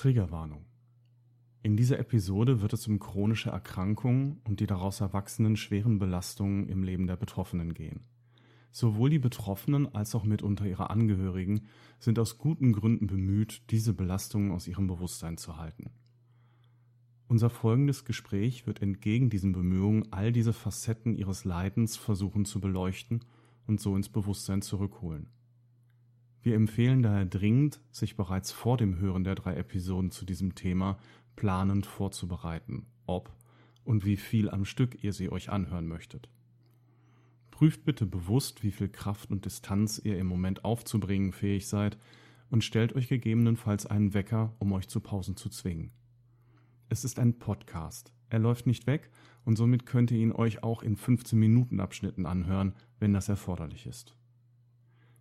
Triggerwarnung. In dieser Episode wird es um chronische Erkrankungen und die daraus erwachsenen schweren Belastungen im Leben der Betroffenen gehen. Sowohl die Betroffenen als auch mitunter ihre Angehörigen sind aus guten Gründen bemüht, diese Belastungen aus ihrem Bewusstsein zu halten. Unser folgendes Gespräch wird entgegen diesen Bemühungen all diese Facetten ihres Leidens versuchen zu beleuchten und so ins Bewusstsein zurückholen. Wir empfehlen daher dringend, sich bereits vor dem Hören der drei Episoden zu diesem Thema planend vorzubereiten, ob und wie viel am Stück ihr sie euch anhören möchtet. Prüft bitte bewusst, wie viel Kraft und Distanz ihr im Moment aufzubringen fähig seid und stellt euch gegebenenfalls einen Wecker, um euch zu Pausen zu zwingen. Es ist ein Podcast. Er läuft nicht weg und somit könnt ihr ihn euch auch in 15 Minuten Abschnitten anhören, wenn das erforderlich ist.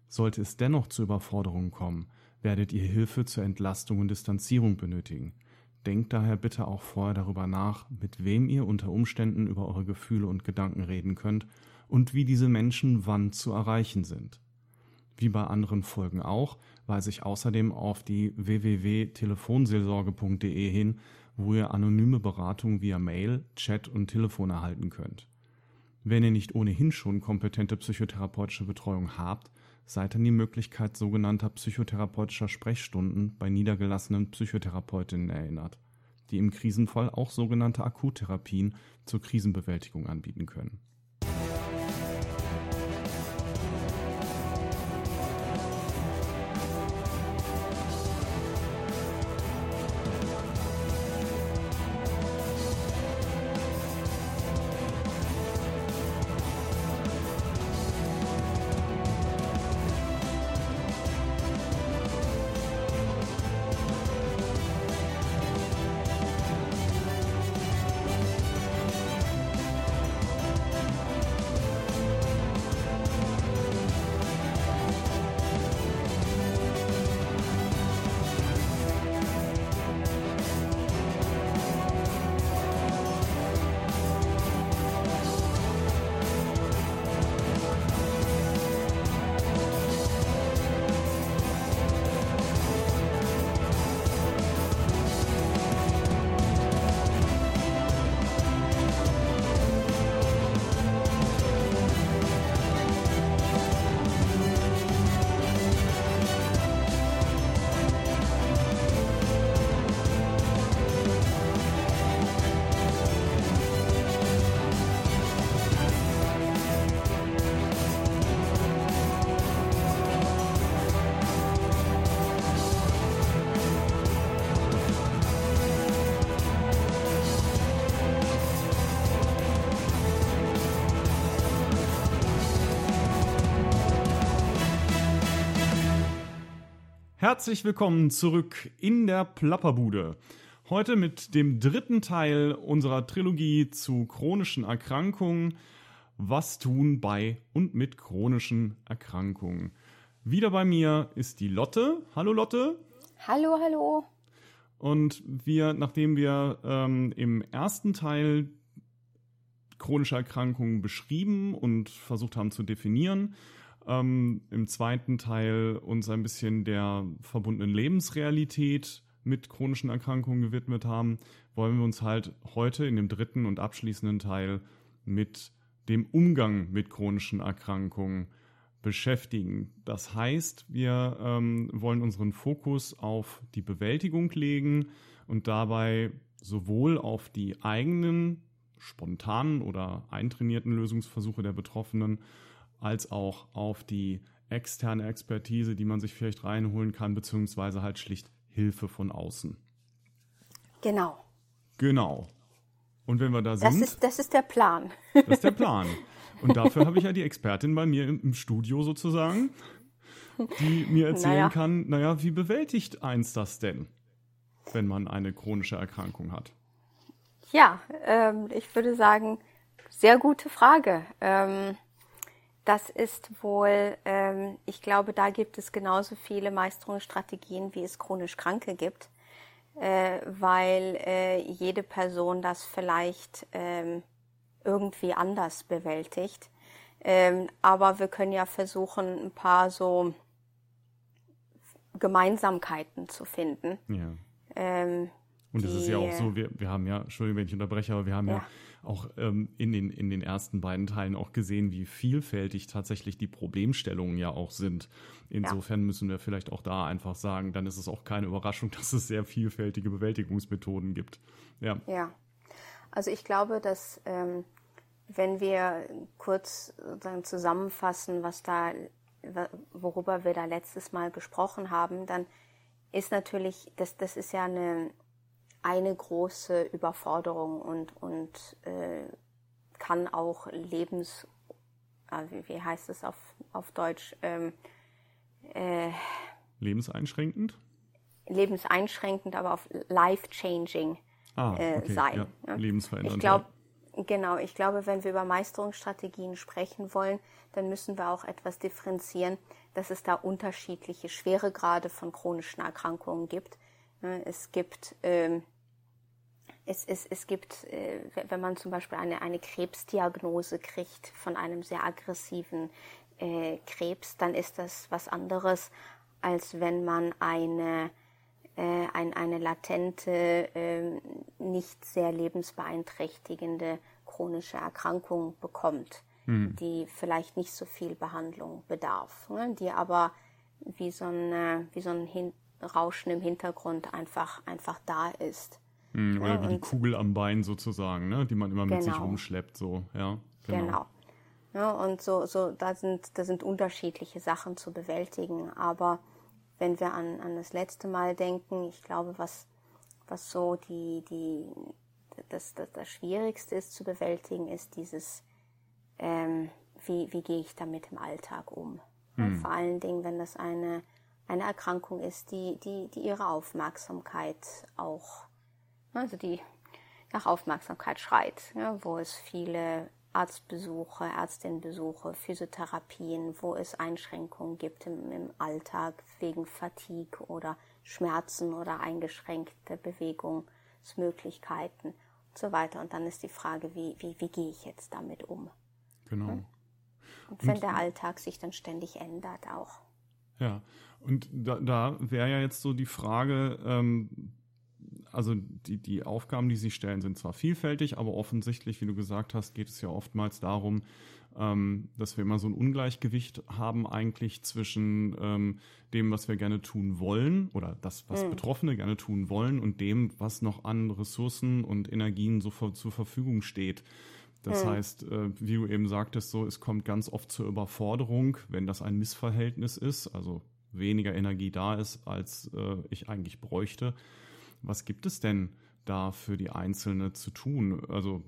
Sollte es dennoch zu Überforderungen kommen, werdet ihr Hilfe zur Entlastung und Distanzierung benötigen. Denkt daher bitte auch vorher darüber nach, mit wem ihr unter Umständen über eure Gefühle und Gedanken reden könnt und wie diese Menschen wann zu erreichen sind. Wie bei anderen Folgen auch, weise ich außerdem auf die www.telefonseelsorge.de hin, wo ihr anonyme Beratung via Mail, Chat und Telefon erhalten könnt. Wenn ihr nicht ohnehin schon kompetente psychotherapeutische Betreuung habt, seid an die Möglichkeit sogenannter psychotherapeutischer Sprechstunden bei niedergelassenen Psychotherapeutinnen erinnert, die im Krisenfall auch sogenannte Akuttherapien zur Krisenbewältigung anbieten können. Herzlich willkommen zurück in der Plapperbude. Heute mit dem dritten Teil unserer Trilogie zu chronischen Erkrankungen. Was tun bei und mit chronischen Erkrankungen? Wieder bei mir ist die Lotte. Hallo Lotte. Hallo, hallo. Und wir, nachdem wir ähm, im ersten Teil chronische Erkrankungen beschrieben und versucht haben zu definieren, ähm, im zweiten Teil uns ein bisschen der verbundenen Lebensrealität mit chronischen Erkrankungen gewidmet haben, wollen wir uns halt heute in dem dritten und abschließenden Teil mit dem Umgang mit chronischen Erkrankungen beschäftigen. Das heißt, wir ähm, wollen unseren Fokus auf die Bewältigung legen und dabei sowohl auf die eigenen spontanen oder eintrainierten Lösungsversuche der Betroffenen als auch auf die externe Expertise, die man sich vielleicht reinholen kann, beziehungsweise halt schlicht Hilfe von außen. Genau. Genau. Und wenn wir da sind. Das ist, das ist der Plan. Das ist der Plan. Und dafür habe ich ja die Expertin bei mir im, Studio sozusagen, die mir erzählen naja. kann, naja, wie bewältigt eins das denn, wenn man eine chronische Erkrankung hat? Ja, ähm, ich würde sagen, sehr gute Frage. Ähm, das ist wohl, ähm, ich glaube, da gibt es genauso viele Meisterungsstrategien, wie es chronisch Kranke gibt, äh, weil äh, jede Person das vielleicht ähm, irgendwie anders bewältigt. Ähm, aber wir können ja versuchen, ein paar so Gemeinsamkeiten zu finden. Ja. ähm, und es ist ja auch so, wir, wir haben ja, Entschuldigung, wenn ich unterbreche, aber wir haben ja, ja auch ähm, in, den, in den ersten beiden Teilen auch gesehen, wie vielfältig tatsächlich die Problemstellungen ja auch sind. Insofern ja. müssen wir vielleicht auch da einfach sagen, dann ist es auch keine Überraschung, dass es sehr vielfältige Bewältigungsmethoden gibt. Ja. Ja. Also ich glaube, dass ähm, wenn wir kurz dann zusammenfassen, was da, worüber wir da letztes Mal gesprochen haben, dann ist natürlich, das, das ist ja eine, eine große Überforderung und, und äh, kann auch Lebens, äh, wie, wie heißt es auf, auf Deutsch? Ähm, äh, Lebenseinschränkend? Lebenseinschränkend, aber auf life-changing ah, äh, okay, sein. Ja, Lebensverändernd. Ich glaube, genau, ich glaube, wenn wir über Meisterungsstrategien sprechen wollen, dann müssen wir auch etwas differenzieren, dass es da unterschiedliche Schweregrade von chronischen Erkrankungen gibt. Ne, es gibt, ähm, es, es, es gibt, äh, wenn man zum Beispiel eine, eine Krebsdiagnose kriegt von einem sehr aggressiven äh, Krebs, dann ist das was anderes, als wenn man eine, äh, ein, eine latente, äh, nicht sehr lebensbeeinträchtigende chronische Erkrankung bekommt, hm. die vielleicht nicht so viel Behandlung bedarf, ne, die aber wie so, eine, wie so ein Rauschen im Hintergrund einfach, einfach da ist. Hm, oder ja, wie die Kugel am Bein sozusagen, ne? die man immer mit genau. sich rumschleppt, so, ja. Genau. genau. Ja, und so, so, da sind, da sind unterschiedliche Sachen zu bewältigen. Aber wenn wir an, an das letzte Mal denken, ich glaube, was, was so die, die, das, das, das Schwierigste ist zu bewältigen, ist dieses, ähm, wie, wie gehe ich damit im Alltag um? Hm. Vor allen Dingen, wenn das eine, eine Erkrankung ist, die, die, die ihre Aufmerksamkeit auch, also die nach Aufmerksamkeit schreit, ja, wo es viele Arztbesuche, Ärztinnenbesuche, Physiotherapien, wo es Einschränkungen gibt im, im Alltag wegen Fatigue oder Schmerzen oder eingeschränkte Bewegungsmöglichkeiten und so weiter. Und dann ist die Frage, wie, wie, wie gehe ich jetzt damit um? Genau. Hm? Und wenn und, der Alltag sich dann ständig ändert auch. Ja, und da, da wäre ja jetzt so die Frage, ähm, also die, die Aufgaben, die sie stellen, sind zwar vielfältig, aber offensichtlich, wie du gesagt hast, geht es ja oftmals darum, ähm, dass wir immer so ein Ungleichgewicht haben eigentlich zwischen ähm, dem, was wir gerne tun wollen oder das, was mhm. Betroffene gerne tun wollen und dem, was noch an Ressourcen und Energien so zur Verfügung steht. Das mhm. heißt, äh, wie du eben sagtest, so es kommt ganz oft zur Überforderung, wenn das ein Missverhältnis ist, also weniger Energie da ist, als äh, ich eigentlich bräuchte. Was gibt es denn da für die Einzelne zu tun? Also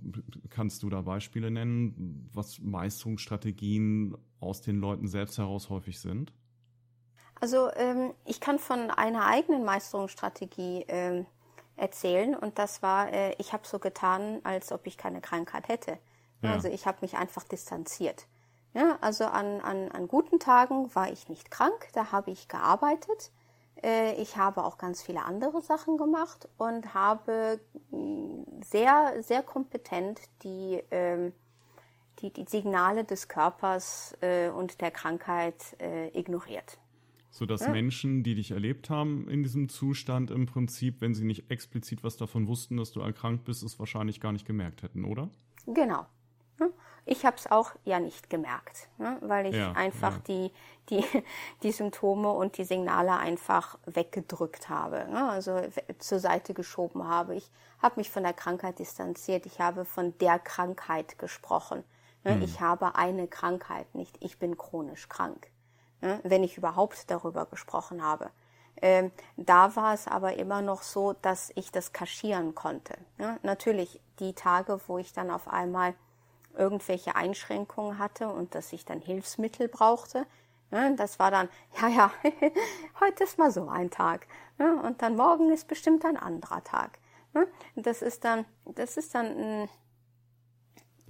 kannst du da Beispiele nennen, was Meisterungsstrategien aus den Leuten selbst heraus häufig sind? Also ähm, ich kann von einer eigenen Meisterungsstrategie ähm, erzählen und das war, äh, ich habe so getan, als ob ich keine Krankheit hätte. Ja. Also ich habe mich einfach distanziert. Ja, also an, an, an guten Tagen war ich nicht krank, da habe ich gearbeitet. Äh, ich habe auch ganz viele andere Sachen gemacht und habe mm, sehr, sehr kompetent die, ähm, die, die Signale des Körpers äh, und der Krankheit äh, ignoriert. Sodass ja. Menschen, die dich erlebt haben in diesem Zustand, im Prinzip, wenn sie nicht explizit was davon wussten, dass du erkrankt bist, es wahrscheinlich gar nicht gemerkt hätten, oder? Genau. Ich habe es auch ja nicht gemerkt, ne? weil ich ja, einfach ja. Die, die, die Symptome und die Signale einfach weggedrückt habe, ne? also zur Seite geschoben habe. Ich habe mich von der Krankheit distanziert, ich habe von der Krankheit gesprochen. Ne? Hm. Ich habe eine Krankheit, nicht ich bin chronisch krank, ne? wenn ich überhaupt darüber gesprochen habe. Ähm, da war es aber immer noch so, dass ich das kaschieren konnte. Ne? Natürlich die Tage, wo ich dann auf einmal irgendwelche Einschränkungen hatte und dass ich dann Hilfsmittel brauchte. Das war dann, ja, ja, heute ist mal so ein Tag. Und dann morgen ist bestimmt ein anderer Tag. Das ist dann, das ist dann,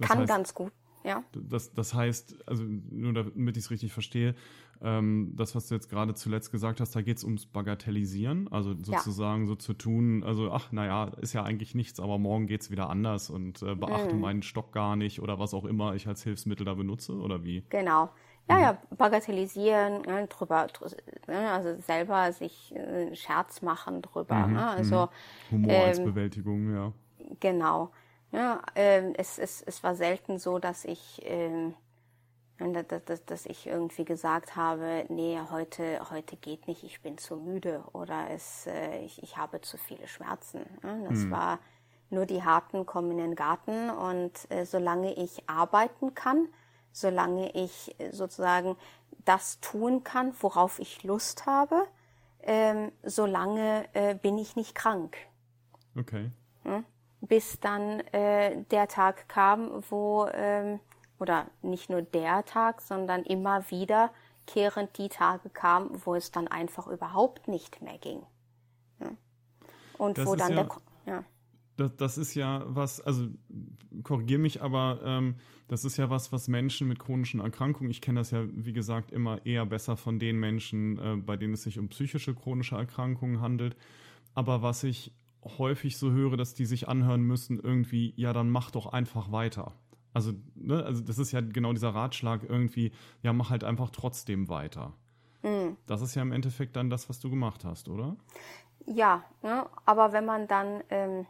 kann heißt, ganz gut ja. Das, das heißt, also nur damit ich es richtig verstehe, ähm, das, was du jetzt gerade zuletzt gesagt hast, da geht es ums Bagatellisieren, also sozusagen ja. so zu tun, also ach, naja, ist ja eigentlich nichts, aber morgen geht es wieder anders und äh, beachte mhm. meinen Stock gar nicht oder was auch immer ich als Hilfsmittel da benutze oder wie? Genau. ja, ja, bagatellisieren, ne, drüber, ne, also selber sich äh, Scherz machen drüber. Mhm, ne, also Humor ähm, als Bewältigung, ja. Genau. Ja, ähm, es, es, es war selten so, dass ich ähm, dass, dass, dass ich irgendwie gesagt habe, nee, heute, heute geht nicht, ich bin zu müde oder es, äh, ich, ich habe zu viele Schmerzen. Das hm. war nur die Harten kommen in den Garten und äh, solange ich arbeiten kann, solange ich äh, sozusagen das tun kann, worauf ich Lust habe, ähm, solange äh, bin ich nicht krank. Okay. Hm? Bis dann äh, der Tag kam, wo ähm, oder nicht nur der Tag, sondern immer wieder kehrend die Tage kamen, wo es dann einfach überhaupt nicht mehr ging. Ja. Und das wo dann ja, der ja. Das, das, ist ja was, also korrigiere mich, aber ähm, das ist ja was, was Menschen mit chronischen Erkrankungen, ich kenne das ja, wie gesagt, immer eher besser von den Menschen, äh, bei denen es sich um psychische chronische Erkrankungen handelt. Aber was ich häufig so höre, dass die sich anhören müssen, irgendwie, ja, dann mach doch einfach weiter. Also, ne, also das ist ja genau dieser Ratschlag irgendwie, ja, mach halt einfach trotzdem weiter. Mhm. Das ist ja im Endeffekt dann das, was du gemacht hast, oder? Ja, ne, aber wenn man dann, ähm,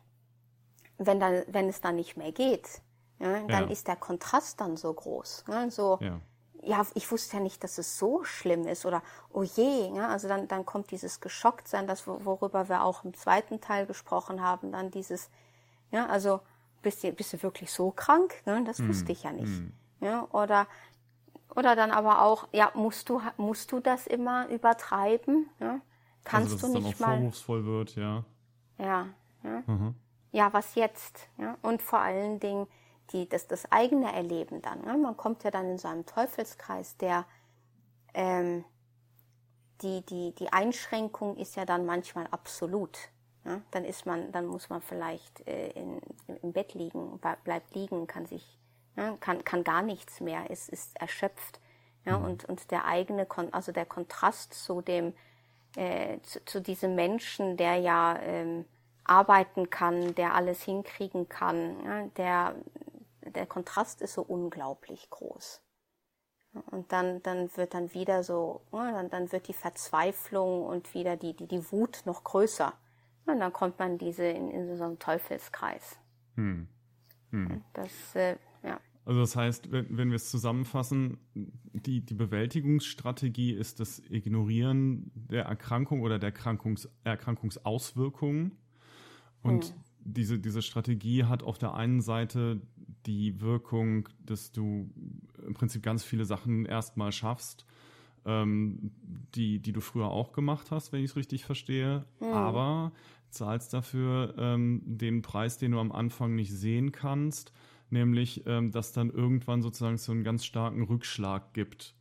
wenn dann, wenn es dann nicht mehr geht, ja, dann ja. ist der Kontrast dann so groß. Ne, so, ja. ja. ich wusste ja nicht, dass es so schlimm ist oder oh je, ne, also dann, dann kommt dieses Geschocktsein, das worüber wir auch im zweiten Teil gesprochen haben, dann dieses, ja, also bist du, bist du wirklich so krank? Ne? Das hm. wusste ich ja nicht. Hm. Ja, oder, oder dann aber auch, ja, musst du, musst du das immer übertreiben? Ja? Kannst also, du nicht dann auch mal. vorwurfsvoll wird, ja. Ja, ja. Mhm. Ja, was jetzt? Ja? Und vor allen Dingen die, das, das eigene Erleben dann. Ja? Man kommt ja dann in so einem Teufelskreis, der ähm, die, die, die Einschränkung ist ja dann manchmal absolut. Ja, dann ist man, dann muss man vielleicht äh, in, im Bett liegen, bleibt liegen, kann sich, ja, kann, kann gar nichts mehr, ist, ist erschöpft. Ja, mhm. und, und der eigene, Kon also der Kontrast zu dem, äh, zu, zu diesem Menschen, der ja ähm, arbeiten kann, der alles hinkriegen kann, ja, der, der Kontrast ist so unglaublich groß. Und dann, dann wird dann wieder so, ja, dann, dann wird die Verzweiflung und wieder die, die, die Wut noch größer. Und dann kommt man diese in, in so einen Teufelskreis. Hm. Hm. Das, äh, ja. Also das heißt, wenn, wenn wir es zusammenfassen, die, die Bewältigungsstrategie ist das Ignorieren der Erkrankung oder der Erkrankungs, Erkrankungsauswirkungen. Und hm. diese, diese Strategie hat auf der einen Seite die Wirkung, dass du im Prinzip ganz viele Sachen erstmal schaffst, ähm, die, die du früher auch gemacht hast, wenn ich es richtig verstehe. Mhm. Aber zahlst dafür ähm, den Preis, den du am Anfang nicht sehen kannst, nämlich, ähm, dass dann irgendwann sozusagen so einen ganz starken Rückschlag gibt.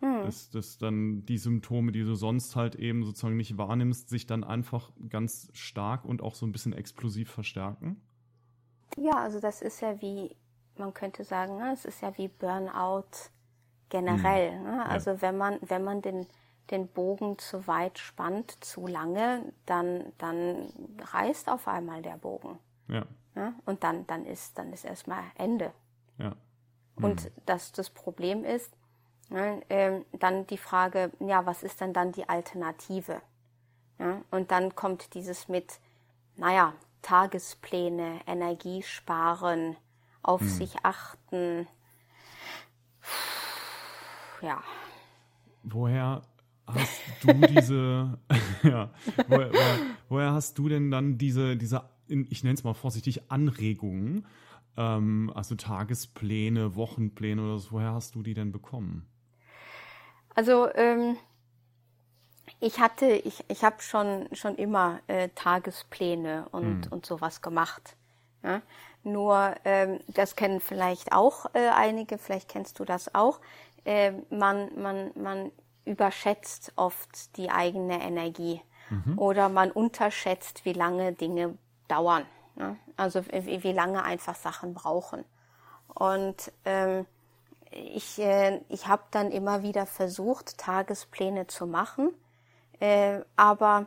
Mhm. Dass, dass dann die Symptome, die du sonst halt eben sozusagen nicht wahrnimmst, sich dann einfach ganz stark und auch so ein bisschen explosiv verstärken. Ja, also das ist ja wie, man könnte sagen, ne, es ist ja wie Burnout generell. Mhm. Ne? Also ja. wenn man, wenn man den, den Bogen zu weit spannt, zu lange, dann, dann reißt auf einmal der Bogen. Ja. ja? Und dann, dann ist, dann ist erstmal Ende. Ja. Mhm. Und das, das Problem ist, ne, äh, dann die Frage, ja, was ist denn dann die Alternative? Ja? Und dann kommt dieses mit, naja, Tagespläne, Energie sparen, auf mhm. sich achten, ja. Woher hast du diese, ja, woher, woher, woher, hast du denn dann diese, diese ich nenne es mal vorsichtig, Anregungen, ähm, also Tagespläne, Wochenpläne oder so, woher hast du die denn bekommen? Also ähm, ich hatte, ich, ich habe schon, schon immer äh, Tagespläne und, hm. und sowas gemacht. Ja? Nur, ähm, das kennen vielleicht auch äh, einige, vielleicht kennst du das auch äh, man, man, man überschätzt oft die eigene Energie mhm. oder man unterschätzt, wie lange Dinge dauern. Ne? Also wie, wie, lange einfach Sachen brauchen. Und ähm, ich, äh, ich habe dann immer wieder versucht, Tagespläne zu machen, äh, aber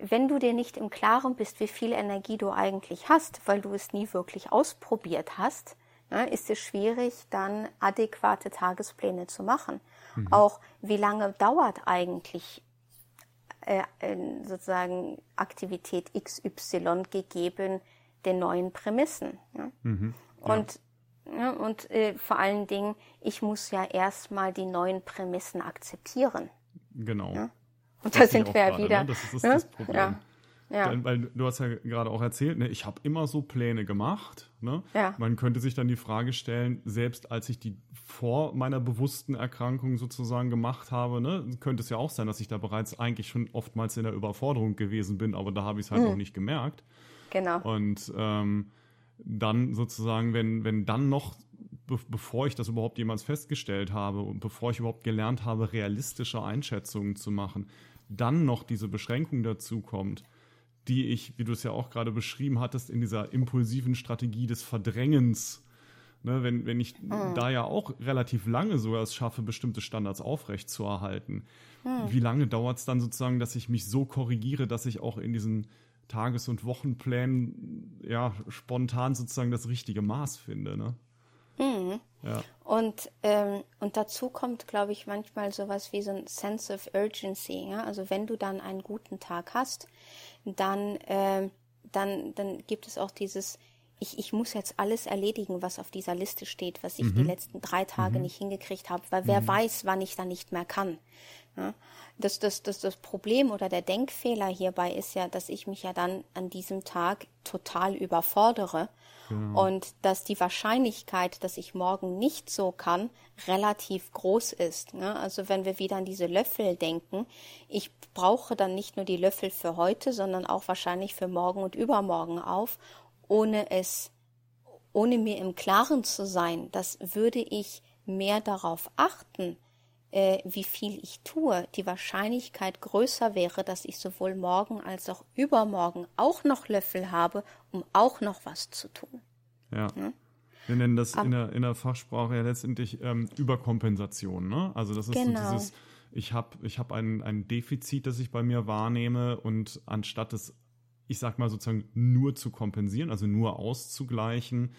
wenn du dir nicht im Klaren bist, wie viel Energie du eigentlich hast, weil du es nie wirklich ausprobiert hast, ja, ist es schwierig, dann adäquate Tagespläne zu machen. Mhm. Auch wie lange dauert eigentlich äh, sozusagen Aktivität XY gegeben den neuen Prämissen. Ja? Mhm. Und, ja, und äh, vor allen Dingen, ich muss ja erstmal die neuen Prämissen akzeptieren. Genau. Ja? Und da sind wir ja wieder. Ne? Das ist das, Problem. Ja. Denn, weil du hast ja gerade auch erzählt, ne, ich habe immer so Pläne gemacht. Ne? Ja. Man könnte sich dann die Frage stellen, selbst als ich die vor meiner bewussten Erkrankung sozusagen gemacht habe, ne, könnte es ja auch sein, dass ich da bereits eigentlich schon oftmals in der Überforderung gewesen bin, aber da habe ich es halt mhm. noch nicht gemerkt. Genau. Und ähm, dann sozusagen, wenn, wenn dann noch, be bevor ich das überhaupt jemals festgestellt habe und bevor ich überhaupt gelernt habe, realistische Einschätzungen zu machen, dann noch diese Beschränkung dazu kommt, die ich, wie du es ja auch gerade beschrieben hattest, in dieser impulsiven Strategie des Verdrängens, ne, wenn, wenn ich mhm. da ja auch relativ lange sogar es schaffe, bestimmte Standards aufrechtzuerhalten, mhm. wie lange dauert es dann sozusagen, dass ich mich so korrigiere, dass ich auch in diesen Tages- und Wochenplänen ja spontan sozusagen das richtige Maß finde, ne? Mhm. Ja. Und, ähm, und dazu kommt, glaube ich, manchmal sowas wie so ein Sense of Urgency. Ja? Also wenn du dann einen guten Tag hast, dann, äh, dann, dann gibt es auch dieses, ich, ich muss jetzt alles erledigen, was auf dieser Liste steht, was ich mhm. die letzten drei Tage mhm. nicht hingekriegt habe, weil wer mhm. weiß, wann ich dann nicht mehr kann. Ja? Das, das, das, das Problem oder der Denkfehler hierbei ist ja, dass ich mich ja dann an diesem Tag total überfordere genau. und dass die Wahrscheinlichkeit, dass ich morgen nicht so kann, relativ groß ist. Ne? Also wenn wir wieder an diese Löffel denken, ich brauche dann nicht nur die Löffel für heute, sondern auch wahrscheinlich für morgen und übermorgen auf, ohne es, ohne mir im Klaren zu sein, dass würde ich mehr darauf achten, äh, wie viel ich tue, die Wahrscheinlichkeit größer wäre, dass ich sowohl morgen als auch übermorgen auch noch Löffel habe, um auch noch was zu tun. Ja. ja? Wir nennen das in der, in der Fachsprache ja letztendlich ähm, Überkompensation. Ne? Also das ist genau. so dieses, ich habe ich hab ein, ein Defizit, das ich bei mir wahrnehme und anstatt es, ich sag mal sozusagen nur zu kompensieren, also nur auszugleichen,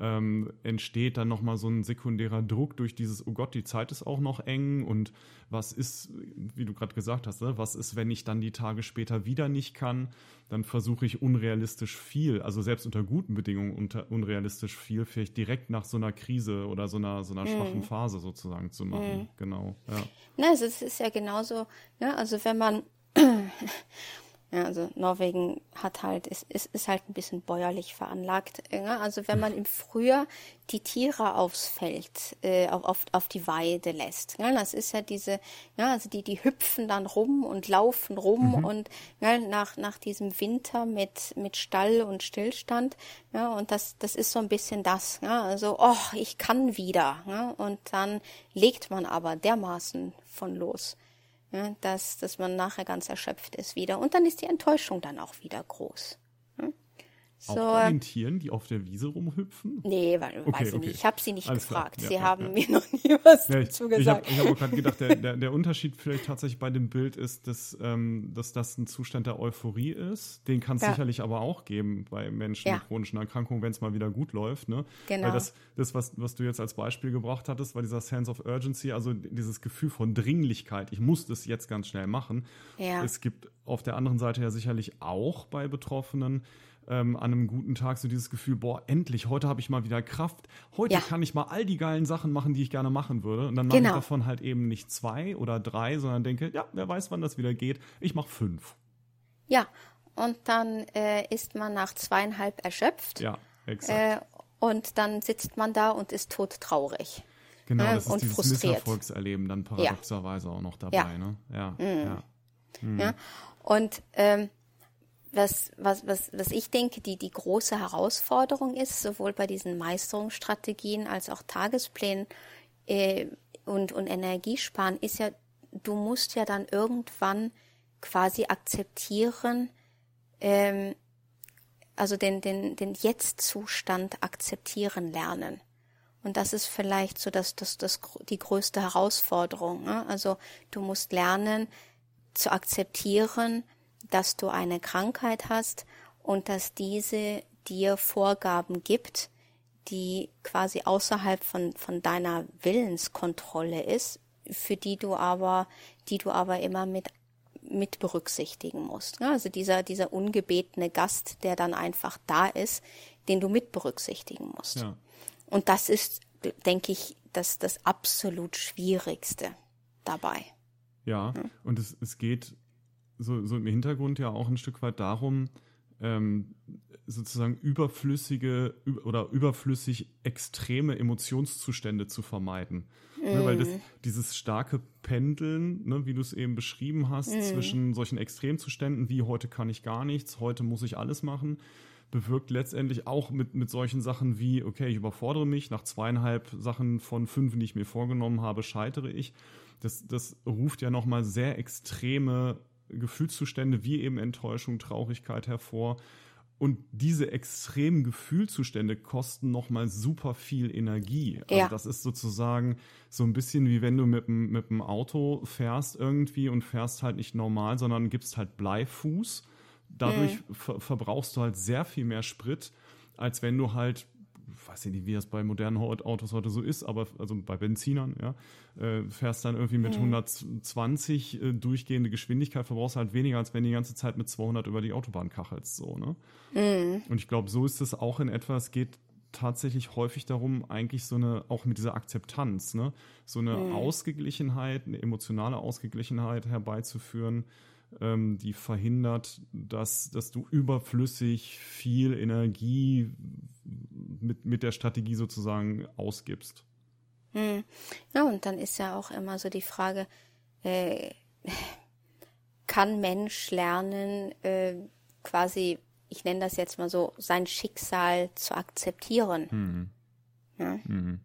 ähm, entsteht dann nochmal so ein sekundärer Druck durch dieses, oh Gott, die Zeit ist auch noch eng und was ist, wie du gerade gesagt hast, ne, was ist, wenn ich dann die Tage später wieder nicht kann, dann versuche ich unrealistisch viel, also selbst unter guten Bedingungen unter, unrealistisch viel, vielleicht direkt nach so einer Krise oder so einer, so einer mhm. schwachen Phase sozusagen zu machen. Mhm. Genau. Ja. Na, also es ist ja genauso, ja, also wenn man Ja, also Norwegen hat halt, ist, ist, ist halt ein bisschen bäuerlich veranlagt. Ja? Also wenn man im Frühjahr die Tiere aufs Feld, äh, auf, auf die Weide lässt. Ja? Das ist ja diese, ja, also die, die hüpfen dann rum und laufen rum mhm. und ja, nach, nach diesem Winter mit, mit Stall und Stillstand. Ja, und das, das ist so ein bisschen das. Ja? Also, oh, ich kann wieder. Ja? Und dann legt man aber dermaßen von los dass, dass man nachher ganz erschöpft ist wieder. Und dann ist die Enttäuschung dann auch wieder groß. So, auch bei den Tieren, die auf der Wiese rumhüpfen? Nee, weil, okay, weiß ich okay. nicht. Ich habe sie nicht Alles gefragt. Ja, sie ja, haben ja. mir noch nie was dazu gesagt. Ich habe hab gerade gedacht, der, der, der, Unterschied vielleicht tatsächlich bei dem Bild ist, dass, ähm, dass das ein Zustand der Euphorie ist. Den kann es sicherlich aber auch geben bei Menschen mit chronischen Erkrankungen, wenn es mal wieder gut läuft. Ne? Genau. Weil das, das was, was du jetzt als Beispiel gebracht hattest, war dieser Sense of Urgency, also dieses Gefühl von Dringlichkeit. Ich muss das jetzt ganz schnell machen. Es gibt auf der anderen Seite ja sicherlich auch bei Betroffenen ähm, an einem guten Tag so dieses Gefühl, boah, endlich, heute habe ich mal wieder Kraft. Heute ja. kann ich mal all die geilen Sachen machen, die ich gerne machen würde. Und dann mache genau. ich davon halt eben nicht zwei oder drei, sondern denke, ja, wer weiß, wann das wieder geht. Ich mache fünf. Ja, und dann äh, ist man nach zweieinhalb erschöpft. Ja, exakt. Äh, und dann sitzt man da und ist todtraurig. Genau, äh, das ist dieses frustriert. Misserfolgserleben dann paradoxerweise ja. auch noch dabei. Ja. Ne? Ja, mhm. ja. Mhm. ja. Und ähm, was, was, was, was ich denke, die, die große Herausforderung ist, sowohl bei diesen Meisterungsstrategien als auch Tagesplänen äh, und, und Energiesparen, ist ja, du musst ja dann irgendwann quasi akzeptieren, ähm, also den, den, den Jetzt-Zustand akzeptieren lernen. Und das ist vielleicht so das, das, das, die größte Herausforderung. Ne? Also du musst lernen zu akzeptieren, dass du eine Krankheit hast und dass diese dir Vorgaben gibt, die quasi außerhalb von, von deiner Willenskontrolle ist, für die du aber, die du aber immer mit mit berücksichtigen musst. Also dieser, dieser ungebetene Gast, der dann einfach da ist, den du mit berücksichtigen musst. Ja. Und das ist, denke ich, das, das absolut Schwierigste dabei. Ja, hm? und es, es geht so, so im Hintergrund ja auch ein Stück weit darum, ähm, sozusagen überflüssige oder überflüssig extreme Emotionszustände zu vermeiden. Mm. Ne, weil das, mm. dieses starke Pendeln, ne, wie du es eben beschrieben hast, mm. zwischen solchen Extremzuständen wie heute kann ich gar nichts, heute muss ich alles machen, bewirkt letztendlich auch mit, mit solchen Sachen wie, okay, ich überfordere mich, nach zweieinhalb Sachen von fünf, die ich mir vorgenommen habe, scheitere ich. Das, das ruft ja nochmal sehr extreme Gefühlszustände wie eben Enttäuschung, Traurigkeit hervor. Und diese extremen Gefühlzustände kosten nochmal super viel Energie. Also ja. das ist sozusagen so ein bisschen wie wenn du mit, mit dem Auto fährst irgendwie und fährst halt nicht normal, sondern gibst halt Bleifuß. Dadurch mhm. ver verbrauchst du halt sehr viel mehr Sprit, als wenn du halt weiß ich nicht, wie das bei modernen Autos heute so ist, aber also bei Benzinern, ja, äh, fährst dann irgendwie mit mhm. 120 äh, durchgehende Geschwindigkeit, verbrauchst halt weniger, als wenn du die ganze Zeit mit 200 über die Autobahn kachelst, so, ne? Mhm. Und ich glaube, so ist es auch in etwa, es geht tatsächlich häufig darum, eigentlich so eine, auch mit dieser Akzeptanz, ne, so eine mhm. Ausgeglichenheit, eine emotionale Ausgeglichenheit herbeizuführen, ähm, die verhindert, dass, dass du überflüssig viel Energie mit, mit der Strategie sozusagen ausgibst. Hm. Ja, und dann ist ja auch immer so die Frage, äh, kann Mensch lernen, äh, quasi, ich nenne das jetzt mal so, sein Schicksal zu akzeptieren? Mhm. Ja? Mhm.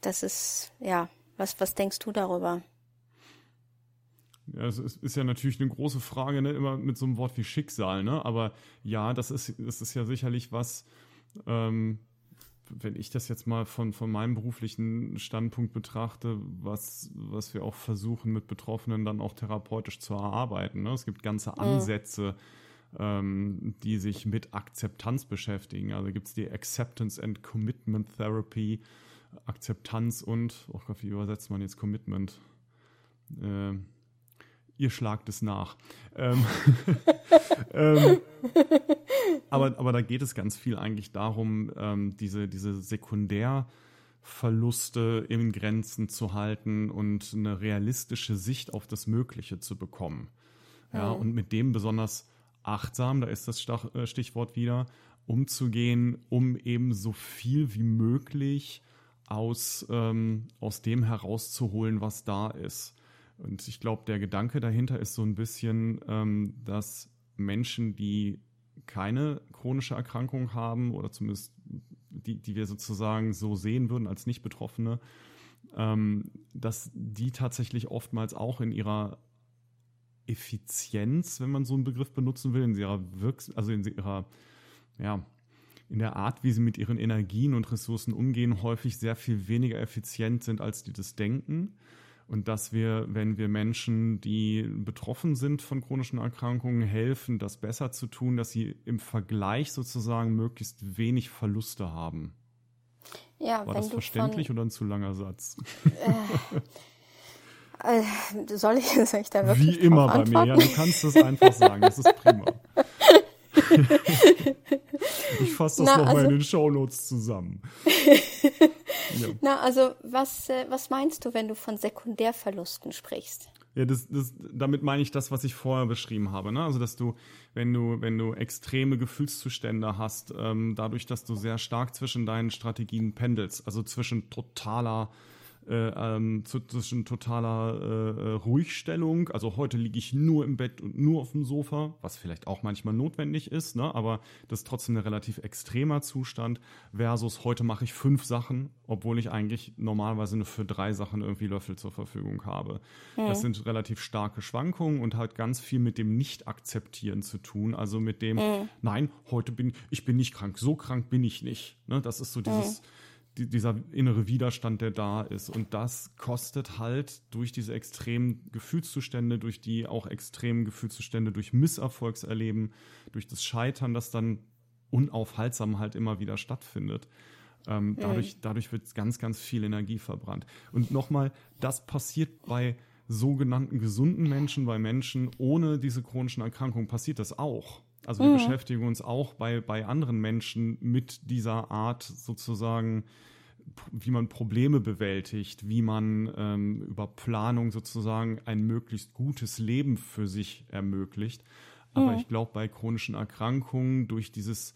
Das ist, ja, was, was denkst du darüber? Ja, es ist, ist, ja natürlich eine große Frage, ne? immer mit so einem Wort wie Schicksal, ne? Aber ja, das ist, das ist ja sicherlich was, ähm, wenn ich das jetzt mal von, von meinem beruflichen Standpunkt betrachte, was, was wir auch versuchen mit Betroffenen dann auch therapeutisch zu erarbeiten. Ne? Es gibt ganze Ansätze, ähm, die sich mit Akzeptanz beschäftigen. Also gibt es die Acceptance and Commitment Therapy, Akzeptanz und, oh Gott, wie übersetzt man jetzt Commitment? Äh, ihr schlagt es nach. Ähm, ähm, aber, aber da geht es ganz viel eigentlich darum, ähm, diese, diese Sekundärverluste in Grenzen zu halten und eine realistische Sicht auf das Mögliche zu bekommen. Ja, mhm. und mit dem besonders achtsam, da ist das äh, Stichwort wieder, umzugehen, um eben so viel wie möglich aus, ähm, aus dem herauszuholen, was da ist. Und ich glaube, der Gedanke dahinter ist so ein bisschen, ähm, dass Menschen, die keine chronische Erkrankung haben oder zumindest die, die wir sozusagen so sehen würden als Nicht-Betroffene, ähm, dass die tatsächlich oftmals auch in ihrer Effizienz, wenn man so einen Begriff benutzen will, in ihrer Wirks also in ihrer, ja, in der Art, wie sie mit ihren Energien und Ressourcen umgehen, häufig sehr viel weniger effizient sind, als die das denken und dass wir, wenn wir Menschen, die betroffen sind von chronischen Erkrankungen, helfen, das besser zu tun, dass sie im Vergleich sozusagen möglichst wenig Verluste haben. Ja, War das verständlich von, oder ein zu langer Satz? Äh, äh, soll, ich, soll ich da wirklich Wie immer bei mir, ja, du kannst das einfach sagen, das ist prima. ich fasse das nochmal also, in den Shownotes zusammen. ja. Na, also was, äh, was meinst du, wenn du von Sekundärverlusten sprichst? Ja, das, das, damit meine ich das, was ich vorher beschrieben habe. Ne? Also, dass du, wenn du, wenn du extreme Gefühlszustände hast, ähm, dadurch, dass du sehr stark zwischen deinen Strategien pendelst, also zwischen totaler äh, ähm, zwischen totaler äh, äh, Ruhigstellung. Also heute liege ich nur im Bett und nur auf dem Sofa, was vielleicht auch manchmal notwendig ist, ne? aber das ist trotzdem ein relativ extremer Zustand, versus heute mache ich fünf Sachen, obwohl ich eigentlich normalerweise nur für drei Sachen irgendwie Löffel zur Verfügung habe. Mhm. Das sind relativ starke Schwankungen und hat ganz viel mit dem Nicht-Akzeptieren zu tun. Also mit dem, mhm. nein, heute bin ich bin nicht krank, so krank bin ich nicht. Ne? Das ist so dieses. Dieser innere Widerstand, der da ist. Und das kostet halt durch diese extremen Gefühlszustände, durch die auch extremen Gefühlszustände, durch Misserfolgserleben, durch das Scheitern, das dann unaufhaltsam halt immer wieder stattfindet, Ähm, dadurch, mhm. dadurch wird ganz, ganz viel Energie verbrannt. Und nochmal, das passiert bei sogenannten gesunden Menschen, bei Menschen ohne diese chronischen Erkrankungen, passiert das auch. Also wir mhm. beschäftigen uns auch bei, bei anderen Menschen mit dieser Art sozusagen, wie man Probleme bewältigt, wie man ähm, über Planung sozusagen ein möglichst gutes Leben für sich ermöglicht. Aber mhm. ich glaube, bei chronischen Erkrankungen durch dieses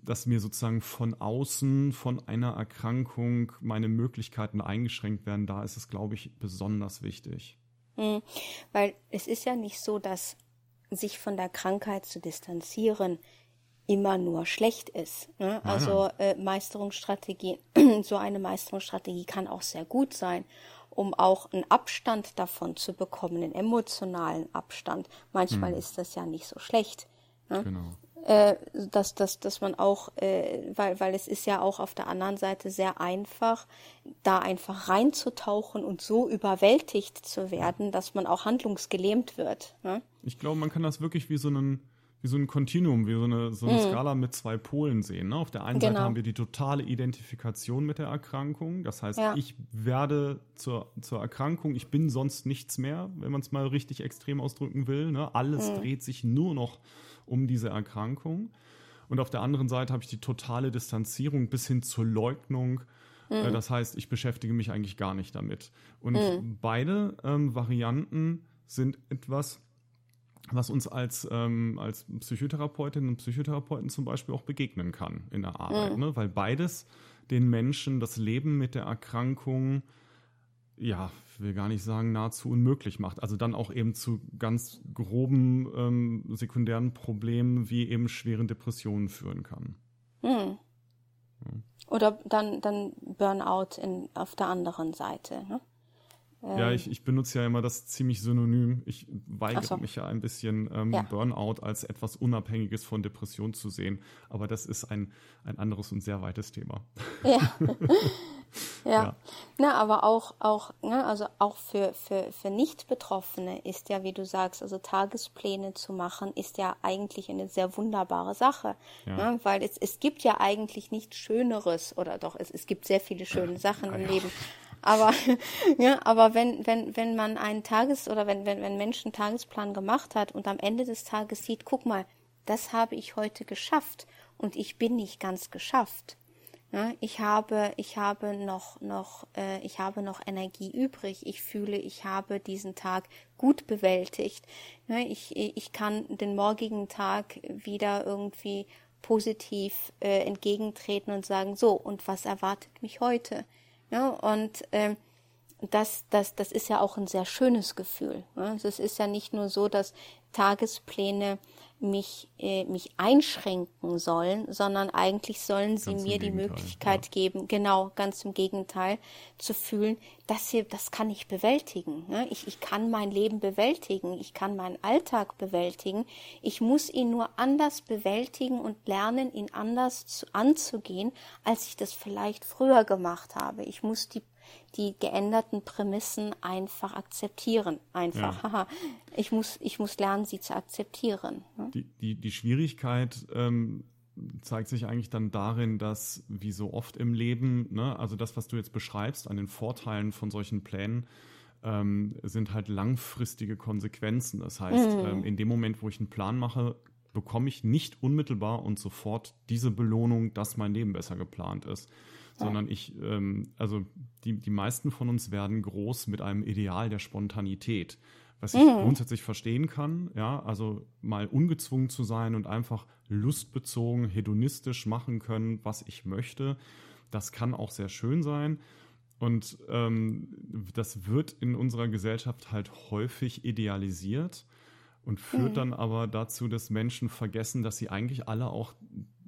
dass mir sozusagen von außen, von einer Erkrankung meine Möglichkeiten eingeschränkt werden, da ist es, glaube ich, besonders wichtig. Mhm. Weil es ist ja nicht so, dass sich von der Krankheit zu distanzieren immer nur schlecht ist. Ne? Also äh, Meisterungsstrategie, so eine Meisterungsstrategie kann auch sehr gut sein, um auch einen Abstand davon zu bekommen, einen emotionalen Abstand. Manchmal hm. ist das ja nicht so schlecht. Ne? Genau äh, dass, dass, dass man auch, äh, weil, weil es ist ja auch auf der anderen Seite sehr einfach, da einfach reinzutauchen und so überwältigt zu werden, dass man auch handlungsgelähmt wird. Ne? Ich glaube, man kann das wirklich wie so einen wie so ein Kontinuum, wie so eine, so eine mhm. Skala mit zwei Polen sehen. Ne? Auf der einen genau. Seite haben wir die totale Identifikation mit der Erkrankung. Das heißt, ja. ich werde zur, zur Erkrankung, ich bin sonst nichts mehr, wenn man es mal richtig extrem ausdrücken will. Ne? Alles mhm. dreht sich nur noch um diese Erkrankung. Und auf der anderen Seite habe ich die totale Distanzierung bis hin zur Leugnung. Äh, mhm. Das heißt, ich beschäftige mich eigentlich gar nicht damit. Und mhm. beide ähm, Varianten sind etwas, was uns als, ähm, als Psychotherapeutinnen und Psychotherapeuten zum Beispiel auch begegnen kann in der Arbeit, mhm. ne? weil beides den Menschen das Leben mit der Erkrankung ja, will gar nicht sagen, nahezu unmöglich macht. Also dann auch eben zu ganz groben ähm, sekundären Problemen wie eben schweren Depressionen führen kann. Mhm. Ja. Oder dann, dann Burnout in, auf der anderen Seite. Ne? Ja, ähm. ich, ich benutze ja immer das ziemlich synonym. Ich weigere so. mich ja ein bisschen, ähm, ja. Burnout als etwas Unabhängiges von Depression zu sehen. Aber das ist ein, ein anderes und sehr weites Thema. Ja. ja. ja. Na, aber auch, auch, ne, also auch für, für, für Nicht-Betroffene ist ja, wie du sagst, also Tagespläne zu machen, ist ja eigentlich eine sehr wunderbare Sache. Ja. Ne, weil es, es gibt ja eigentlich nichts Schöneres, oder doch, es, es gibt sehr viele schöne Sachen im Leben. Aber, ja, aber wenn, wenn, wenn man einen Tages- oder wenn, wenn, wenn Menschen einen Tagesplan gemacht hat und am Ende des Tages sieht, guck mal, das habe ich heute geschafft und ich bin nicht ganz geschafft. Ja, ich habe, ich habe noch, noch, äh, ich habe noch Energie übrig. Ich fühle, ich habe diesen Tag gut bewältigt. Ja, ich, ich kann den morgigen Tag wieder irgendwie positiv äh, entgegentreten und sagen, so, und was erwartet mich heute? Ja, und ähm, das, das, das ist ja auch ein sehr schönes Gefühl. Ne? Es ist ja nicht nur so, dass Tagespläne mich, äh, mich einschränken sollen, sondern eigentlich sollen sie ganz mir die Möglichkeit ja. geben, genau, ganz im Gegenteil, zu fühlen, das hier, das kann ich bewältigen. Ne? Ich, ich kann mein Leben bewältigen, ich kann meinen Alltag bewältigen. Ich muss ihn nur anders bewältigen und lernen, ihn anders zu, anzugehen, als ich das vielleicht früher gemacht habe. Ich muss die die geänderten Prämissen einfach akzeptieren. Einfach. Ja. ich, muss, ich muss lernen, sie zu akzeptieren. Ne? Die, die, die Schwierigkeit ähm, zeigt sich eigentlich dann darin, dass, wie so oft im Leben, ne, also das, was du jetzt beschreibst an den Vorteilen von solchen Plänen, ähm, sind halt langfristige Konsequenzen. Das heißt, mhm. ähm, in dem Moment, wo ich einen Plan mache, bekomme ich nicht unmittelbar und sofort diese Belohnung, dass mein Leben besser geplant ist sondern ich, ähm, also die, die meisten von uns werden groß mit einem Ideal der Spontanität, was ich mhm. grundsätzlich verstehen kann, ja, also mal ungezwungen zu sein und einfach lustbezogen, hedonistisch machen können, was ich möchte, das kann auch sehr schön sein. Und ähm, das wird in unserer Gesellschaft halt häufig idealisiert und führt mhm. dann aber dazu, dass Menschen vergessen, dass sie eigentlich alle auch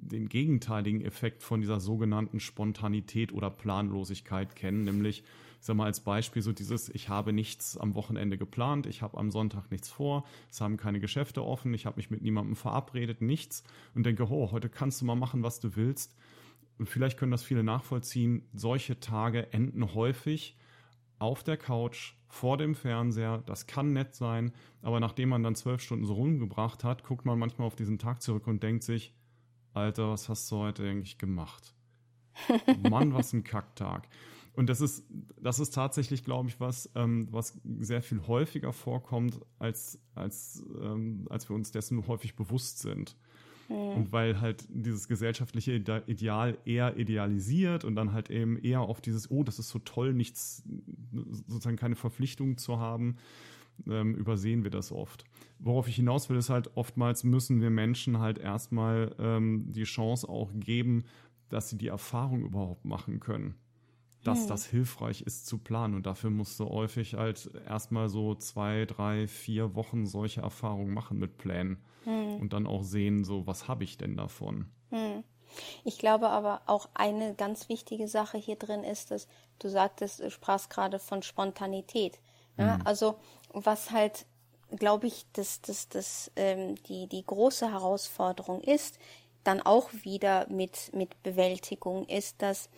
den gegenteiligen Effekt von dieser sogenannten Spontanität oder Planlosigkeit kennen, nämlich, ich sag mal als Beispiel so dieses, ich habe nichts am Wochenende geplant, ich habe am Sonntag nichts vor, es haben keine Geschäfte offen, ich habe mich mit niemandem verabredet, nichts und denke, oh, heute kannst du mal machen, was du willst. Und vielleicht können das viele nachvollziehen. Solche Tage enden häufig auf der Couch vor dem Fernseher. Das kann nett sein, aber nachdem man dann zwölf Stunden so rumgebracht hat, guckt man manchmal auf diesen Tag zurück und denkt sich, Alter, was hast du heute eigentlich gemacht? Mann, was ein Kacktag. Und das ist, das ist tatsächlich, glaube ich, was, ähm, was sehr viel häufiger vorkommt, als, als, ähm, als wir uns dessen häufig bewusst sind. Mhm. Und weil halt dieses gesellschaftliche Ideal eher idealisiert und dann halt eben eher auf dieses, oh, das ist so toll, nichts, sozusagen keine Verpflichtung zu haben, ähm, übersehen wir das oft. Worauf ich hinaus will, ist halt, oftmals müssen wir Menschen halt erstmal ähm, die Chance auch geben, dass sie die Erfahrung überhaupt machen können dass hm. das hilfreich ist zu planen. Und dafür musst du häufig halt erstmal so zwei, drei, vier Wochen solche Erfahrungen machen mit Plänen hm. und dann auch sehen, so was habe ich denn davon. Hm. Ich glaube aber auch eine ganz wichtige Sache hier drin ist, dass du sagtest, du sprachst gerade von Spontanität. Ja? Hm. Also was halt, glaube ich, dass das, das, ähm, die, die große Herausforderung ist, dann auch wieder mit, mit Bewältigung ist, dass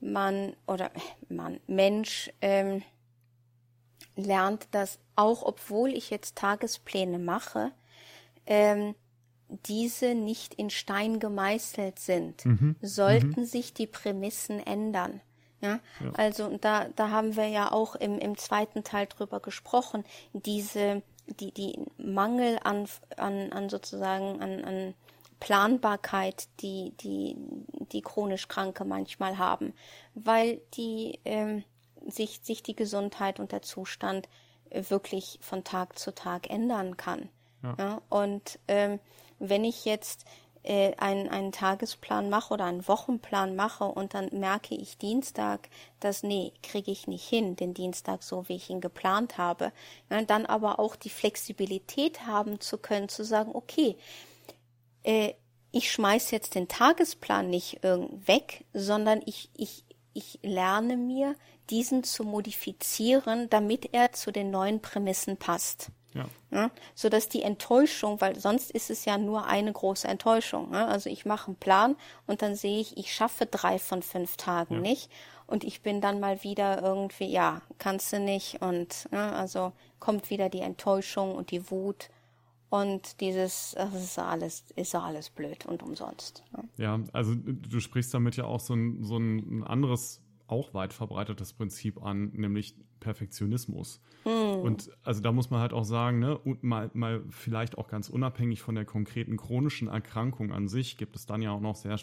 man oder man Mensch ähm, lernt, dass auch obwohl ich jetzt Tagespläne mache, ähm, diese nicht in Stein gemeißelt sind, mhm. sollten mhm. sich die Prämissen ändern. Ja? ja? Also da, da haben wir ja auch im, im zweiten Teil drüber gesprochen, diese, die, die Mangel an, an, an sozusagen an, an Planbarkeit, die, die, die chronisch Kranke manchmal haben, weil die ähm, sich, sich die Gesundheit und der Zustand wirklich von Tag zu Tag ändern kann. Ja. ja und ähm, wenn ich jetzt äh, einen, einen Tagesplan mache oder einen Wochenplan mache und dann merke ich Dienstag, dass nee, kriege ich nicht hin, den Dienstag so, wie ich ihn geplant habe, ja, dann aber auch die Flexibilität haben zu können, zu sagen, okay, äh, ich schmeiß jetzt den Tagesplan nicht weg, sondern ich, ich, ich lerne mir, diesen zu modifizieren, damit er zu den neuen Prämissen passt. Ja. Ja, so dass die Enttäuschung, weil sonst ist es ja nur eine große Enttäuschung. Ne? Also ich mache einen Plan und dann sehe ich, ich schaffe drei von fünf Tagen ja. nicht und ich bin dann mal wieder irgendwie, ja, kannst du nicht und ne? also kommt wieder die Enttäuschung und die Wut und dieses, das ist alles, ist alles blöd und umsonst. Ne? Ja, also du sprichst damit ja auch so ein, so ein anderes, auch weit verbreitetes Prinzip an, nämlich Perfektionismus. Hm. Und also da muss man halt auch sagen, ne, und mal, mal vielleicht auch ganz unabhängig von der konkreten chronischen Erkrankung an sich, gibt es dann ja auch noch sehr,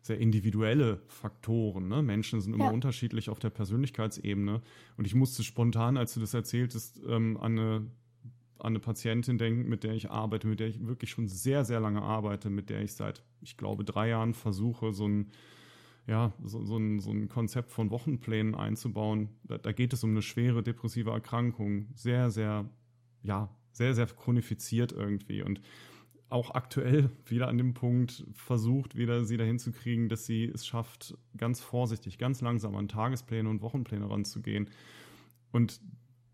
sehr individuelle Faktoren. Ne? Menschen sind immer ja. unterschiedlich auf der Persönlichkeitsebene. Und ich musste spontan, als du das erzähltest, ähm, an eine an eine Patientin denken, mit der ich arbeite, mit der ich wirklich schon sehr, sehr lange arbeite, mit der ich seit, ich glaube, drei Jahren versuche, so ein, ja, so, so, ein, so ein Konzept von Wochenplänen einzubauen. Da, da geht es um eine schwere depressive Erkrankung, sehr, sehr, ja, sehr, sehr chronifiziert irgendwie und auch aktuell wieder an dem Punkt versucht, wieder sie dahin zu kriegen, dass sie es schafft, ganz vorsichtig, ganz langsam an Tagespläne und Wochenpläne ranzugehen. Und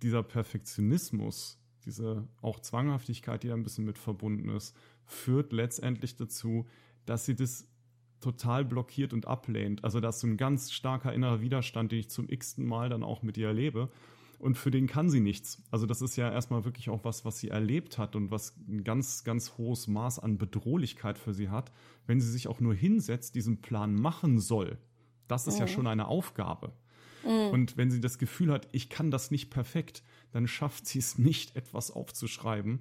dieser Perfektionismus, diese auch Zwanghaftigkeit, die da ein bisschen mit verbunden ist, führt letztendlich dazu, dass sie das total blockiert und ablehnt. Also das ist so ein ganz starker innerer Widerstand, den ich zum x-ten Mal dann auch mit ihr erlebe. Und für den kann sie nichts. Also das ist ja erstmal wirklich auch was, was sie erlebt hat und was ein ganz, ganz hohes Maß an Bedrohlichkeit für sie hat, wenn sie sich auch nur hinsetzt, diesen Plan machen soll. Das ist mhm. ja schon eine Aufgabe. Mhm. Und wenn sie das Gefühl hat, ich kann das nicht perfekt, dann schafft sie es nicht, etwas aufzuschreiben.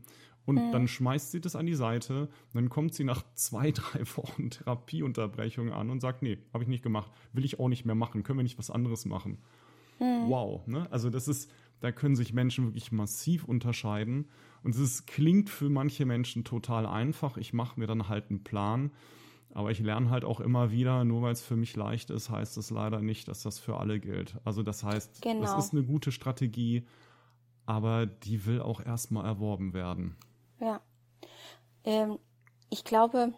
Und mhm. dann schmeißt sie das an die Seite. Dann kommt sie nach zwei, drei Wochen Therapieunterbrechung an und sagt, nee, habe ich nicht gemacht, will ich auch nicht mehr machen, können wir nicht was anderes machen. Mhm. Wow, ne? Also das ist, da können sich Menschen wirklich massiv unterscheiden. Und es klingt für manche Menschen total einfach. Ich mache mir dann halt einen Plan. Aber ich lerne halt auch immer wieder, nur weil es für mich leicht ist, heißt es leider nicht, dass das für alle gilt. Also das heißt, genau. das ist eine gute Strategie, aber die will auch erstmal erworben werden. Ja. Ähm, ich glaube,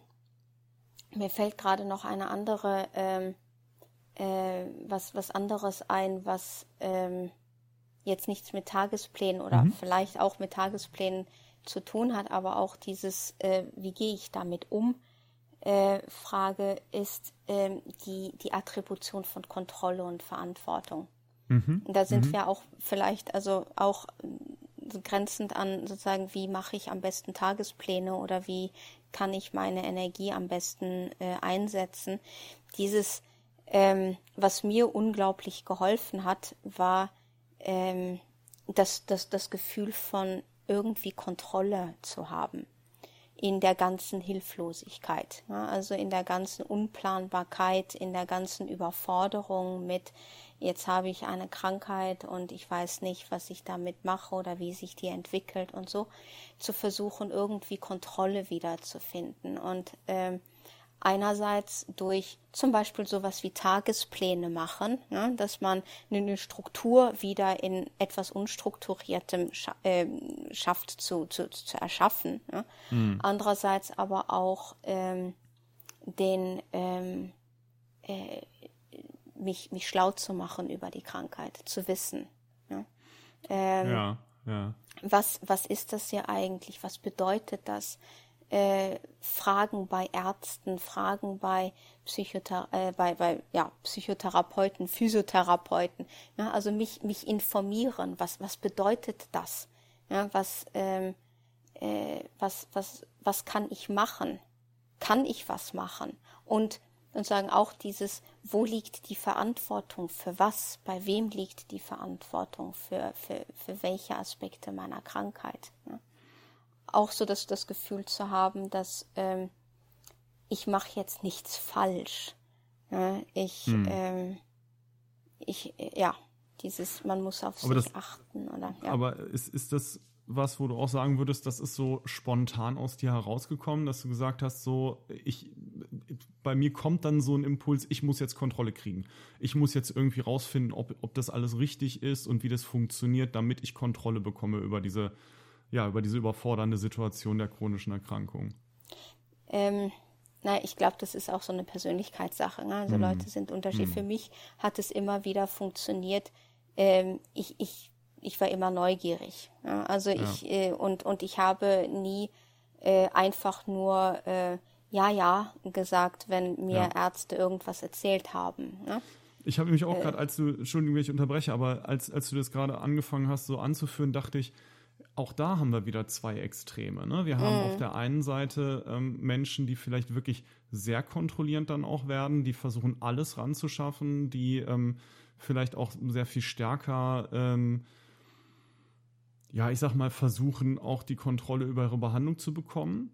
mir fällt gerade noch eine andere, ähm, äh, was, was anderes ein, was ähm, jetzt nichts mit Tagesplänen oder mhm. vielleicht auch mit Tagesplänen zu tun hat, aber auch dieses, äh, wie gehe ich damit um? äh, Frage ist ähm, die, die Attribution von Kontrolle und Verantwortung. Mhm. Da sind mhm. wir auch vielleicht also auch grenzend an sozusagen, wie mache ich am besten Tagespläne oder wie kann ich meine Energie am besten äh, einsetzen. Dieses ähm, was mir unglaublich geholfen hat, war ähm, das, das, das Gefühl von irgendwie Kontrolle zu haben in der ganzen Hilflosigkeit, ja, also in der ganzen Unplanbarkeit, in der ganzen Überforderung mit, jetzt habe ich eine Krankheit und ich weiß nicht, was ich damit mache oder wie sich die entwickelt und so, zu versuchen, irgendwie Kontrolle wiederzufinden. Und ähm, einerseits durch zum Beispiel sowas wie Tagespläne machen, ne, dass man eine Struktur wieder in etwas Unstrukturiertem scha äh, schafft zu, zu, zu erschaffen. Ne. Mhm. Andererseits aber auch ähm, den ähm, äh, mich, mich schlau zu machen über die Krankheit, zu wissen. Ne. Ähm, ja, ja. Was, was ist das hier eigentlich? Was bedeutet das? äh, Fragen bei Ärzten, Fragen bei, Psychothera äh, bei, bei ja, Psychotherapeuten, Physiotherapeuten. Ja, also mich, mich informieren, was, was bedeutet das? Ja, was, ähm, äh, was, was, was kann ich machen? Kann ich was machen? Und und sagen auch dieses, wo liegt die Verantwortung für was? Bei wem liegt die Verantwortung für, für, für welche Aspekte meiner Krankheit? Ja? auch so das, das Gefühl zu haben, dass ähm, ich mache jetzt nichts falsch. Ja, ich, hm. ähm, ich, ja, dieses, man muss auf aber sich das, achten. Oder, ja. Aber ist, ist das was, wo du auch sagen würdest, das ist so spontan aus dir herausgekommen, dass du gesagt hast, so, ich, bei mir kommt dann so ein Impuls, ich muss jetzt Kontrolle kriegen. Ich muss jetzt irgendwie rausfinden, ob, ob das alles richtig ist und wie das funktioniert, damit ich Kontrolle bekomme über diese ja, über diese überfordernde Situation der chronischen Erkrankung? Ähm, na, ich glaube, das ist auch so eine Persönlichkeitssache. Ne? Also mm. Leute sind unterschiedlich. Mm. Für mich hat es immer wieder funktioniert. Ähm, ich, ich, ich war immer neugierig. Ja? Also ja. ich äh, und und ich habe nie äh, einfach nur äh, ja ja gesagt, wenn mir ja. Ärzte irgendwas erzählt haben. Ne? Ich habe mich auch äh. gerade, als du, Entschuldigung, wenn ich unterbreche, aber als, als du das gerade angefangen hast, so anzuführen, dachte ich, auch da haben wir wieder zwei Extreme. Ne? Wir haben mhm. auf der einen Seite ähm, Menschen, die vielleicht wirklich sehr kontrollierend dann auch werden, die versuchen alles ranzuschaffen, die ähm, vielleicht auch sehr viel stärker, ähm, ja, ich sag mal, versuchen auch die Kontrolle über ihre Behandlung zu bekommen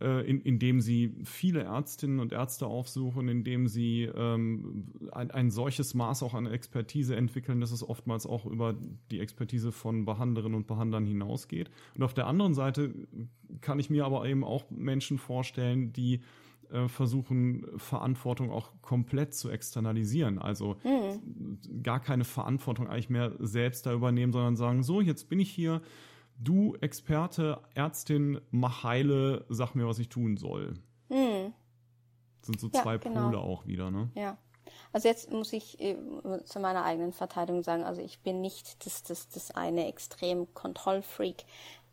äh, in, indem sie viele Ärztinnen und Ärzte aufsuchen, indem sie ähm, ein, ein solches Maß auch an Expertise entwickeln, dass es oftmals auch über die Expertise von Behandlerinnen und Behandlern hinausgeht. Und auf der anderen Seite kann ich mir aber eben auch Menschen vorstellen, die äh, versuchen, Verantwortung auch komplett zu externalisieren. Also mhm. gar keine Verantwortung eigentlich mehr selbst da übernehmen, sondern sagen, so, jetzt bin ich hier, du Experte, Ärztin, mach heile, sag mir, was ich tun soll. Hm. Sind so zwei ja, genau. Pole auch wieder, ne? Ja. Also jetzt muss ich äh, zu meiner eigenen Verteidigung sagen, also ich bin nicht das, das, das eine extrem Kontrollfreak.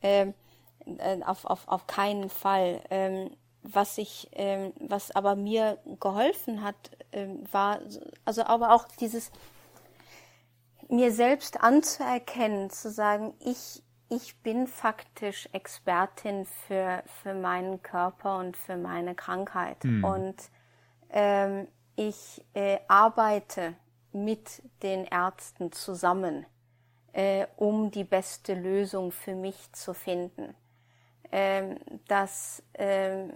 Ähm, äh, auf, auf, auf keinen Fall. Ähm, was ich, ähm, was aber mir geholfen hat, ähm, war, also aber auch dieses mir selbst anzuerkennen, zu sagen, ich ich bin faktisch Expertin für, für meinen Körper und für meine Krankheit. Mhm. Und ähm, ich äh, arbeite mit den Ärzten zusammen, äh, um die beste Lösung für mich zu finden. Ähm, das ähm,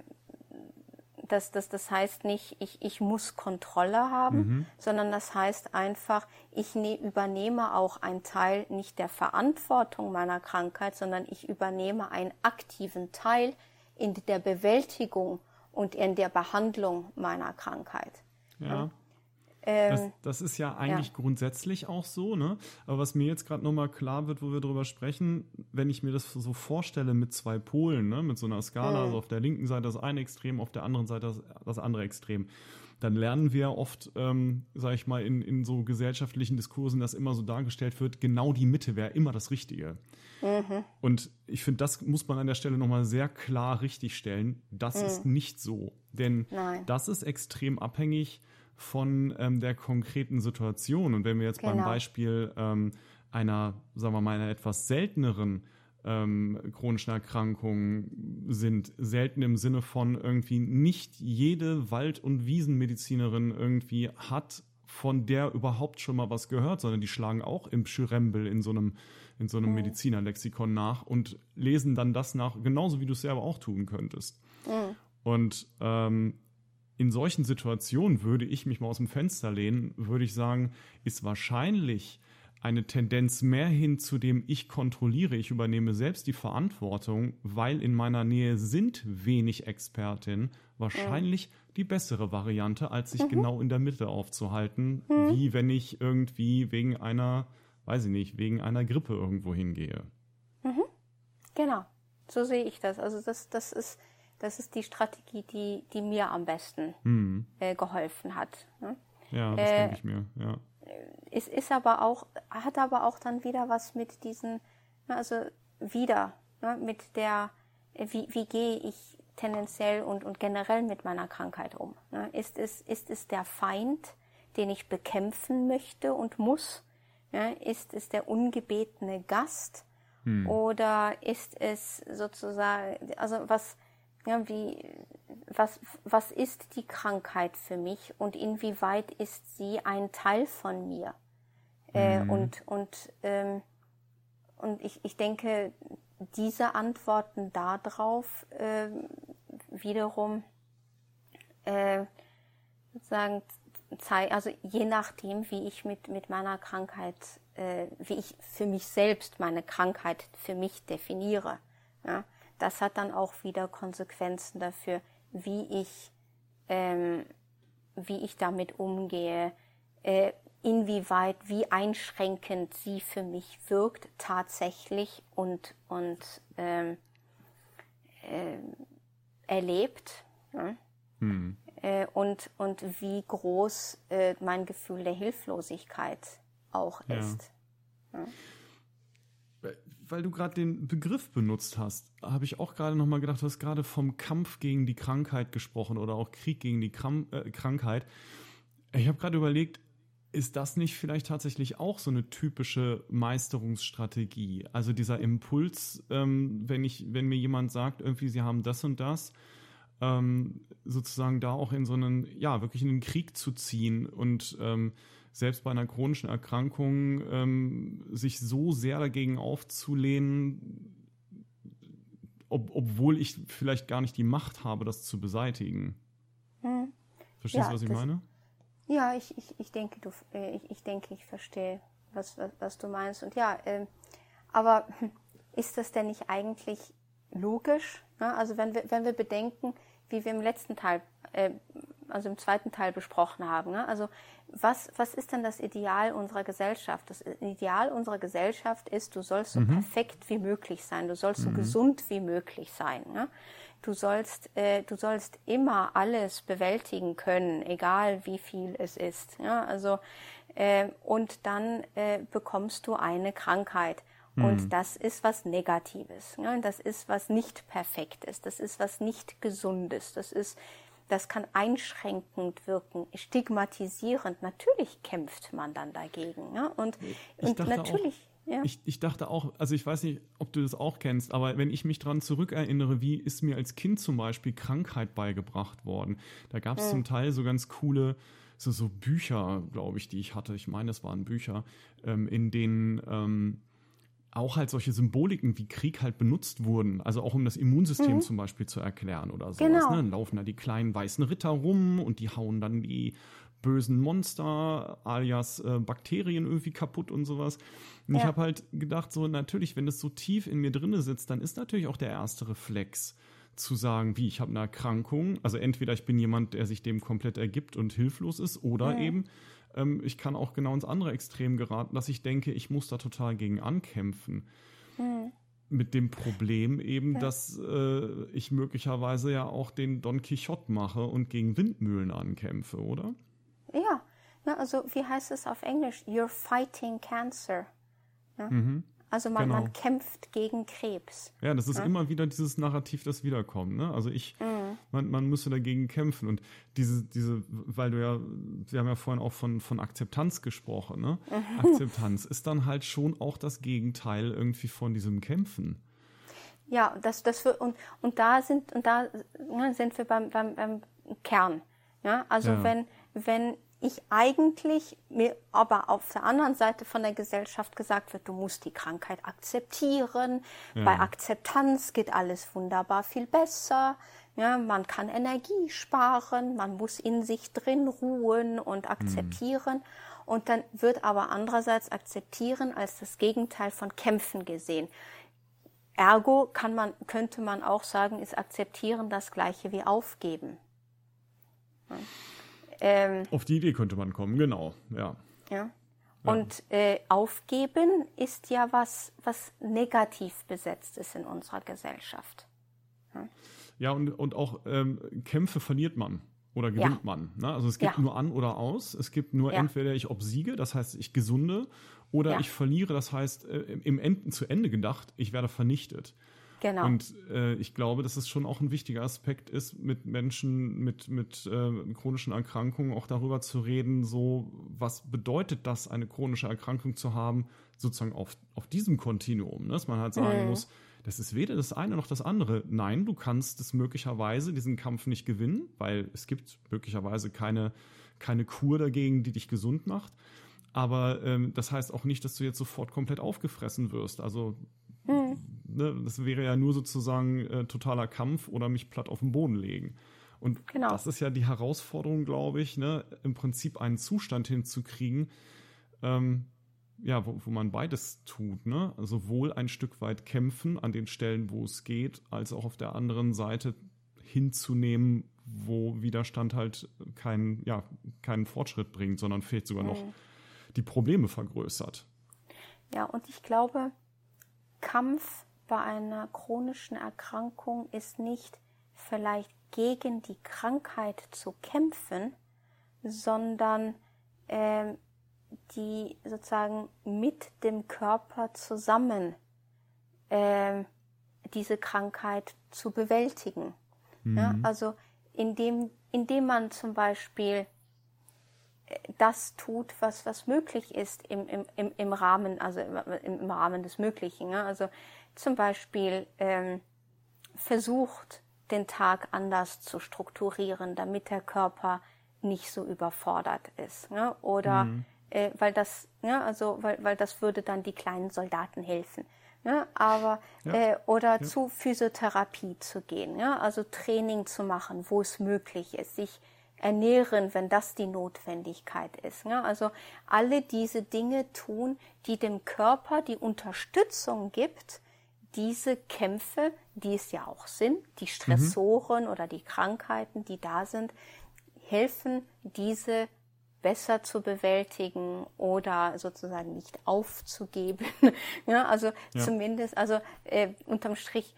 das, das, das heißt nicht, ich, ich muss Kontrolle haben, mhm. sondern das heißt einfach, ich ne, übernehme auch einen Teil nicht der Verantwortung meiner Krankheit, sondern ich übernehme einen aktiven Teil in der Bewältigung und in der Behandlung meiner Krankheit. Ja. Ähm, das, das, ist ja eigentlich ja. grundsätzlich auch so, ne? Aber was mir jetzt gerade nochmal klar wird, wo wir drüber sprechen, wenn ich mir das so vorstelle mit zwei Polen, ne? Mit so einer Skala, mhm. also auf der linken Seite das eine Extrem, auf der anderen Seite das, das andere Extrem dann lernen wir oft, ähm, sage ich mal, in, in so gesellschaftlichen Diskursen, dass immer so dargestellt wird, genau die Mitte wäre immer das Richtige. Mhm. Und ich finde, das muss man an der Stelle nochmal sehr klar richtigstellen. Das mhm. ist nicht so. Denn Nein. das ist extrem abhängig von ähm, der konkreten Situation. Und wenn wir jetzt genau. beim Beispiel ähm, einer, sagen wir mal, einer etwas selteneren ähm, chronischen Erkrankungen sind selten im Sinne von irgendwie nicht jede Wald- und Wiesenmedizinerin irgendwie hat von der überhaupt schon mal was gehört, sondern die schlagen auch im Schürembel in so einem, in so einem mhm. Medizinerlexikon nach und lesen dann das nach, genauso wie du es selber auch tun könntest. Mhm. Und ähm, in solchen Situationen würde ich mich mal aus dem Fenster lehnen, würde ich sagen, ist wahrscheinlich eine Tendenz mehr hin zu dem ich kontrolliere, ich übernehme selbst die Verantwortung, weil in meiner Nähe sind wenig Expertinnen, wahrscheinlich mhm. die bessere Variante, als sich mhm. genau in der Mitte aufzuhalten, mhm. wie wenn ich irgendwie wegen einer, weiß ich nicht, wegen einer Grippe irgendwo hingehe. Mhm. Genau, so sehe ich das. Also das, das ist, das ist die Strategie, die, die mir am besten mhm. äh, geholfen hat. Ne? Ja, das äh, denke ich mir, ja es ist aber auch, hat aber auch dann wieder was mit diesen, ne, also wieder, ne, mit der, wie, wie gehe ich tendenziell und, und generell mit meiner Krankheit um? Ne? Ist, es, ist es der Feind, den ich bekämpfen möchte und muss? Ist es der ungebetene Gast? Hm. Oder ist es sozusagen, also was, ja, wie, was, was ist die Krankheit für mich und inwieweit ist sie ein Teil von mir? Äh, mhm. Und, und, ähm, und ich, ich denke, diese Antworten darauf äh, wiederum äh, sozusagen zeigen, also je nachdem, wie ich mit, mit meiner Krankheit, äh, wie ich für mich selbst meine Krankheit für mich definiere. Ja? Das hat dann auch wieder Konsequenzen dafür, wie ich, ähm, wie ich damit umgehe, äh, inwieweit, wie einschränkend sie für mich wirkt tatsächlich und, und ähm, äh, erlebt. Ne? Hm. Äh, und, und wie groß äh, mein Gefühl der Hilflosigkeit auch ja. ist. Ja weil du gerade den Begriff benutzt hast, habe ich auch gerade nochmal gedacht, du hast gerade vom Kampf gegen die Krankheit gesprochen oder auch Krieg gegen die Kram äh, Krankheit. Ich habe gerade überlegt, ist das nicht vielleicht tatsächlich auch so eine typische Meisterungsstrategie? Also dieser Impuls, ähm, wenn ich, wenn mir jemand sagt, irgendwie, sie haben das und das, ähm, sozusagen da auch in so einen, ja, wirklich in den Krieg zu ziehen und ähm, selbst bei einer chronischen Erkrankung ähm, sich so sehr dagegen aufzulehnen, ob, obwohl ich vielleicht gar nicht die Macht habe, das zu beseitigen. Hm. Verstehst ja, du, was ich das, meine? Ja, ich, ich, ich denke, du, äh, ich, ich denke, ich verstehe, was, was, was du meinst. Und ja, äh, aber ist das denn nicht eigentlich logisch? Ne? Also wenn wir, wenn wir bedenken, wie wir im letzten Teil, äh, also im zweiten Teil besprochen haben. Ne? Also was, was ist denn das Ideal unserer Gesellschaft? Das Ideal unserer Gesellschaft ist, du sollst so mhm. perfekt wie möglich sein, du sollst so mhm. gesund wie möglich sein. Ne? Du sollst, äh, du sollst immer alles bewältigen können, egal wie viel es ist. Ja? Also äh, und dann äh, bekommst du eine Krankheit. Und mhm. das ist was Negatives. Ne? Das ist was nicht Perfektes. Das ist was nicht Gesundes. Das ist das kann einschränkend wirken, stigmatisierend. Natürlich kämpft man dann dagegen. Ne? Und, und natürlich. Auch, ja. ich, ich dachte auch, also ich weiß nicht, ob du das auch kennst, aber wenn ich mich daran zurückerinnere, wie ist mir als Kind zum Beispiel Krankheit beigebracht worden? Da gab es ja. zum Teil so ganz coole so, so Bücher, glaube ich, die ich hatte. Ich meine, es waren Bücher, ähm, in denen ähm, auch halt solche Symboliken wie Krieg halt benutzt wurden, also auch um das Immunsystem mhm. zum Beispiel zu erklären oder sowas. Genau. Ne? Dann laufen da die kleinen weißen Ritter rum und die hauen dann die bösen Monster alias äh, Bakterien irgendwie kaputt und sowas. Und ja. ich habe halt gedacht, so natürlich, wenn das so tief in mir drinne sitzt, dann ist natürlich auch der erste Reflex zu sagen, wie ich habe eine Erkrankung. Also entweder ich bin jemand, der sich dem komplett ergibt und hilflos ist, oder ja. eben ähm, ich kann auch genau ins andere Extrem geraten, dass ich denke, ich muss da total gegen ankämpfen. Mhm. Mit dem Problem eben, ja. dass äh, ich möglicherweise ja auch den Don Quixote mache und gegen Windmühlen ankämpfe, oder? Ja, also wie heißt es auf Englisch? You're fighting cancer. Ja? Mhm. Also man, genau. man kämpft gegen Krebs. Ja, das ist ja? immer wieder dieses Narrativ, das wiederkommt. Ne? Also ich, mhm. man, man müsse dagegen kämpfen. Und diese, diese, weil du ja, wir haben ja vorhin auch von, von Akzeptanz gesprochen. Ne? Mhm. Akzeptanz ist dann halt schon auch das Gegenteil irgendwie von diesem Kämpfen. Ja, das, das wir, und, und da sind, und da ne, sind wir beim, beim, beim Kern. Ja, also ja. wenn, wenn ich eigentlich mir aber auf der anderen Seite von der Gesellschaft gesagt wird, du musst die Krankheit akzeptieren. Ja. Bei Akzeptanz geht alles wunderbar viel besser. Ja, man kann Energie sparen, man muss in sich drin ruhen und akzeptieren. Mhm. Und dann wird aber andererseits akzeptieren als das Gegenteil von kämpfen gesehen. Ergo kann man, könnte man auch sagen, ist akzeptieren das gleiche wie aufgeben. Ja. Ähm, Auf die Idee könnte man kommen, genau, ja. Ja. Und äh, aufgeben ist ja was, was negativ besetzt ist in unserer Gesellschaft. Ja, ja und, und auch ähm, Kämpfe verliert man oder gewinnt ja. man. Ne? Also es gibt ja. nur an oder aus. Es gibt nur entweder ich obsiege, das heißt ich gesunde, oder ich verliere, das heißt äh, im Enden zu Ende gedacht, ich werde vernichtet. Genau. Und äh, ich glaube, dass es schon auch ein wichtiger Aspekt ist, mit Menschen mit, mit äh, chronischen Erkrankungen auch darüber zu reden, so was bedeutet das, eine chronische Erkrankung zu haben, sozusagen auf, auf diesem Kontinuum. Ne? Dass man halt sagen mhm. muss, das ist weder das eine noch das andere. Nein, du kannst es möglicherweise, diesen Kampf nicht gewinnen, weil es gibt möglicherweise keine, keine Kur dagegen, die dich gesund macht. Aber ähm, das heißt auch nicht, dass du jetzt sofort komplett aufgefressen wirst. Also Mhm. Ne, das wäre ja nur sozusagen äh, totaler Kampf oder mich platt auf den Boden legen. Und genau. das ist ja die Herausforderung, glaube ich, ne, im Prinzip einen Zustand hinzukriegen, ähm, ja, wo, wo man beides tut, ne? Sowohl ein Stück weit kämpfen an den Stellen, wo es geht, als auch auf der anderen Seite hinzunehmen, wo Widerstand halt keinen, ja, keinen Fortschritt bringt, sondern vielleicht sogar mhm. noch die Probleme vergrößert. Ja, und ich glaube, Kampf bei einer chronischen Erkrankung ist nicht vielleicht gegen die Krankheit zu kämpfen, sondern äh, die sozusagen mit dem Körper zusammen äh, diese Krankheit zu bewältigen. Mhm. Ja, also indem, indem man zum Beispiel das tut, was, was möglich ist im, im, im Rahmen, also im, im Rahmen des Möglichen. Ja? Also zum Beispiel ähm, versucht, den Tag anders zu strukturieren, damit der Körper nicht so überfordert ist. Ja? Oder mhm. äh, weil das, ja, also weil, weil das würde dann die kleinen Soldaten helfen. Ja, aber ja. Äh, oder ja. zu Physiotherapie zu gehen, ja, also Training zu machen, wo es möglich ist, sich ernähren, wenn das die Notwendigkeit ist. Ja, also alle diese Dinge tun, die dem Körper die Unterstützung gibt, diese Kämpfe, die es ja auch sind, die Stressoren mhm. oder die Krankheiten, die da sind, helfen, diese besser zu bewältigen oder sozusagen nicht aufzugeben. ja, also ja. zumindest, also äh, unterm Strich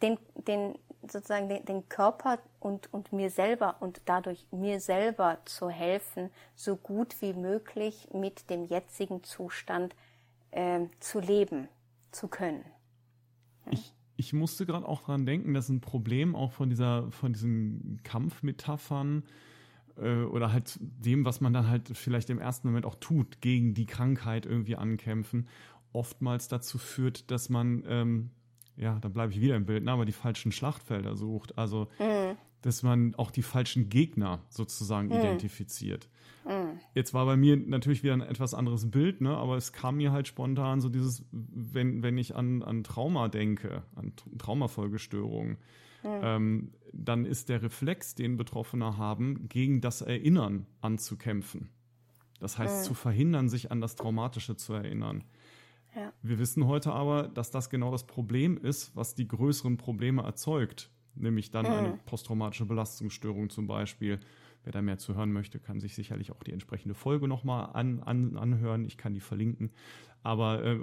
den, den sozusagen den, den Körper und, und mir selber und dadurch mir selber zu helfen, so gut wie möglich mit dem jetzigen Zustand äh, zu leben zu können. Ich, ich musste gerade auch dran denken, dass ein Problem auch von dieser, von diesen Kampfmetaphern äh, oder halt dem, was man dann halt vielleicht im ersten Moment auch tut, gegen die Krankheit irgendwie ankämpfen, oftmals dazu führt, dass man ähm, ja, da bleibe ich wieder im Bild, ne, aber die falschen Schlachtfelder sucht. Also, mhm. Dass man auch die falschen Gegner sozusagen mhm. identifiziert. Mhm. Jetzt war bei mir natürlich wieder ein etwas anderes Bild, ne, aber es kam mir halt spontan so dieses, wenn, wenn ich an, an Trauma denke, an Traumafolgestörungen, mhm. ähm, dann ist der Reflex, den Betroffene haben, gegen das Erinnern anzukämpfen. Das heißt, mhm. zu verhindern, sich an das Traumatische zu erinnern. Ja. Wir wissen heute aber, dass das genau das Problem ist, was die größeren Probleme erzeugt, nämlich dann mhm. eine posttraumatische Belastungsstörung zum Beispiel. Wer da mehr zu hören möchte, kann sich sicherlich auch die entsprechende Folge nochmal an, an, anhören. Ich kann die verlinken. Aber äh,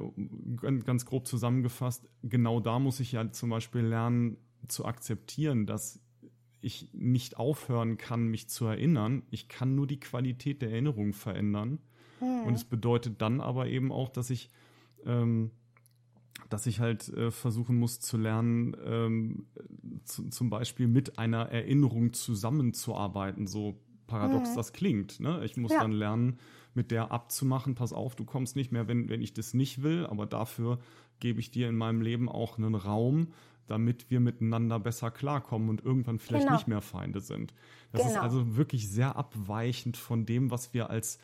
ganz grob zusammengefasst, genau da muss ich ja zum Beispiel lernen zu akzeptieren, dass ich nicht aufhören kann, mich zu erinnern. Ich kann nur die Qualität der Erinnerung verändern. Mhm. Und es bedeutet dann aber eben auch, dass ich ähm, dass ich halt äh, versuchen muss zu lernen, ähm, zu, zum Beispiel mit einer Erinnerung zusammenzuarbeiten, so paradox mhm. das klingt. Ne? Ich muss ja. dann lernen, mit der abzumachen, pass auf, du kommst nicht mehr, wenn, wenn ich das nicht will, aber dafür gebe ich dir in meinem Leben auch einen Raum, damit wir miteinander besser klarkommen und irgendwann vielleicht Genau. nicht mehr Feinde sind. Das ist Genau. also wirklich sehr abweichend von dem, was wir als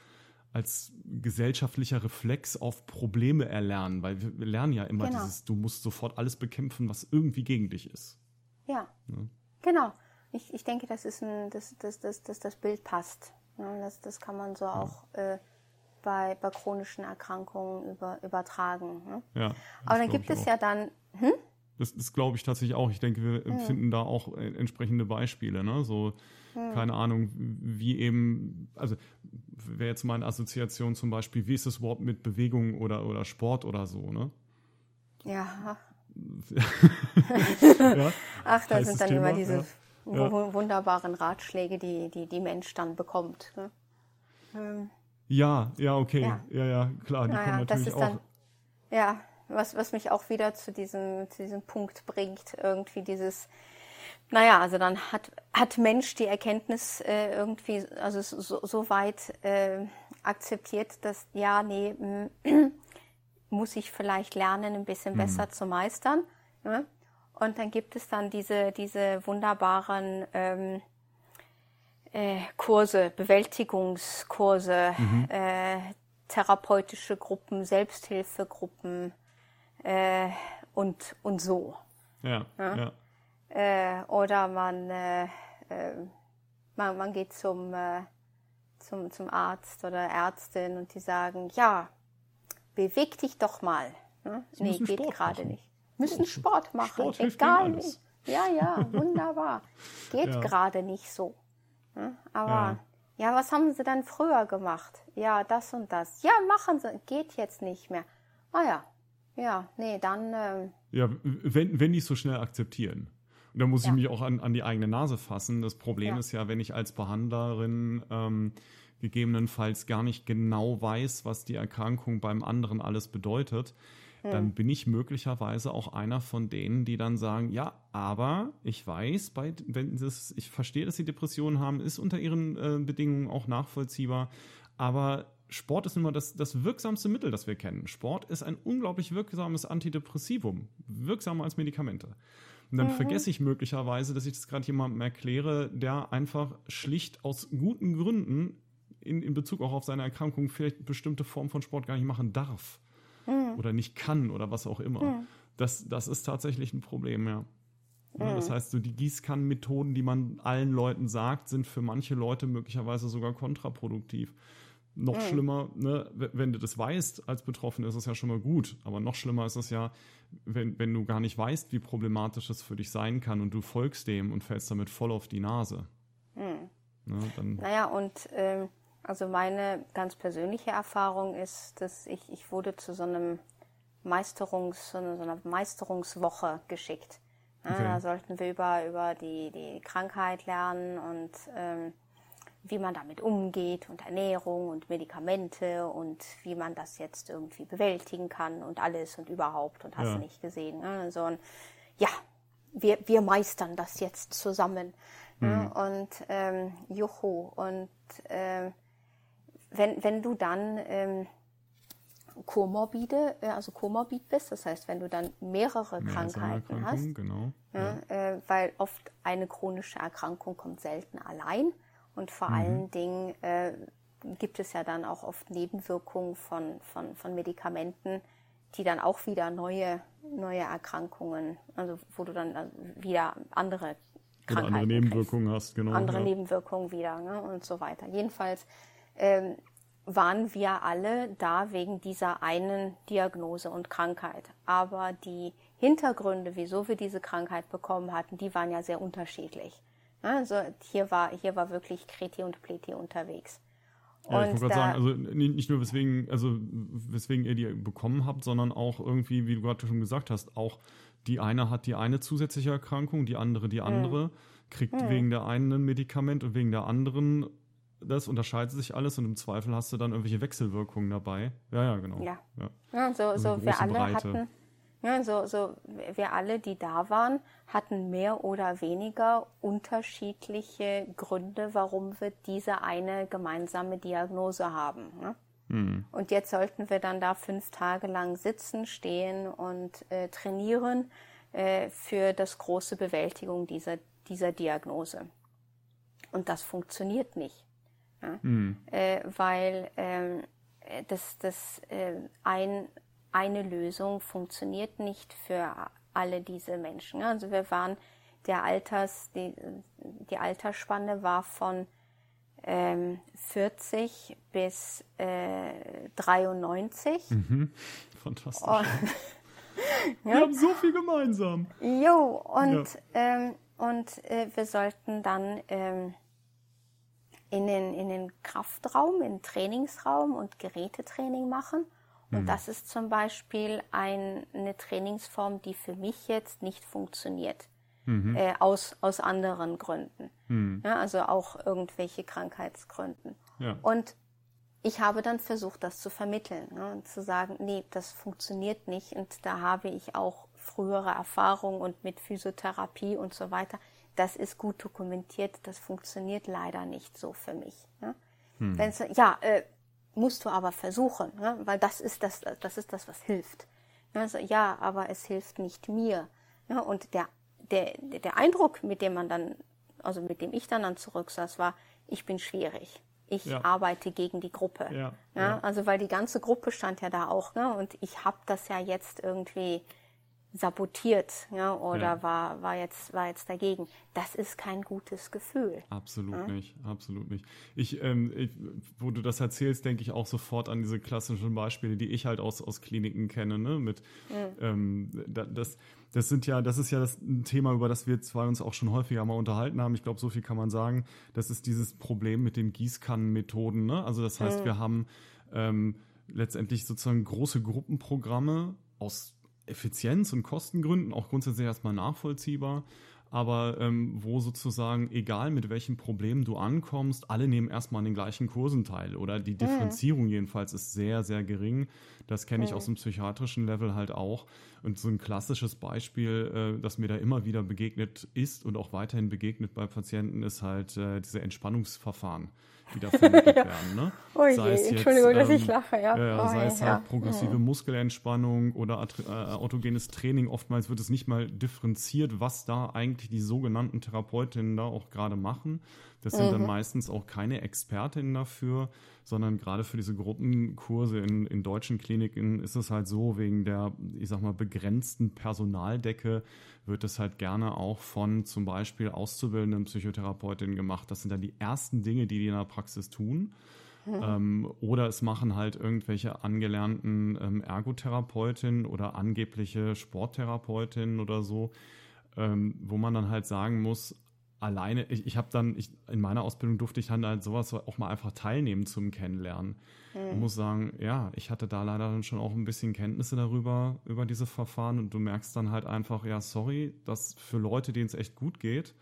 als gesellschaftlicher Reflex auf Probleme erlernen, weil wir, lernen ja immer Genau. dieses, du musst sofort alles bekämpfen, was irgendwie gegen dich ist. Ja, genau. Ich, ich denke, das ist ein, dass das, das, das, das Bild passt. Ja, das, das kann man so auch äh, bei, bei chronischen Erkrankungen über, übertragen. Ne? Ja, Aber dann gibt es auch. ja dann, Das, das glaube ich tatsächlich auch. Ich denke, wir Hm. finden da auch entsprechende Beispiele. Ne? So, Hm. keine Ahnung, wie eben, also wäre jetzt meine Assoziation zum Beispiel, wie ist es überhaupt mit Bewegung oder, oder Sport oder so, ne? ja, ja? ach, da sind dann Thema, immer diese ja. wu- wunderbaren Ratschläge, die, die die Mensch dann bekommt. Ne? Ähm, ja, ja, okay. Ja. Ja, ja, klar, die kommen naja, das natürlich ist auch. dann, ja, was, was mich auch wieder zu diesem, zu diesem Punkt bringt, irgendwie dieses, naja, also dann hat, hat Mensch die Erkenntnis äh, irgendwie, also so, so weit äh, akzeptiert, dass, ja, nee, mm, muss ich vielleicht lernen, ein bisschen besser zu meistern. Ne? Und dann gibt es dann diese, diese wunderbaren ähm, äh, Kurse, Bewältigungskurse, äh, therapeutische Gruppen, Selbsthilfegruppen äh, und, und so. Ja, ja. Äh, oder man, äh, äh, man, man geht zum, äh, zum, zum Arzt oder Ärztin und die sagen, ja, beweg dich doch mal. Ne? Nee, geht gerade nicht. Müssen Sport machen, Sport egal wie. Ja, ja, wunderbar. Geht Ja. gerade nicht so. Ne? Aber ja. was haben sie dann früher gemacht? Ja, das und das. Ja, machen sie. Geht jetzt nicht mehr. Ah ja, ja, nee, dann ähm, Ja, wenn, wenn die es so schnell akzeptieren. Und da muss Ja. ich mich auch an, an die eigene Nase fassen. Das Problem Ja. ist ja, wenn ich als Behandlerin ähm, gegebenenfalls gar nicht genau weiß, was die Erkrankung beim anderen alles bedeutet, Hm. dann bin ich möglicherweise auch einer von denen, die dann sagen, ja, aber ich weiß, bei, wenn das, ich verstehe, dass sie Depressionen haben, ist unter ihren äh, Bedingungen auch nachvollziehbar, aber Sport ist immer das, das wirksamste Mittel, das wir kennen. Sport ist ein unglaublich wirksames Antidepressivum, wirksamer als Medikamente. Und dann vergesse ich möglicherweise, dass ich das gerade jemandem erkläre, der einfach schlicht aus guten Gründen in, in Bezug auch auf seine Erkrankung vielleicht bestimmte Form von Sport gar nicht machen darf oder nicht kann oder was auch immer. Das, das ist tatsächlich ein Problem, ja. Ja, Das heißt, so die Gießkannenmethoden, die man allen Leuten sagt, sind für manche Leute möglicherweise sogar kontraproduktiv. Noch schlimmer, ne, wenn du das weißt als Betroffener, ist es ja schon mal gut. Aber noch schlimmer ist es ja, wenn, wenn du gar nicht weißt, wie problematisch es für dich sein kann und du folgst dem und fällst damit voll auf die Nase. Ne, dann, Naja, und ähm, also meine ganz persönliche Erfahrung ist, dass ich, ich wurde zu so einem Meisterungs, so einer Meisterungswoche geschickt. Ja, Okay. Da sollten wir über, über die, die Krankheit lernen und ähm, wie man damit umgeht und Ernährung und Medikamente und wie man das jetzt irgendwie bewältigen kann und alles und überhaupt und hast Ja. nicht gesehen. Ne? So ein, ja, wir, wir meistern das jetzt zusammen. Ne? Und ähm, juhu. Und ähm, wenn, wenn du dann ähm, komorbide, äh, also komorbid bist, das heißt, wenn du dann mehrere mehr als eine Krankheiten hast, genau. ja, äh, weil oft eine chronische Erkrankung kommt selten allein und vor allen Dingen äh, gibt es ja dann auch oft Nebenwirkungen von, von, von Medikamenten, die dann auch wieder neue, neue Erkrankungen, also wo du dann also wieder andere Oder Krankheiten andere kriegst Nebenwirkungen hast, genau. andere ja. Nebenwirkungen wieder ne, und so weiter. Jedenfalls ähm, waren wir alle da wegen dieser einen Diagnose und Krankheit. Aber die Hintergründe, wieso wir diese Krankheit bekommen hatten, die waren ja sehr unterschiedlich. Also hier war, hier war wirklich Kreti und Pleti unterwegs. Ja, ich wollte gerade sagen, also nicht nur weswegen, also weswegen ihr die bekommen habt, sondern auch irgendwie, wie du gerade schon gesagt hast, auch die eine hat die eine zusätzliche Erkrankung, die andere Hm. die andere, kriegt wegen der einen ein Medikament und wegen der anderen das unterscheidet sich alles und im Zweifel hast du dann irgendwelche Wechselwirkungen dabei. Ja, ja, genau. Ja. ja. Ja, so, Also so wir alle Breite. hatten, ja, so, so wir alle, die da waren, hatten mehr oder weniger unterschiedliche Gründe, warum wir diese eine gemeinsame Diagnose haben. Ne? Hm. Und jetzt sollten wir dann da fünf Tage lang sitzen, stehen und äh, trainieren, äh, für das große Bewältigung dieser, dieser Diagnose. Und das funktioniert nicht. Ja? Mhm. Äh, weil ähm, das, das äh, ein, eine Lösung funktioniert nicht für alle diese Menschen. Also wir waren der Alters, die, die Altersspanne war von ähm, 40 bis äh, 93. Mhm. Fantastisch. Oh. wir ja. haben so viel gemeinsam. Jo, und, ja. ähm, und äh, wir sollten dann ähm, in, den, in den Kraftraum, in den Trainingsraum und Gerätetraining machen. Und mhm. das ist zum Beispiel ein, eine Trainingsform, die für mich jetzt nicht funktioniert. Mhm. Äh, aus, aus anderen Gründen. Mhm. Ja, also auch irgendwelche Krankheitsgründen. Ja. Und ich habe dann versucht, das zu vermitteln ne, und zu sagen, nee, das funktioniert nicht. Und da habe ich auch frühere Erfahrungen und mit Physiotherapie und so weiter. Das ist gut dokumentiert. Das funktioniert leider nicht so für mich. Ne? Hm. Wenn's, ja, äh, musst du aber versuchen, ne? weil das ist das, das ist das, was hilft. Also, ja, aber es hilft nicht mir. Ja, und der, der, der Eindruck, mit dem man dann, also mit dem ich dann, dann zurücksaß, war, ich bin schwierig. Ich ja. arbeite gegen die Gruppe. Ja, ja, Also weil die ganze Gruppe stand ja da auch, ne? Und ich habe das ja jetzt irgendwie sabotiert ja, oder ja. War, war, jetzt, war jetzt dagegen. Das ist kein gutes Gefühl. Absolut ja? nicht, absolut nicht. Ich, ähm, ich, wo du das erzählst, denke ich auch sofort an diese klassischen Beispiele, die ich halt aus, aus Kliniken kenne. Ne? Mit, mhm. ähm, das, das sind ja, das ist ja das ein Thema, über das wir zwei uns auch schon häufiger mal unterhalten haben. Ich glaube, so viel kann man sagen. Das ist dieses Problem mit den Gießkannenmethoden. Ne? Also das heißt, mhm. wir haben ähm, letztendlich sozusagen große Gruppenprogramme aus Effizienz- und Kostengründen auch grundsätzlich erstmal nachvollziehbar, aber ähm, wo sozusagen, egal mit welchen Problemen du ankommst, alle nehmen erstmal an den gleichen Kursen teil oder die Differenzierung jedenfalls ist sehr, sehr gering. Das kenne ich aus dem psychiatrischen Level halt auch. Und so ein klassisches Beispiel, äh, das mir da immer wieder begegnet ist und auch weiterhin begegnet bei Patienten, ist halt äh, diese Entspannungsverfahren die da vermittelt ja. werden. Ne? Oh je, jetzt, Entschuldigung, ähm, dass ich lache. Ja. Äh, oh sei es halt progressive mhm. Muskelentspannung oder äh, autogenes Training. Oftmals wird es nicht mal differenziert, was da eigentlich die sogenannten Therapeutinnen da auch gerade machen. Das sind mhm. dann meistens auch keine Expertinnen dafür, sondern gerade für diese Gruppenkurse in, in deutschen Kliniken ist es halt so, wegen der, ich sag mal, begrenzten Personaldecke wird es halt gerne auch von zum Beispiel auszubildenden Psychotherapeutinnen gemacht. Das sind dann die ersten Dinge, die die in der Praxis tun. Mhm. Ähm, oder es machen halt irgendwelche angelernten ähm, Ergotherapeutinnen oder angebliche Sporttherapeutinnen oder so, ähm, wo man dann halt sagen muss, alleine, ich, ich habe dann, ich, in meiner Ausbildung durfte ich dann halt sowas auch mal einfach teilnehmen zum Kennenlernen. Mhm. Ich muss sagen, ja, ich hatte da leider dann schon auch ein bisschen Kenntnisse darüber, über diese Verfahren und du merkst dann halt einfach, ja, sorry, dass für Leute, denen es echt gut geht,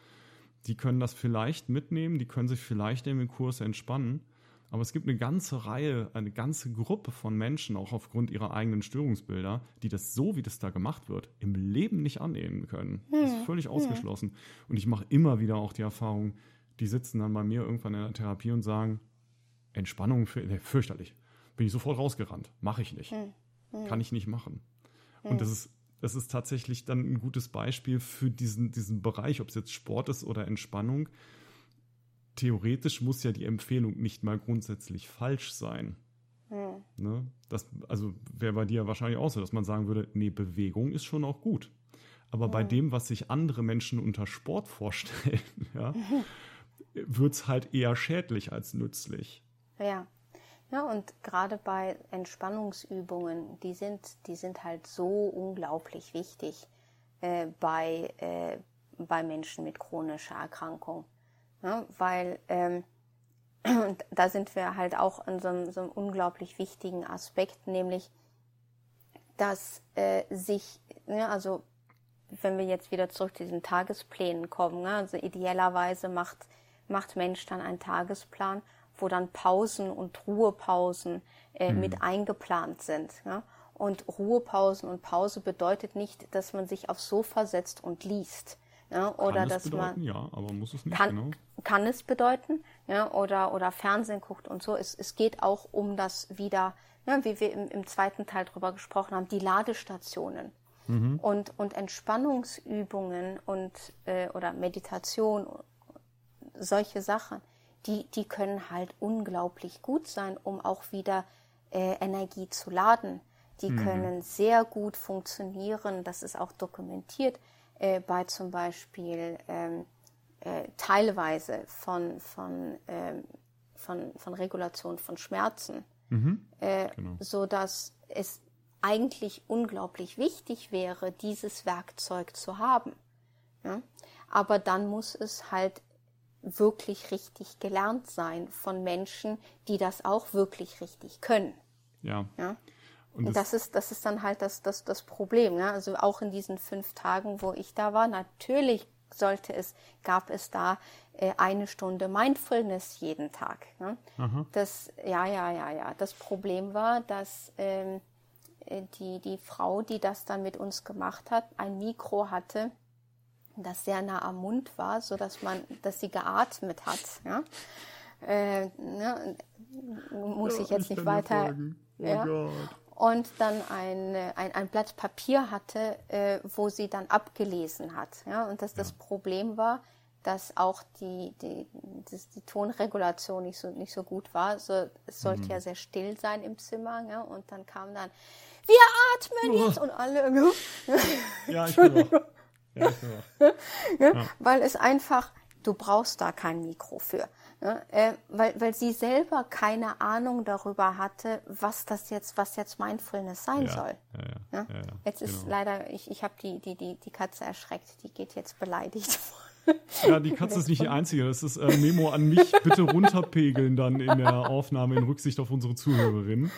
die können das vielleicht mitnehmen, die können sich vielleicht in dem Kurs entspannen. Aber es gibt eine ganze Reihe, eine ganze Gruppe von Menschen, auch aufgrund ihrer eigenen Störungsbilder, die das so, wie das da gemacht wird, im Leben nicht annehmen können. Das ist völlig ausgeschlossen. Und ich mache immer wieder auch die Erfahrung, die sitzen dann bei mir irgendwann in der Therapie und sagen, Entspannung, fürchterlich. Bin ich sofort rausgerannt. Mache ich nicht. Kann ich nicht machen. Und das ist, das ist tatsächlich dann ein gutes Beispiel für diesen, diesen Bereich, ob es jetzt Sport ist oder Entspannung theoretisch muss ja die Empfehlung nicht mal grundsätzlich falsch sein. Hm. Ne? Das, also wäre bei dir wahrscheinlich auch so, dass man sagen würde, nee, Bewegung ist schon auch gut. Aber hm. bei dem, was sich andere Menschen unter Sport vorstellen, ja, wird es halt eher schädlich als nützlich. Ja. Ja, und gerade bei Entspannungsübungen, die sind, die sind halt so unglaublich wichtig äh, bei, äh, bei Menschen mit chronischer Erkrankung. Ja, weil ähm, da sind wir halt auch an so einem, so einem unglaublich wichtigen Aspekt, nämlich, dass äh, sich, ne, also wenn wir jetzt wieder zurück zu diesen Tagesplänen kommen, ne, also idealerweise macht, macht Mensch dann einen Tagesplan, wo dann Pausen und Ruhepausen äh, mhm. mit eingeplant sind. Ja? Und Ruhepausen und Pause bedeutet nicht, dass man sich aufs Sofa setzt und liest. Ja, oder kann dass es bedeuten, man ja, aber muss es nicht kann, genau. Kann es bedeuten, ja, oder oder Fernsehen guckt und so. Es, es geht auch um das wieder, ja, wie wir im, im zweiten Teil drüber gesprochen haben, die Ladestationen. Mhm. Und, und Entspannungsübungen und äh, oder Meditation, solche Sachen, die, die können halt unglaublich gut sein, um auch wieder äh, Energie zu laden. Die mhm. können sehr gut funktionieren, das ist auch dokumentiert äh, bei zum Beispiel ähm, äh, teilweise von, von, ähm, von, von Regulation von Schmerzen, mhm. äh, genau. so dass es eigentlich unglaublich wichtig wäre, dieses Werkzeug zu haben. Ja? Aber dann muss es halt wirklich richtig gelernt sein von Menschen, die das auch wirklich richtig können. Ja. ja? Und das, ist, das ist dann halt das, das, das Problem. Ne? Also auch in diesen fünf Tagen, wo ich da war, natürlich sollte es, gab es da äh, eine Stunde Mindfulness jeden Tag. Ne? Das, ja, ja, ja, ja. Das Problem war, dass ähm, äh, die, die Frau, die das dann mit uns gemacht hat, ein Mikro hatte, das sehr nah am Mund war, so dass man, dass sie geatmet hat. Ja? Äh, ne, muss ja, ich jetzt nicht weiter. Oh ja. Gott und dann ein, ein, ein Blatt Papier hatte, äh, wo sie dann abgelesen hat. Ja? Und dass das Problem war, dass auch die, die, das, die Tonregulation nicht so, nicht so gut war. So, es sollte mhm. ja sehr still sein im Zimmer. Ja? Und dann kam dann, wir atmen jetzt und alle. ja, ich bin auch. Ja, ich bin auch. Ja, ja. Weil es einfach, du brauchst da kein Mikro für. Ja, äh, weil, weil sie selber keine Ahnung darüber hatte, was das jetzt, was jetzt Mindfulness sein ja, soll. Ja, jetzt ist genau. leider, ich, ich habe die, die, die, die Katze erschreckt, die geht jetzt beleidigt. Ja, die Katze ist nicht die einzige. Das ist äh, Memo an mich. Bitte runterpegeln dann in der Aufnahme in Rücksicht auf unsere Zuhörerin.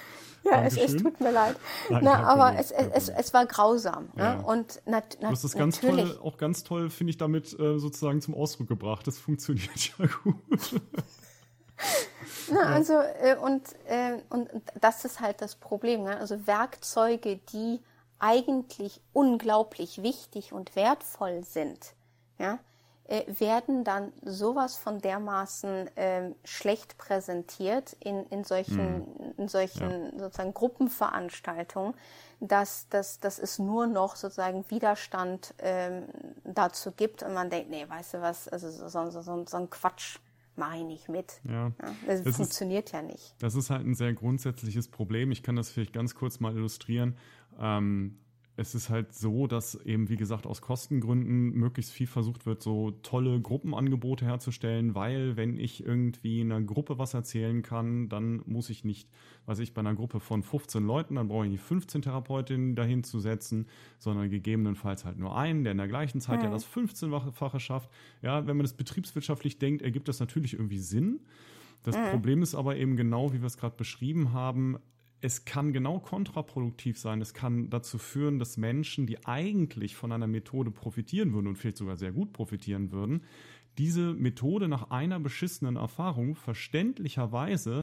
Ja, es, es, tut mir leid. Nein, Na, aber es, es, es, war grausam. Ne? Ja. Ne? Und nat, nat, du hast das ganz toll, auch ganz toll, finde ich, damit äh, sozusagen zum Ausdruck gebracht. Das funktioniert ja gut. Na, also, äh, und, äh, und das ist halt das Problem. Ne? Also Werkzeuge, die eigentlich unglaublich wichtig und wertvoll sind, ja, äh, werden dann sowas von dermaßen äh, schlecht präsentiert in, in solchen, mhm. in solchen ja. sozusagen Gruppenveranstaltungen, dass, dass, dass es nur noch sozusagen Widerstand ähm, dazu gibt und man denkt, nee, weißt du was, also so, so, so, so ein Quatsch mache ich nicht mit. Ja. ja das, das, funktioniert ist, ja nicht. Das ist halt ein sehr grundsätzliches Problem. Ich kann das vielleicht ganz kurz mal illustrieren. Ähm, es ist halt so, dass eben, wie gesagt, aus Kostengründen möglichst viel versucht wird, so tolle Gruppenangebote herzustellen, weil wenn ich irgendwie in einer Gruppe was erzählen kann, dann muss ich nicht, weiß ich, bei einer Gruppe von 15 Leuten, dann brauche ich nicht 15 Therapeutinnen dahin zu setzen, sondern gegebenenfalls halt nur einen, der in der gleichen Zeit ja, ja das 15-fache schafft. Ja, wenn man das betriebswirtschaftlich denkt, ergibt das natürlich irgendwie Sinn. Das mhm. Problem ist aber eben genau, wie wir es gerade beschrieben haben, es kann genau kontraproduktiv sein. Es kann dazu führen, dass Menschen, die eigentlich von einer Methode profitieren würden und vielleicht sogar sehr gut profitieren würden, diese Methode nach einer beschissenen Erfahrung verständlicherweise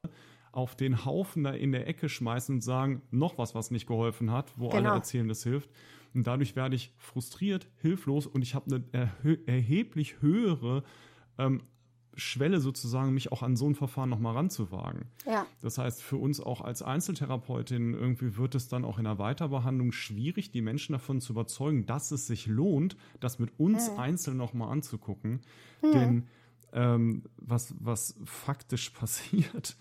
auf den Haufen da in der Ecke schmeißen und sagen, noch was, was nicht geholfen hat, wo genau. alle erzählen, das hilft. Und dadurch werde ich frustriert, hilflos und ich habe eine erheblich höhere ähm, Schwelle sozusagen, mich auch an so ein Verfahren nochmal ranzuwagen. Ja. Das heißt, für uns auch als Einzeltherapeutin irgendwie wird es dann auch in der Weiterbehandlung schwierig, die Menschen davon zu überzeugen, dass es sich lohnt, das mit uns mhm. einzeln nochmal anzugucken. Mhm. Denn ähm, was, was faktisch passiert,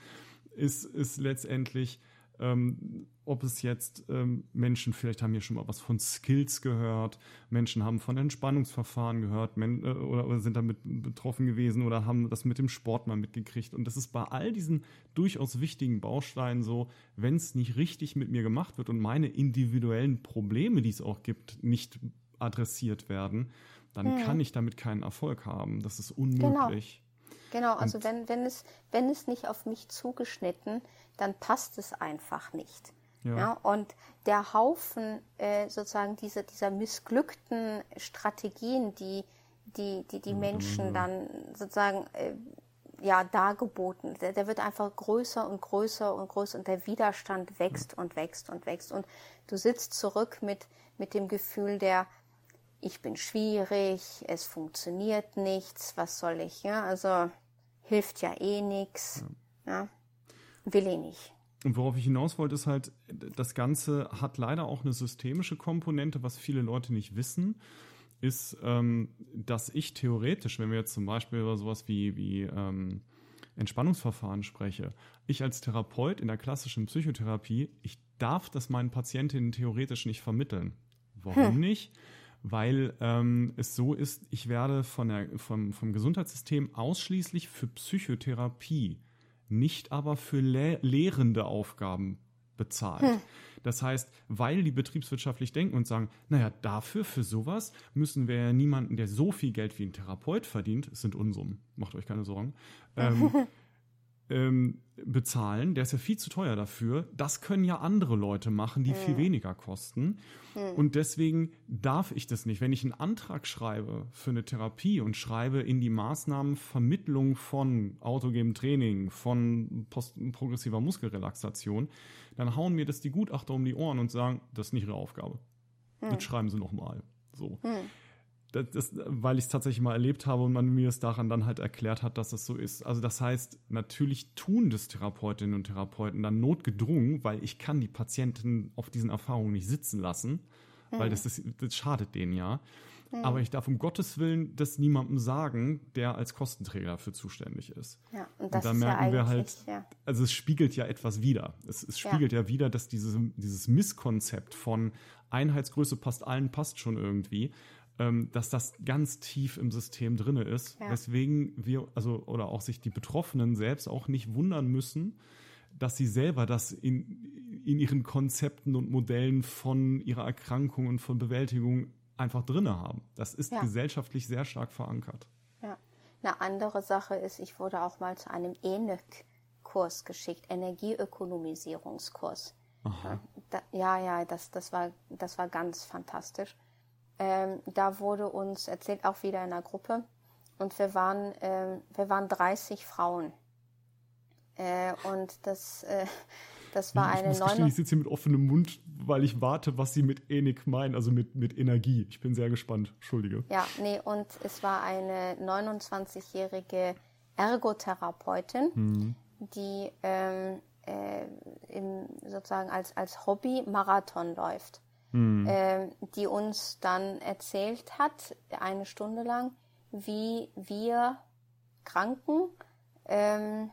ist, ist letztendlich, ähm, ob es jetzt ähm, Menschen, vielleicht haben hier schon mal was von Skills gehört, Menschen haben von Entspannungsverfahren gehört men, äh, oder, oder, sind damit betroffen gewesen oder haben das mit dem Sport mal mitgekriegt. Und das ist bei all diesen durchaus wichtigen Bausteinen so, wenn es nicht richtig mit mir gemacht wird und meine individuellen Probleme, die es auch gibt, nicht adressiert werden, dann hm. kann ich damit keinen Erfolg haben. Das ist unmöglich. Genau. Genau, also wenn, wenn, es, wenn es nicht auf mich zugeschnitten, dann passt es einfach nicht. Ja. ja und der Haufen äh, sozusagen dieser, dieser missglückten Strategien, die die, die, die Menschen dann sozusagen äh, ja dargeboten, der, der wird einfach größer und größer und größer und der Widerstand wächst und wächst und wächst. Und du sitzt zurück mit, mit dem Gefühl der, ich bin schwierig, es funktioniert nichts, was soll ich, ja, also hilft ja eh nichts. Ja. ja. Will eh nicht. und worauf ich hinaus wollte, ist halt, das Ganze hat leider auch eine systemische Komponente, was viele Leute nicht wissen, ist, ähm, dass ich theoretisch, wenn wir jetzt zum Beispiel über sowas wie, wie ähm, Entspannungsverfahren spreche, ich als Therapeut in der klassischen Psychotherapie, ich darf das meinen Patientinnen theoretisch nicht vermitteln. Warum hm. nicht? Weil ähm, es so ist, ich werde von der, vom, vom Gesundheitssystem ausschließlich für Psychotherapie, nicht aber für le lehrende Aufgaben bezahlt. Hm. Das heißt, weil die betriebswirtschaftlich denken und sagen, naja, dafür, für sowas müssen wir ja niemanden, der so viel Geld wie ein Therapeut verdient, es sind Unsummen, macht euch keine Sorgen, ähm, ähm, bezahlen, der ist ja viel zu teuer dafür. Das können ja andere Leute machen, die mhm. viel weniger kosten. Mhm. Und deswegen darf ich das nicht. Wenn ich einen Antrag schreibe für eine Therapie und schreibe in die Maßnahmen Vermittlung von autogenem Training, von progressiver Muskelrelaxation, dann hauen mir das die Gutachter um die Ohren und sagen, das ist nicht ihre Aufgabe. Mhm. Jetzt schreiben sie nochmal. So. Mhm das, das, weil ich es tatsächlich mal erlebt habe und man mir es daran dann halt erklärt hat, dass es so ist. Also das heißt, natürlich tun das Therapeutinnen und Therapeuten dann notgedrungen, weil ich kann die Patienten auf diesen Erfahrungen nicht sitzen lassen, mhm. weil das, ist, das schadet denen ja. Mhm. Aber ich darf um Gottes Willen das niemandem sagen, der als Kostenträger dafür zuständig ist. Ja, und, das und da merken ja wir halt, ja. also es spiegelt ja etwas wider. Es, es spiegelt ja. ja wieder, dass diese, dieses Misskonzept von Einheitsgröße passt allen, passt schon irgendwie, ähm, dass das ganz tief im System drinne ist, ja. weswegen wir, also oder auch sich die Betroffenen selbst auch nicht wundern müssen, dass sie selber das in, in ihren Konzepten und Modellen von ihrer Erkrankung und von Bewältigung einfach drinne haben. Das ist ja. gesellschaftlich sehr stark verankert. Ja. Eine andere Sache ist, ich wurde auch mal zu einem ENIC-Kurs geschickt, Energieökonomisierungskurs. Aha. Ja, ja, das, das, war, das war ganz fantastisch. Ähm, da wurde uns erzählt, auch wieder in einer Gruppe, und wir waren, ähm, wir waren 30 Frauen. Äh, und das, äh, das war ich eine muss gestehen, Ich sitze hier mit offenem Mund, weil ich warte, was Sie mit Enik meinen, also mit, mit Energie. Ich bin sehr gespannt. Entschuldige. Ja, nee, und es war eine 29-jährige Ergotherapeutin, mhm. die ähm, äh, im, sozusagen als, als Hobby Marathon läuft mhm. äh, die uns dann erzählt hat, eine Stunde lang, wie wir Kranken ähm,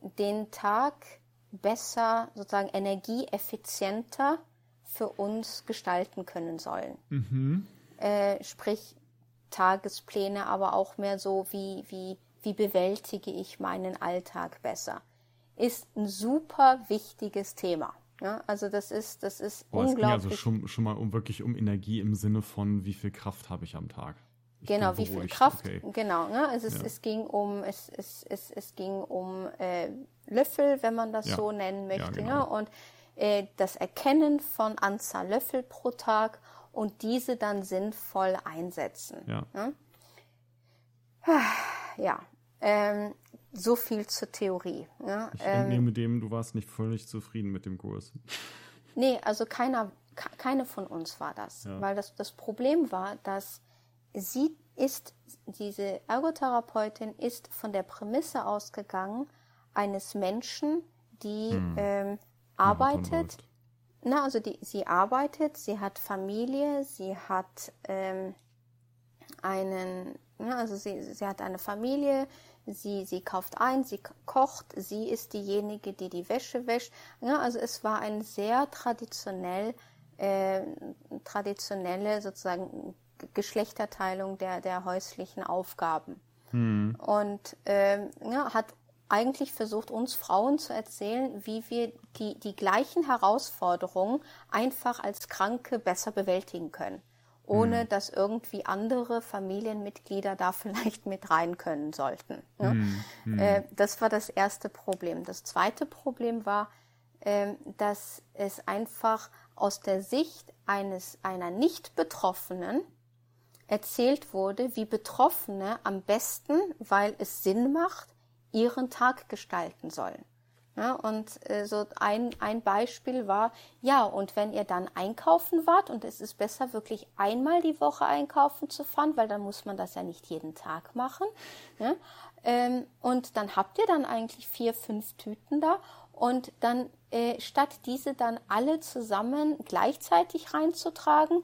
den Tag besser, sozusagen energieeffizienter für uns gestalten können sollen. Mhm. Äh, sprich Tagespläne, aber auch mehr so, wie, wie, wie bewältige ich meinen Alltag besser. Ist ein super wichtiges Thema. Ja, also das ist, das ist oh, unglaublich. Es ging also schon, schon mal um wirklich um Energie im Sinne von, wie viel Kraft habe ich am Tag. Ich genau, wie viel Kraft, okay. genau. Ne? Es, ist, ja. es ging um, es, es, es, es ging um äh, Löffel, wenn man das ja. so nennen möchte. Ja, genau. ne? Und äh, das Erkennen von Anzahl Löffel pro Tag und diese dann sinnvoll einsetzen. Ja. Ne? Ja. Ähm, so viel zur Theorie. Ja. Ich ähm, entnehme dem, du warst nicht völlig zufrieden mit dem Kurs. Nee, also keiner, keine von uns war das. Ja. Weil das, das Problem war, dass sie ist, diese Ergotherapeutin ist von der Prämisse ausgegangen, eines Menschen, die hm. ähm, arbeitet. Na, also die, sie arbeitet, sie hat Familie, sie hat ähm, einen, ja, also sie, sie hat eine Familie, Sie, sie kauft ein, sie kocht, sie ist diejenige, die die Wäsche wäscht. Ja, also es war eine sehr traditionell, äh, traditionelle sozusagen Geschlechterteilung der, der häuslichen Aufgaben. Hm. Und äh, ja, hat eigentlich versucht, uns Frauen zu erzählen, wie wir die, die gleichen Herausforderungen einfach als Kranke besser bewältigen können ohne mhm. dass irgendwie andere Familienmitglieder da vielleicht mit rein können sollten. Ne? Mhm. Äh, das war das erste Problem. Das zweite Problem war, äh, dass es einfach aus der Sicht eines einer Nicht-Betroffenen erzählt wurde, wie Betroffene am besten, weil es Sinn macht, ihren Tag gestalten sollen. Ja, und äh, so ein, ein Beispiel war, ja, und wenn ihr dann einkaufen wart, und es ist besser, wirklich einmal die Woche einkaufen zu fahren, weil dann muss man das ja nicht jeden Tag machen. Ja, ähm, und dann habt ihr dann eigentlich vier, fünf Tüten da Und dann äh, statt diese dann alle zusammen gleichzeitig reinzutragen,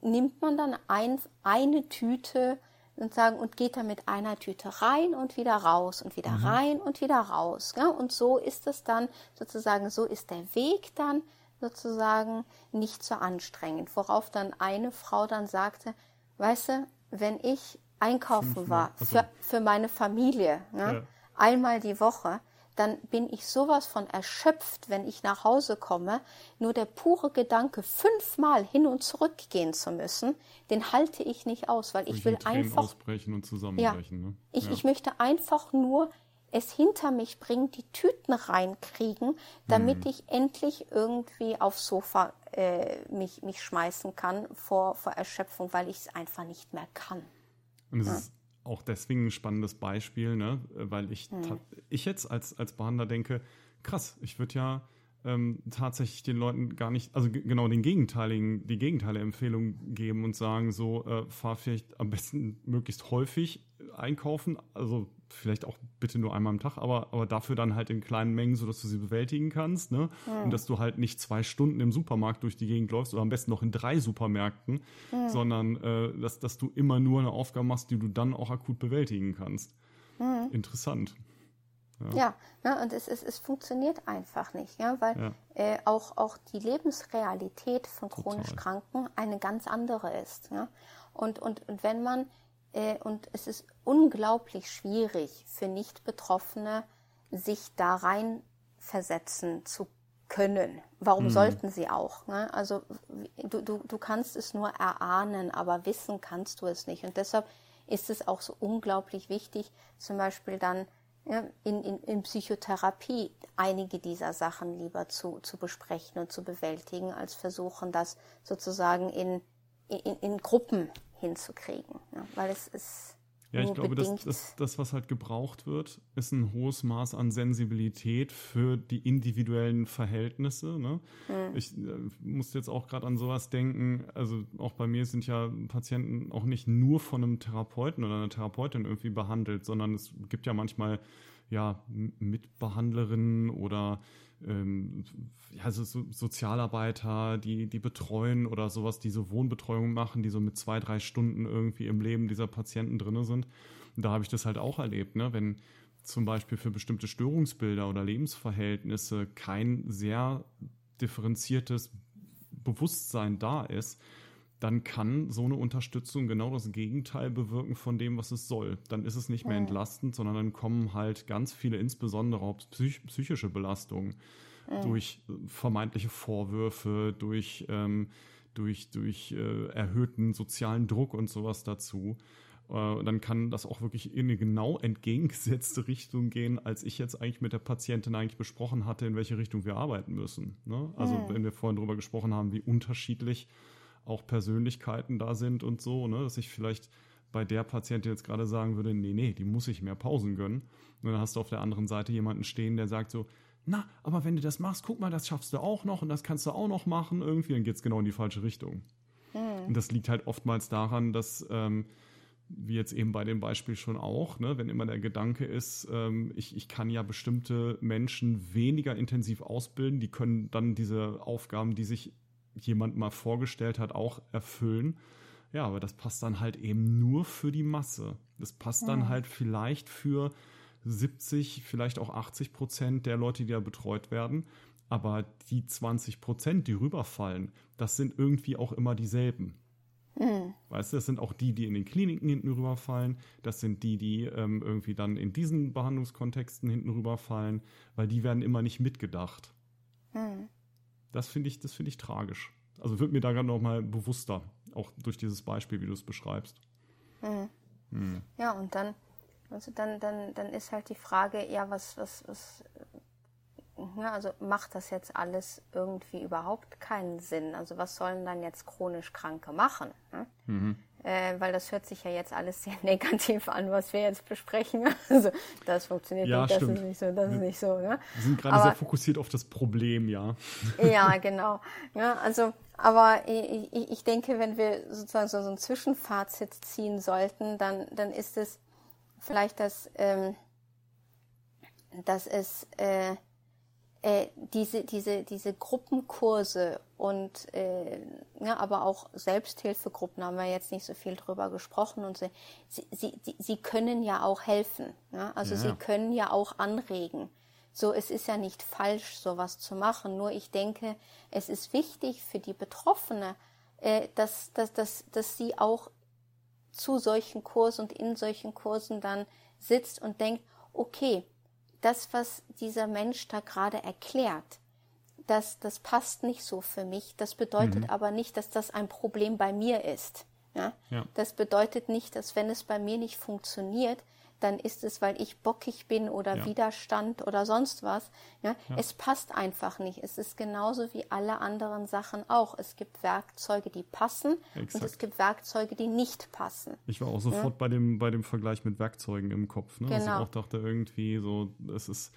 nimmt man dann ein, eine Tüte und sagen und geht dann mit einer Tüte rein und wieder raus und wieder mhm. rein und wieder raus. Ja? Und so ist es dann sozusagen, so ist der Weg dann sozusagen nicht so anstrengend. Worauf dann eine Frau dann sagte, weißt du, wenn ich einkaufen war für, für meine Familie, ne, ja. einmal die Woche, dann bin ich sowas von erschöpft, wenn ich nach Hause komme. Nur der pure Gedanke, fünfmal hin und zurück gehen zu müssen, den halte ich nicht aus, weil ich will einfach ausbrechen und zusammenbrechen. Ja, ne? ich, ja. ich möchte einfach nur es hinter mich bringen, die Tüten reinkriegen, damit hm. ich endlich irgendwie aufs Sofa äh, mich, mich schmeißen kann vor, vor Erschöpfung, weil ich es einfach nicht mehr kann. Und es ja. ist auch deswegen ein spannendes Beispiel, ne? weil ich, hm. ich jetzt als, als Behandler denke, krass, ich würde ja ähm, tatsächlich den Leuten gar nicht, also genau den gegenteiligen, die gegenteilige Empfehlung geben und sagen, so äh, fahr vielleicht am besten möglichst häufig einkaufen, also vielleicht auch bitte nur einmal am Tag, aber, aber dafür dann halt in kleinen Mengen, sodass du sie bewältigen kannst, ne? Mhm. Und dass du halt nicht zwei Stunden im Supermarkt durch die Gegend läufst oder am besten noch in drei Supermärkten, mhm. sondern äh, dass, dass du immer nur eine Aufgabe machst, die du dann auch akut bewältigen kannst. Mhm. Interessant. Ja, ja ne, und es, es, es funktioniert einfach nicht, ja, weil ja. Äh, auch, auch die Lebensrealität von chronisch Total. Kranken eine ganz andere ist. Ja? Und, und, und wenn man und es ist unglaublich schwierig für Nicht-Betroffene, sich da rein versetzen zu können. Warum mhm. sollten sie auch? Ne? Also du, du, du kannst es nur erahnen, aber wissen kannst du es nicht. Und deshalb ist es auch so unglaublich wichtig, zum Beispiel dann ja, in, in, in Psychotherapie einige dieser Sachen lieber zu, zu besprechen und zu bewältigen, als versuchen, das sozusagen in, in, in Gruppen hinzukriegen. Ja, weil es ist. Ja, ich glaube, das, das, das, was halt gebraucht wird, ist ein hohes Maß an Sensibilität für die individuellen Verhältnisse. Ne? Mhm. Ich äh, musste jetzt auch gerade an sowas denken. Also auch bei mir sind ja Patienten auch nicht nur von einem Therapeuten oder einer Therapeutin irgendwie behandelt, sondern es gibt ja manchmal ja Mitbehandlerinnen oder ähm, ja, so, so Sozialarbeiter, die, die betreuen oder sowas, die so Wohnbetreuung machen, die so mit zwei, drei Stunden irgendwie im Leben dieser Patienten drin sind. Und da habe ich das halt auch erlebt, ne? wenn zum Beispiel für bestimmte Störungsbilder oder Lebensverhältnisse kein sehr differenziertes Bewusstsein da ist, dann kann so eine Unterstützung genau das Gegenteil bewirken von dem, was es soll. Dann ist es nicht mehr entlastend, sondern dann kommen halt ganz viele, insbesondere auch psych psychische Belastungen mhm. durch vermeintliche Vorwürfe, durch, ähm, durch, durch äh, erhöhten sozialen Druck und sowas dazu. Äh, dann kann das auch wirklich in eine genau entgegengesetzte Richtung gehen, als ich jetzt eigentlich mit der Patientin eigentlich besprochen hatte, in welche Richtung wir arbeiten müssen. Ne? Also mhm. wenn wir vorhin darüber gesprochen haben, wie unterschiedlich auch Persönlichkeiten da sind und so, ne, dass ich vielleicht bei der Patientin jetzt gerade sagen würde, nee, nee, die muss ich mehr Pausen gönnen. Und dann hast du auf der anderen Seite jemanden stehen, der sagt so, na, aber wenn du das machst, guck mal, das schaffst du auch noch und das kannst du auch noch machen. Irgendwie, dann geht es genau in die falsche Richtung. Mhm. Und das liegt halt oftmals daran, dass, ähm, wie jetzt eben bei dem Beispiel schon auch, ne, wenn immer der Gedanke ist, ähm, ich, ich kann ja bestimmte Menschen weniger intensiv ausbilden, die können dann diese Aufgaben, die sich jemand mal vorgestellt hat, auch erfüllen. Ja, aber das passt dann halt eben nur für die Masse. Das passt dann halt vielleicht für 70, vielleicht auch 80 Prozent der Leute, die da betreut werden. Aber die 20 Prozent, die rüberfallen, das sind irgendwie auch immer dieselben. Mhm. Weißt du, das sind auch die, die in den Kliniken hinten rüberfallen. Das sind die, die ähm, irgendwie dann in diesen Behandlungskontexten hinten rüberfallen, weil die werden immer nicht mitgedacht. Mhm. Das finde ich, das finde ich tragisch. Also wird mir da gerade noch mal bewusster, auch durch dieses Beispiel, wie du es beschreibst. Mhm. Mhm. Ja, und dann, also dann, dann, dann ist halt die Frage, ja, was, was, was, ja, also macht das jetzt alles irgendwie überhaupt keinen Sinn? Also was sollen dann jetzt chronisch Kranke machen? Ne? Mhm äh, weil das hört sich ja jetzt alles sehr negativ an, was wir jetzt besprechen. Also das funktioniert ja, nicht, das ist nicht so, das ist nicht so. Ne? Wir sind gerade sehr fokussiert auf das Problem, ja. Ja, genau. Ja, also, aber ich, ich denke, wenn wir sozusagen so, so ein Zwischenfazit ziehen sollten, dann, dann ist es vielleicht, dass, ähm, dass es äh, äh, diese, diese, diese Gruppenkurse und äh, ja, aber auch Selbsthilfegruppen haben wir jetzt nicht so viel drüber gesprochen und sie, sie, sie, sie können ja auch helfen. Ja? Also ja. sie können ja auch anregen. So, es ist ja nicht falsch, sowas zu machen. Nur ich denke, es ist wichtig für die Betroffene, äh, dass, dass, dass, dass sie auch zu solchen Kursen und in solchen Kursen dann sitzt und denkt, okay, das, was dieser Mensch da gerade erklärt, das, das passt nicht so für mich. Das bedeutet mhm. aber nicht, dass das ein Problem bei mir ist. Ja? ja? Das bedeutet nicht, dass wenn es bei mir nicht funktioniert, dann ist es, weil ich bockig bin oder ja. Widerstand oder sonst was. Ja? ja? Es passt einfach nicht. Es ist genauso wie alle anderen Sachen auch. Es gibt Werkzeuge, die passen Exakt. und es gibt Werkzeuge, die nicht passen. Ich war auch sofort bei, dem, bei dem Vergleich mit Werkzeugen im Kopf. Ne? Genau. Dass ich auch dachte irgendwie so, es ist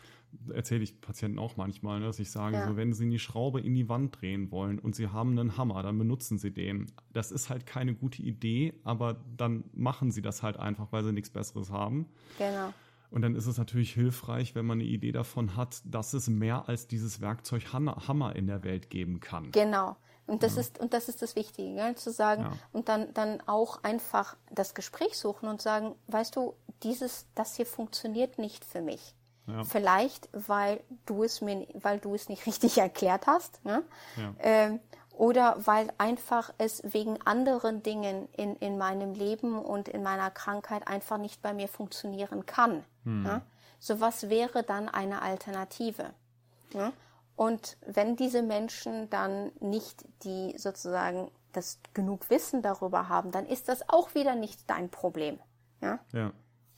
erzähle ich Patienten auch manchmal, ne, dass ich sage, ja. so, wenn sie die Schraube in die Wand drehen wollen und sie haben einen Hammer, dann benutzen sie den. Das ist halt keine gute Idee, aber dann machen sie das halt einfach, weil sie nichts Besseres haben. Genau. Und dann ist es natürlich hilfreich, wenn man eine Idee davon hat, dass es mehr als dieses Werkzeug Hammer in der Welt geben kann. Genau. Und das ja. ist und das ist das Wichtige, ja, zu sagen ja. und dann dann auch einfach das Gespräch suchen und sagen, weißt du, dieses das hier funktioniert nicht für mich. Ja. Vielleicht, weil du es mir, weil du es nicht richtig erklärt hast, ne? ja. ähm, oder weil einfach es wegen anderen Dingen in, in meinem Leben und in meiner Krankheit einfach nicht bei mir funktionieren kann. Hm. Ne? So was wäre dann eine Alternative? Ne? Und wenn diese Menschen dann nicht die sozusagen das genug Wissen darüber haben, dann ist das auch wieder nicht dein Problem. Ja. ja.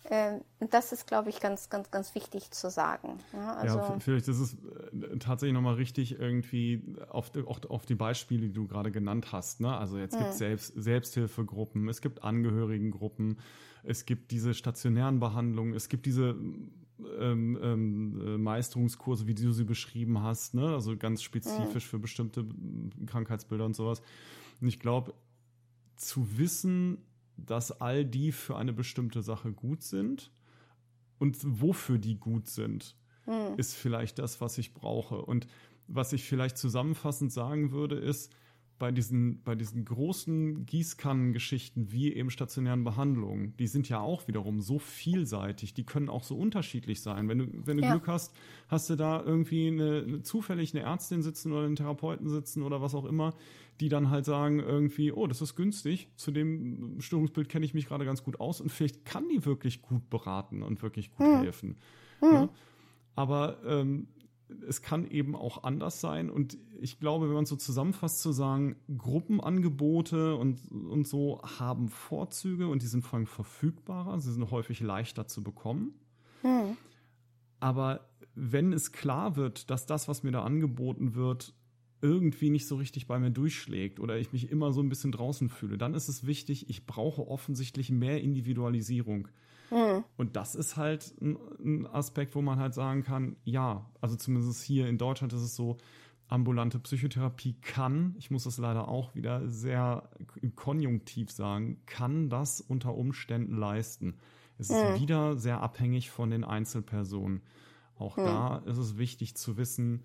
Ähm, das ist, glaube ich, ganz, ganz, ganz wichtig zu sagen. Ja, also ja vielleicht ist es äh, tatsächlich nochmal richtig irgendwie auf, auch auf die Beispiele, die du gerade genannt hast. Ne? Also jetzt gibt es hm. Selbst, Selbsthilfegruppen, es gibt Angehörigengruppen, es gibt diese stationären Behandlungen, es gibt diese ähm, ähm, äh, Meisterungskurse, wie du sie beschrieben hast, ne? also ganz spezifisch mhm. für bestimmte Krankheitsbilder und sowas. Und ich glaube, zu wissen, dass all die für eine bestimmte Sache gut sind und wofür die gut sind, hm. ist vielleicht das, was ich brauche. Und was ich vielleicht zusammenfassend sagen würde, ist, bei diesen, bei diesen großen Gießkannengeschichten wie eben stationären Behandlungen, die sind ja auch wiederum so vielseitig, die können auch so unterschiedlich sein. Wenn du, wenn du ja. Glück hast, hast du da irgendwie eine, eine, zufällig eine Ärztin sitzen oder einen Therapeuten sitzen oder was auch immer, die dann halt sagen irgendwie, oh, das ist günstig, zu dem Störungsbild kenne ich mich gerade ganz gut aus und vielleicht kann die wirklich gut beraten und wirklich gut hm. helfen. Hm. Ja? Aber ähm, es kann eben auch anders sein. Und ich glaube, wenn man so zusammenfasst, zu sagen, Gruppenangebote und, und so haben Vorzüge und die sind vor allem verfügbarer, sie sind häufig leichter zu bekommen. Hm. Aber wenn es klar wird, dass das, was mir da angeboten wird, irgendwie nicht so richtig bei mir durchschlägt oder ich mich immer so ein bisschen draußen fühle, dann ist es wichtig, ich brauche offensichtlich mehr Individualisierung. Mhm. Und das ist halt ein, ein, Aspekt, wo man halt sagen kann, ja, also zumindest hier in Deutschland ist es so, ambulante Psychotherapie kann, ich muss das leider auch wieder sehr konjunktiv sagen, kann das unter Umständen leisten. Es ist mhm. wieder sehr abhängig von den Einzelpersonen. Auch mhm. da ist es wichtig zu wissen,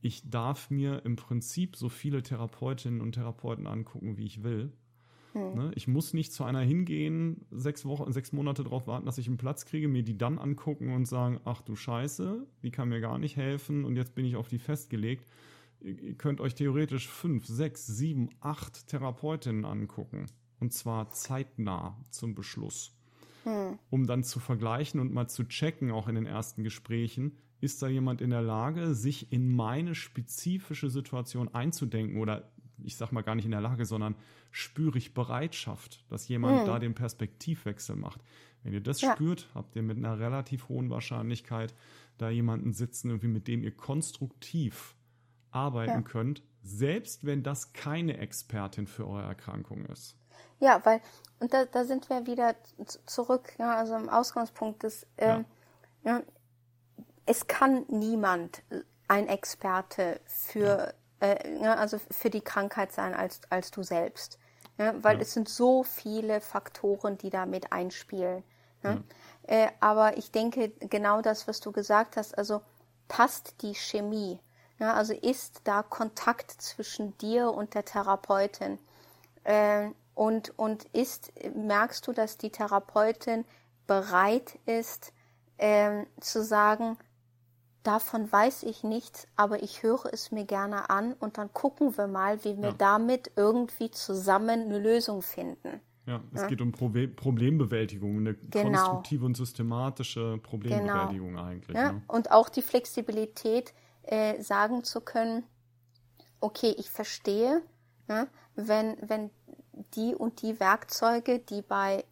ich darf mir im Prinzip so viele Therapeutinnen und Therapeuten angucken, wie ich will. Hm. Ne? Ich muss nicht zu einer hingehen, sechs Wochen, sechs Monate darauf warten, dass ich einen Platz kriege, mir die dann angucken und sagen, ach du Scheiße, die kann mir gar nicht helfen und jetzt bin ich auf die festgelegt. Ihr könnt euch theoretisch fünf, sechs, sieben, acht Therapeutinnen angucken. Und zwar zeitnah zum Beschluss. Hm. Um dann zu vergleichen und mal zu checken, auch in den ersten Gesprächen, ist da jemand in der Lage, sich in meine spezifische Situation einzudenken oder ich sag mal gar nicht in der Lage, sondern spüre ich Bereitschaft, dass jemand hm. da den Perspektivwechsel macht. Wenn ihr das ja. spürt, habt ihr mit einer relativ hohen Wahrscheinlichkeit da jemanden sitzen, irgendwie mit dem ihr konstruktiv arbeiten ja. könnt, selbst wenn das keine Expertin für eure Erkrankung ist. Ja, weil, und da, da sind wir wieder zurück, ja, also im Ausgangspunkt des, ähm, ja. ja. es kann niemand ein Experte für äh, ja, also für die Krankheit sein als, als du selbst. Ja, weil ja. es sind so viele Faktoren, die da mit einspielen. Ja? Äh, aber ich denke, genau das, was du gesagt hast, also passt die Chemie? Ja, also ist da Kontakt zwischen dir und der Therapeutin? Äh, und, und ist, merkst du, dass die Therapeutin bereit ist, äh, zu sagen, davon weiß ich nichts, aber ich höre es mir gerne an und dann gucken wir mal, wie wir ja. damit irgendwie zusammen eine Lösung finden. Ja, es ja. geht um Pro Problembewältigung, eine genau. konstruktive und systematische Problembewältigung genau. eigentlich. Ja. Ne? Und auch die Flexibilität, äh, sagen zu können, okay, ich verstehe, ja, wenn, wenn die und die Werkzeuge, die bei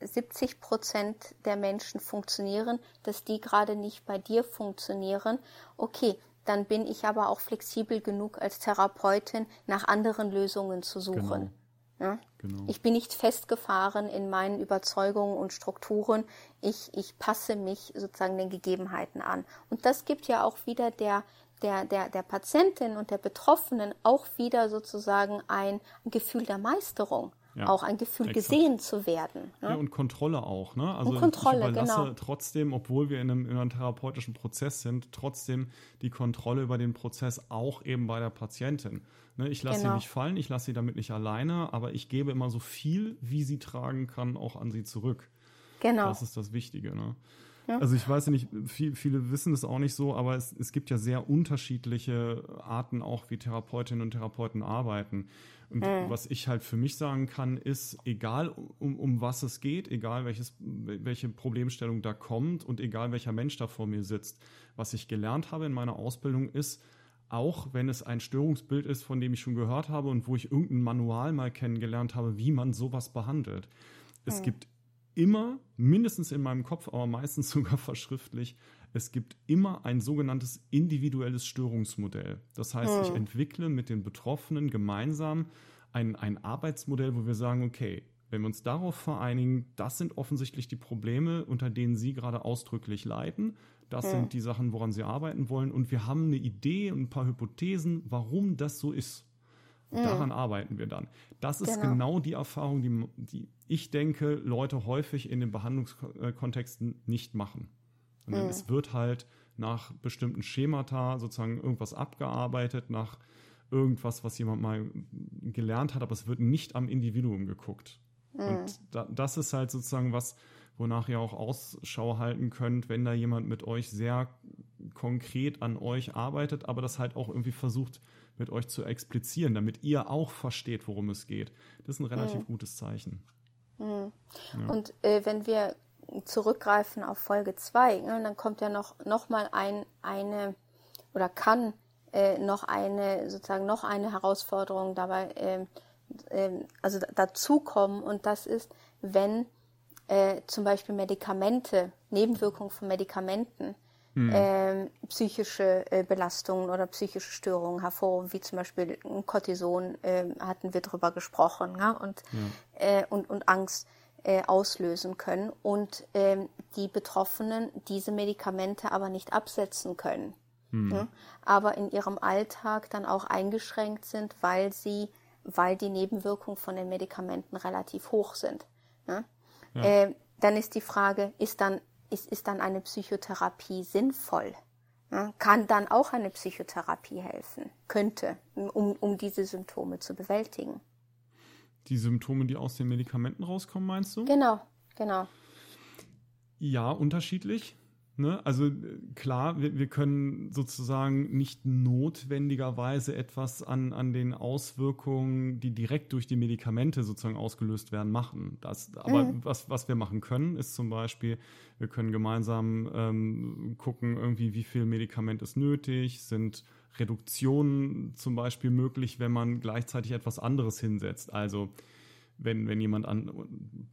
70 Prozent der Menschen funktionieren, dass die gerade nicht bei dir funktionieren. Okay, dann bin ich aber auch flexibel genug als Therapeutin nach anderen Lösungen zu suchen. Genau. Ja? Genau. Ich bin nicht festgefahren in meinen Überzeugungen und Strukturen. Ich, ich passe mich sozusagen den Gegebenheiten an. Und das gibt ja auch wieder der, der, der, der Patientin und der Betroffenen auch wieder sozusagen ein Gefühl der Meisterung. Ja, auch ein Gefühl exakt. gesehen zu werden. Ne? Ja, und Kontrolle auch. Ne? Also und Kontrolle, ich überlasse genau. trotzdem, obwohl wir in einem, in einem therapeutischen Prozess sind, trotzdem die Kontrolle über den Prozess auch eben bei der Patientin. Ne? Ich lasse genau. sie nicht fallen, ich lasse sie damit nicht alleine, aber ich gebe immer so viel, wie sie tragen kann, auch an sie zurück. Genau. Das ist das Wichtige. Ne? Also ich weiß ja nicht, viel, viele wissen es auch nicht so, aber es, es gibt ja sehr unterschiedliche Arten auch, wie Therapeutinnen und Therapeuten arbeiten. Und mhm. was ich halt für mich sagen kann, ist, egal um, um was es geht, egal welches, welche Problemstellung da kommt und egal welcher Mensch da vor mir sitzt, was ich gelernt habe in meiner Ausbildung ist, auch wenn es ein Störungsbild ist, von dem ich schon gehört habe und wo ich irgendein Manual mal kennengelernt habe, wie man sowas behandelt. Es mhm. gibt immer, mindestens in meinem Kopf, aber meistens sogar verschriftlich, es gibt immer ein sogenanntes individuelles Störungsmodell. Das heißt, hm. ich entwickle mit den Betroffenen gemeinsam ein, ein Arbeitsmodell, wo wir sagen, okay, wenn wir uns darauf vereinigen, das sind offensichtlich die Probleme, unter denen Sie gerade ausdrücklich leiden. Das hm. sind die Sachen, woran Sie arbeiten wollen. Und wir haben eine Idee und ein paar Hypothesen, warum das so ist. Mhm. Daran arbeiten wir dann. Das ist genau, genau die Erfahrung, die, die, ich denke, Leute häufig in den Behandlungskontexten nicht machen. Sondern mhm. es wird halt nach bestimmten Schemata sozusagen irgendwas abgearbeitet, nach irgendwas, was jemand mal gelernt hat, aber es wird nicht am Individuum geguckt. Mhm. Und da, das ist halt sozusagen was, wonach ihr auch Ausschau halten könnt, wenn da jemand mit euch sehr konkret an euch arbeitet, aber das halt auch irgendwie versucht, mit euch zu explizieren, damit ihr auch versteht, worum es geht. Das ist ein relativ mhm. gutes Zeichen. Mhm. Ja. Und äh, wenn wir zurückgreifen auf Folge 2, ne, dann kommt ja noch, noch mal ein, eine oder kann äh, noch eine, sozusagen noch eine Herausforderung dabei, äh, äh, also dazukommen und das ist, wenn äh, zum Beispiel Medikamente, Nebenwirkungen von Medikamenten, hm. äh, psychische äh, Belastungen oder psychische Störungen hervorrufen, wie zum Beispiel Cortison, äh, hatten wir drüber gesprochen, ja, und, ja. Äh, und, und Angst äh, auslösen können und äh, die Betroffenen diese Medikamente aber nicht absetzen können. Hm. Ja, aber in ihrem Alltag dann auch eingeschränkt sind, weil sie, weil die Nebenwirkungen von den Medikamenten relativ hoch sind. Ja? Äh, dann ist die Frage, ist dann ist, ist dann eine Psychotherapie sinnvoll? Ja, kann dann auch eine Psychotherapie helfen? Könnte, um, um diese Symptome zu bewältigen. Die Symptome, die aus den Medikamenten rauskommen, meinst du? Genau, genau. Ja, unterschiedlich. Ne? Also klar, wir, wir, können sozusagen nicht notwendigerweise etwas an, an den Auswirkungen, die direkt durch die Medikamente sozusagen ausgelöst werden, machen. Das, aber mhm. was, was wir machen können, ist zum Beispiel, wir können gemeinsam ähm, gucken, irgendwie, wie viel Medikament ist nötig, sind Reduktionen zum Beispiel möglich, wenn man gleichzeitig etwas anderes hinsetzt. Also wenn, wenn jemand an,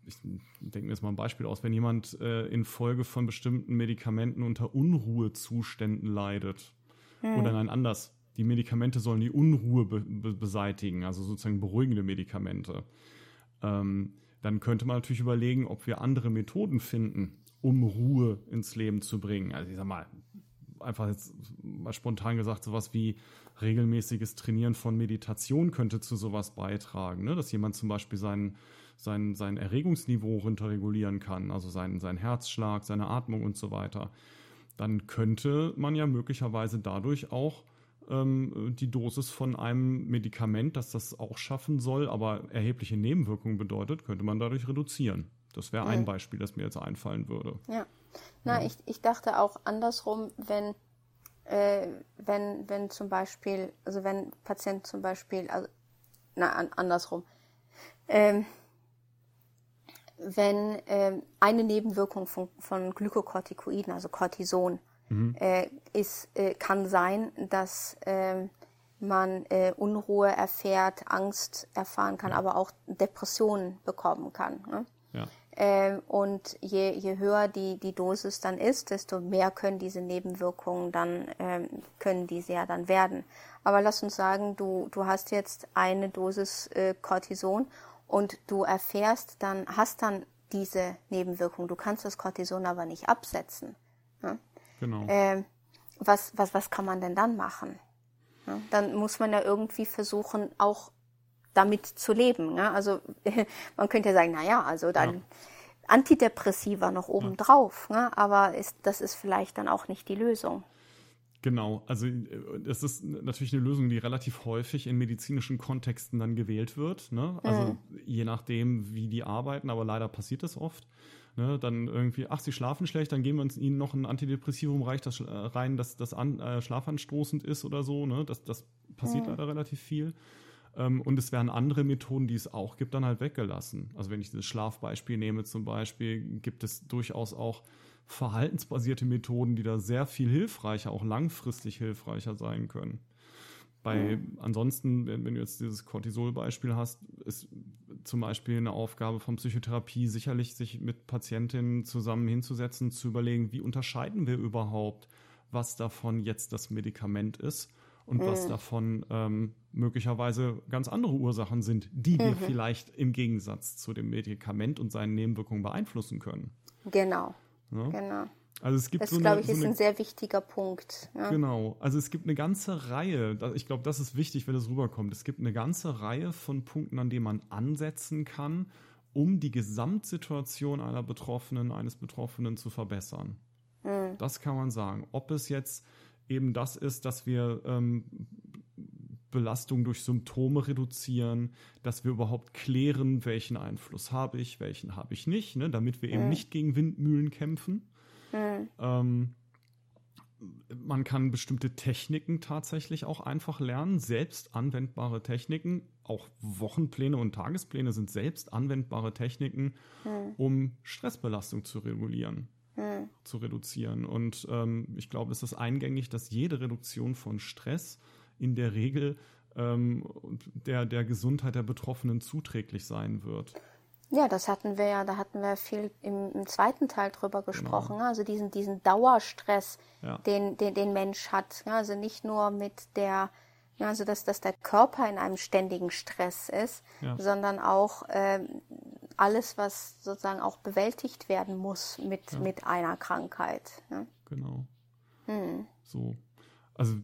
ich denke mir jetzt mal ein Beispiel aus, wenn jemand äh, infolge von bestimmten Medikamenten unter Unruhezuständen leidet. Hm. Oder nein, anders. Die Medikamente sollen die Unruhe be be beseitigen, also sozusagen beruhigende Medikamente. Ähm, dann könnte man natürlich überlegen, ob wir andere Methoden finden, um Ruhe ins Leben zu bringen. Also ich sag mal, einfach jetzt mal spontan gesagt, sowas wie regelmäßiges Trainieren von Meditation könnte zu sowas beitragen, ne? dass jemand zum Beispiel sein, sein, sein Erregungsniveau runterregulieren kann, also seinen, seinen Herzschlag, seine Atmung und so weiter. dann könnte man ja möglicherweise dadurch auch ähm, die Dosis von einem Medikament, das das auch schaffen soll, aber erhebliche Nebenwirkungen bedeutet, könnte man dadurch reduzieren. Das wäre ein Beispiel, das mir jetzt einfallen würde. Ja. Na, ja. ich, ich dachte auch andersrum, wenn, äh, wenn, wenn zum Beispiel, also wenn Patient zum Beispiel, also, na, an, andersrum, ähm, wenn ähm, eine Nebenwirkung von, von Glykokortikoiden, also Cortison, mhm. äh, ist, äh, kann sein, dass äh, man äh, Unruhe erfährt, Angst erfahren kann, ja. aber auch Depressionen bekommen kann. Ne? Ähm, und je, je höher die, die Dosis dann ist, desto mehr können diese Nebenwirkungen dann, ähm, können diese ja dann werden. Aber lass uns sagen, du, du hast jetzt eine Dosis äh, Cortison und du erfährst dann, hast dann diese Nebenwirkung. Du kannst das Cortison aber nicht absetzen. Ne? Genau. Ähm, was, was, was kann man denn dann machen? Ja, dann muss man ja irgendwie versuchen, auch damit zu leben. Ne? Also man könnte ja sagen, na ja, also dann ja. Antidepressiva noch obendrauf, ja. ne? aber ist, das ist vielleicht dann auch nicht die Lösung. Genau, also es ist natürlich eine Lösung, die relativ häufig in medizinischen Kontexten dann gewählt wird. Ne? Also mhm. je nachdem, wie die arbeiten, aber leider passiert das oft. Ne, dann irgendwie, ach, sie schlafen schlecht, dann geben wir uns ihnen noch ein Antidepressivum rein, das, das an, äh, schlafanstoßend ist oder so. Ne? Das, das passiert ja. leider relativ viel. Ähm, und es werden andere Methoden, die es auch gibt, dann halt weggelassen. Also wenn ich das Schlafbeispiel nehme zum Beispiel, gibt es durchaus auch verhaltensbasierte Methoden, die da sehr viel hilfreicher, auch langfristig hilfreicher sein können. Bei mhm. ansonsten, wenn, wenn, du jetzt dieses Cortisol-Beispiel hast, ist zum Beispiel eine Aufgabe von Psychotherapie sicherlich, sich mit Patientinnen zusammen hinzusetzen, zu überlegen, wie unterscheiden wir überhaupt, was davon jetzt das Medikament ist und mhm. was davon ähm, möglicherweise ganz andere Ursachen sind, die mhm. wir vielleicht im Gegensatz zu dem Medikament und seinen Nebenwirkungen beeinflussen können. Genau. Ja? Genau. Also es gibt das, so glaube ich, so ist ein sehr wichtiger Punkt. Ja. Genau. Also es gibt eine ganze Reihe, ich glaube, das ist wichtig, wenn das rüberkommt. Es gibt eine ganze Reihe von Punkten, an denen man ansetzen kann, um die Gesamtsituation einer Betroffenen, eines Betroffenen zu verbessern. Mhm. Das kann man sagen. Ob es jetzt eben das ist, dass wir ähm, Belastung durch Symptome reduzieren, dass wir überhaupt klären, welchen Einfluss habe ich, welchen habe ich nicht, ne, damit wir eben mhm. nicht gegen Windmühlen kämpfen. Mhm. Ähm, man kann bestimmte Techniken tatsächlich auch einfach lernen, selbst anwendbare Techniken. Auch Wochenpläne und Tagespläne sind selbst anwendbare Techniken, mhm. um Stressbelastung zu regulieren, mhm. zu reduzieren. Und ähm, ich glaube, es ist eingängig, dass jede Reduktion von Stress in der Regel ähm, der, der Gesundheit der Betroffenen zuträglich sein wird. Ja, das hatten wir ja, da hatten wir viel im, im zweiten Teil drüber gesprochen. Genau. Also diesen, diesen Dauerstress, ja. den, den, den Mensch hat. Also nicht nur mit der, also dass, dass der Körper in einem ständigen Stress ist, ja. sondern auch ähm, alles, was sozusagen auch bewältigt werden muss mit, ja. mit einer Krankheit. Ne? Genau. Hm. So. Also,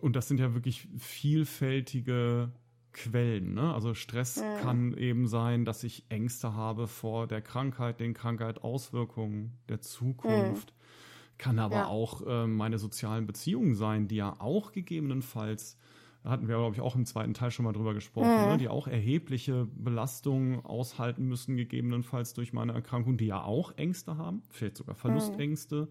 und das sind ja wirklich vielfältige Quellen. Ne? Also Stress mhm. kann eben sein, dass ich Ängste habe vor der Krankheit, den Krankheitsauswirkungen der Zukunft. Mhm. Kann aber ja. auch äh, meine sozialen Beziehungen sein, die ja auch gegebenenfalls, da hatten wir, glaube ich, auch im zweiten Teil schon mal drüber gesprochen, mhm. ne? die auch erhebliche Belastungen aushalten müssen, gegebenenfalls durch meine Erkrankung, die ja auch Ängste haben, vielleicht sogar mhm. Verlustängste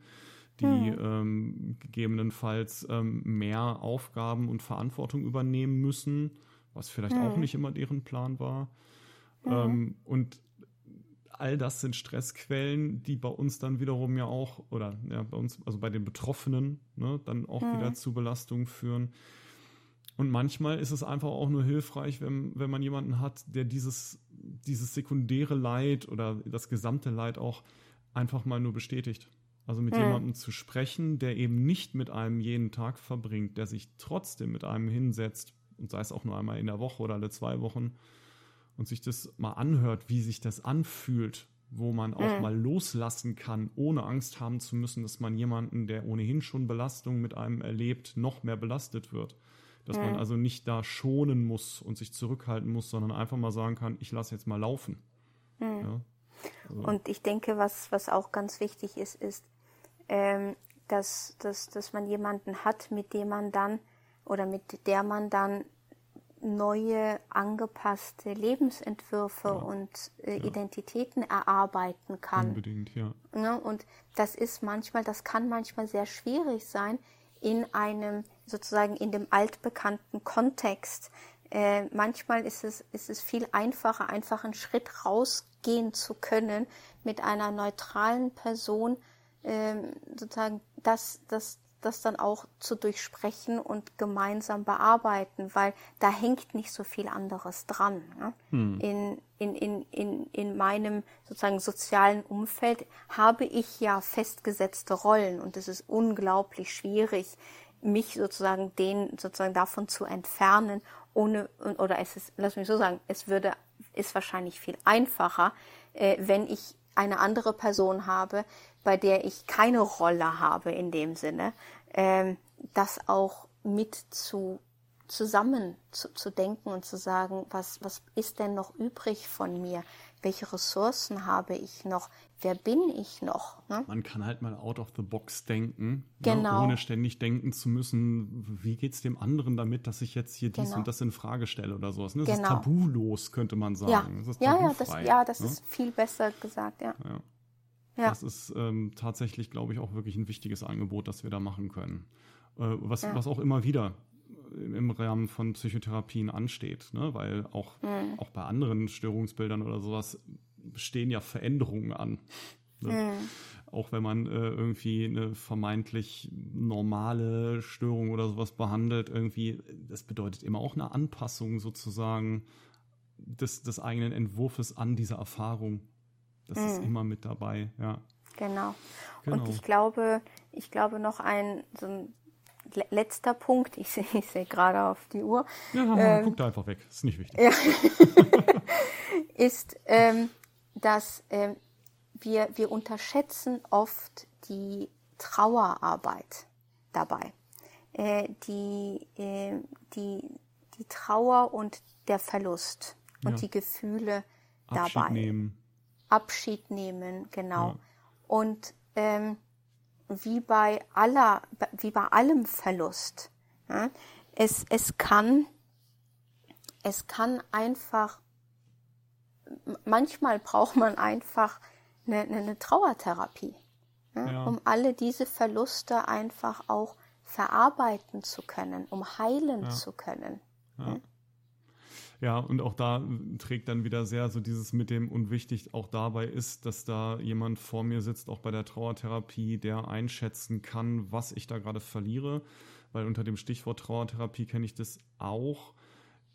die mhm. ähm, gegebenenfalls ähm, mehr Aufgaben und Verantwortung übernehmen müssen was vielleicht mhm. auch nicht immer deren Plan war. Mhm. Ähm, und all das sind Stressquellen, die bei uns dann wiederum ja auch, oder ja, bei uns, also bei den Betroffenen, ne, dann auch mhm. wieder zu Belastungen führen. Und manchmal ist es einfach auch nur hilfreich, wenn, wenn man jemanden hat, der dieses, dieses sekundäre Leid oder das gesamte Leid auch einfach mal nur bestätigt. Also mit mhm. jemandem zu sprechen, der eben nicht mit einem jeden Tag verbringt, der sich trotzdem mit einem hinsetzt, und sei es auch nur einmal in der Woche oder alle zwei Wochen und sich das mal anhört, wie sich das anfühlt, wo man auch mhm. mal loslassen kann, ohne Angst haben zu müssen, dass man jemanden, der ohnehin schon Belastung mit einem erlebt, noch mehr belastet wird. Dass mhm. man also nicht da schonen muss und sich zurückhalten muss, sondern einfach mal sagen kann, ich lasse jetzt mal laufen. Mhm. Ja? Also. Und ich denke, was, was auch ganz wichtig ist, ist, ähm, dass, dass, dass man jemanden hat, mit dem man dann oder mit der man dann neue angepasste Lebensentwürfe ja. und äh, ja. Identitäten erarbeiten kann. Unbedingt, ja. ja. Ne, und das ist manchmal, das kann manchmal sehr schwierig sein in einem sozusagen in dem altbekannten Kontext. Äh, manchmal ist es, ist es viel einfacher, einfach einen Schritt rausgehen zu können mit einer neutralen Person, äh, sozusagen das, das, das dann auch zu durchsprechen und gemeinsam bearbeiten, weil da hängt nicht so viel anderes dran. Ne? Hm. In, in, in, in, in meinem sozusagen sozialen Umfeld habe ich ja festgesetzte Rollen und es ist unglaublich schwierig, mich sozusagen den sozusagen davon zu entfernen, ohne oder es ist, lass mich so sagen, es würde ist wahrscheinlich viel einfacher, äh, wenn ich eine andere Person habe, bei der ich keine Rolle habe in dem Sinne, ähm, das auch mit zu zusammen zu, zu denken und zu sagen, was, was ist denn noch übrig von mir? Welche Ressourcen habe ich noch? Wer bin ich noch? Ne? Man kann halt mal out of the box denken, ne? genau. ne? ohne ständig denken zu müssen, wie geht es dem anderen damit, dass ich jetzt hier dies genau. und das in Frage stelle oder sowas. Ne? Das genau. ist tabulos, könnte man sagen. Ja, das ja, ja, das, ja, das ne? ist viel besser gesagt, ja. ja. Ja. Das ist ähm, tatsächlich, glaube ich, auch wirklich ein wichtiges Angebot, das wir da machen können. Äh, was, ja. was auch immer wieder im Rahmen von Psychotherapien ansteht, ne? weil auch, mhm. auch bei anderen Störungsbildern oder sowas stehen ja Veränderungen an. Ne? Mhm. Auch wenn man äh, irgendwie eine vermeintlich normale Störung oder sowas behandelt, irgendwie, das bedeutet immer auch eine Anpassung sozusagen des, des eigenen Entwurfs an diese Erfahrung. Das mhm. ist immer mit dabei, ja. Genau. genau. Und ich glaube, ich glaube noch ein, so ein letzter Punkt, ich sehe ich seh gerade auf die Uhr. Ja, ähm, guck da einfach weg, ist nicht wichtig. Ja, ist, ähm, dass ähm, wir, wir unterschätzen oft die Trauerarbeit dabei. Äh, die, äh, die, die Trauer und der Verlust und ja. die Gefühle Abschied dabei. Nehmen. Abschied nehmen, genau. Ja. Und ähm, wie bei aller, wie bei allem Verlust, ja, es, es kann, es kann einfach, manchmal braucht man einfach eine, eine Trauertherapie, ja, ja. um alle diese Verluste einfach auch verarbeiten zu können, um heilen zu können. Ja, und auch da trägt dann wieder sehr so dieses mit dem und wichtig auch dabei ist, dass da jemand vor mir sitzt, auch bei der Trauertherapie, der einschätzen kann, was ich da gerade verliere. Weil unter dem Stichwort Trauertherapie kenne ich das auch,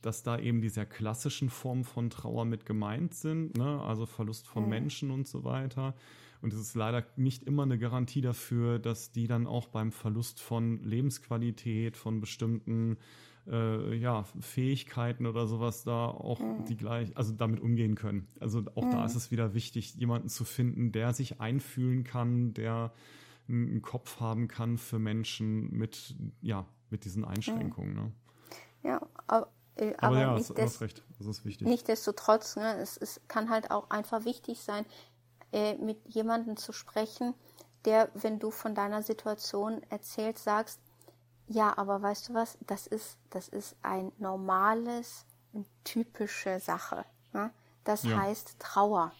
dass da eben die sehr klassischen Formen von Trauer mit gemeint sind, ne? also Verlust von mhm. Menschen und so weiter. Und es ist leider nicht immer eine Garantie dafür, dass die dann auch beim Verlust von Lebensqualität, von bestimmten äh, ja, Fähigkeiten oder sowas da auch mhm. die gleich, also damit umgehen können. Also auch mhm. da ist es wieder wichtig, jemanden zu finden, der sich einfühlen kann, der einen Kopf haben kann für Menschen mit, ja, mit diesen Einschränkungen. Ne? Ja, aber, äh, aber, aber ja, nicht hast recht, das ist wichtig. Nichtsdestotrotz, ne, es, es kann halt auch einfach wichtig sein, äh, mit jemandem zu sprechen, der, wenn du von deiner Situation erzählst, sagst, ja, aber weißt du was? Das ist, das ist ein normales, typische Sache. Ne? Das ja. heißt Trauer.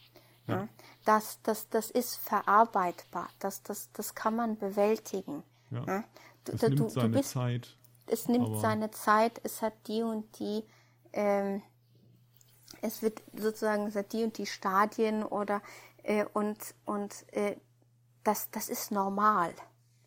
Ja. Ne? Das, das, das ist verarbeitbar. Das, das, das kann man bewältigen. Ja. Ne? Du, es nimmt du, seine bist, Zeit. Es nimmt seine Zeit. Es hat die und die, ähm, es wird sozusagen, es hat die und die Stadien oder, äh, und, und, äh, das, das ist normal.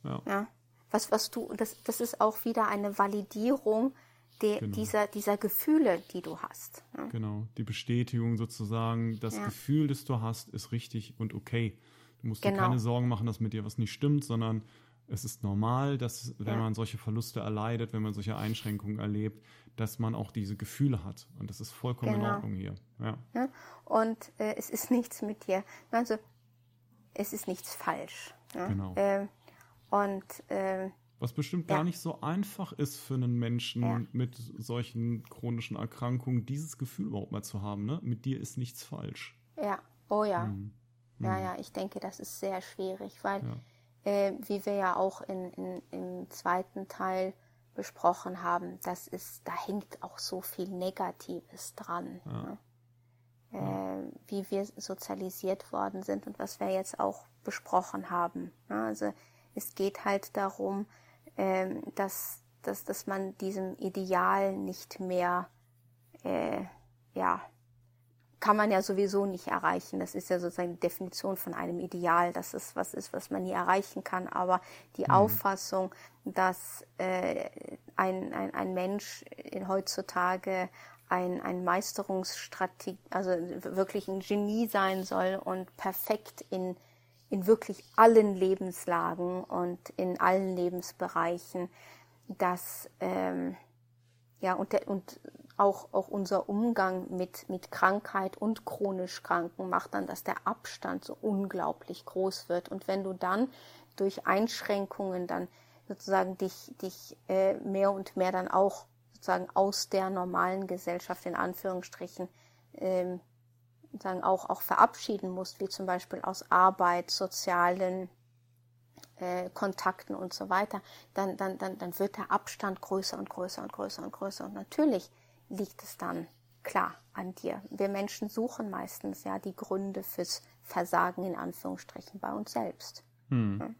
Ja. Was, was du, das, das ist auch wieder eine Validierung der, genau. dieser, dieser Gefühle, die du hast. Ja. Genau, die Bestätigung sozusagen, das ja. Gefühl, das du hast, ist richtig und okay. Du musst genau. dir keine Sorgen machen, dass mit dir was nicht stimmt, sondern es ist normal, dass wenn ja. man solche Verluste erleidet, wenn man solche Einschränkungen erlebt, dass man auch diese Gefühle hat. Und das ist vollkommen genau. in Ordnung hier. Ja. ja. Und äh, es ist nichts mit dir. Also es ist nichts falsch. Ja? Genau. Äh, und äh, was bestimmt ja. gar nicht so einfach ist für einen Menschen ja. mit solchen chronischen Erkrankungen, dieses Gefühl überhaupt mal zu haben. Ne? Mit dir ist nichts falsch. Ja, oh ja. Mhm. Ja, mhm. ja, ich denke, das ist sehr schwierig, weil ja. äh, wie wir ja auch in, in, im zweiten Teil besprochen haben, das ist, da hängt auch so viel Negatives dran. Ne? Äh, wie wir sozialisiert worden sind und was wir jetzt auch besprochen haben. Ne? Also es geht halt darum, äh, dass, dass, dass man diesem Ideal nicht mehr, äh, ja, kann man ja sowieso nicht erreichen. Das ist ja sozusagen die Definition von einem Ideal, dass es was ist, was man nie erreichen kann. Aber die mhm. Auffassung, dass äh, ein, ein, ein Mensch in heutzutage ein, ein Meisterungsstrategie, also wirklich ein Genie sein soll und perfekt in, in wirklich allen Lebenslagen und in allen Lebensbereichen, dass ähm, ja und, der, und auch, auch unser Umgang mit, mit Krankheit und chronisch Kranken macht dann, dass der Abstand so unglaublich groß wird. Und wenn du dann durch Einschränkungen dann sozusagen dich, dich äh, mehr und mehr dann auch sozusagen aus der normalen Gesellschaft in Anführungsstrichen ähm, sozusagen auch, auch verabschieden musst, wie zum Beispiel aus Arbeit, sozialen äh, Kontakten und so weiter, dann, dann, dann, dann wird der Abstand größer und größer und größer und größer. Und natürlich liegt es dann klar an dir. Wir Menschen suchen meistens ja die Gründe fürs Versagen in Anführungsstrichen bei uns selbst. Hm.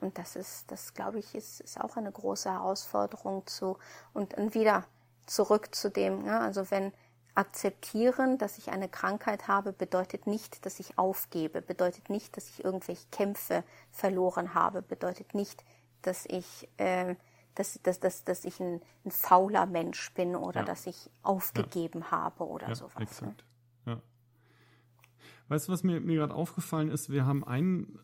Und das ist, das glaube ich, ist, ist auch eine große Herausforderung zu, und, und wieder zurück zu dem, ja, also wenn akzeptieren, dass ich eine Krankheit habe, bedeutet nicht, dass ich aufgebe, bedeutet nicht, dass ich irgendwelche Kämpfe verloren habe, bedeutet nicht, dass ich äh, dass, dass, dass, dass ich ein, ein fauler Mensch bin oder ja. dass ich aufgegeben ja. habe oder ja, sowas. Ne? Exakt. Ne? Ja. Weißt du, was mir, mir gerade aufgefallen ist? Wir haben einen,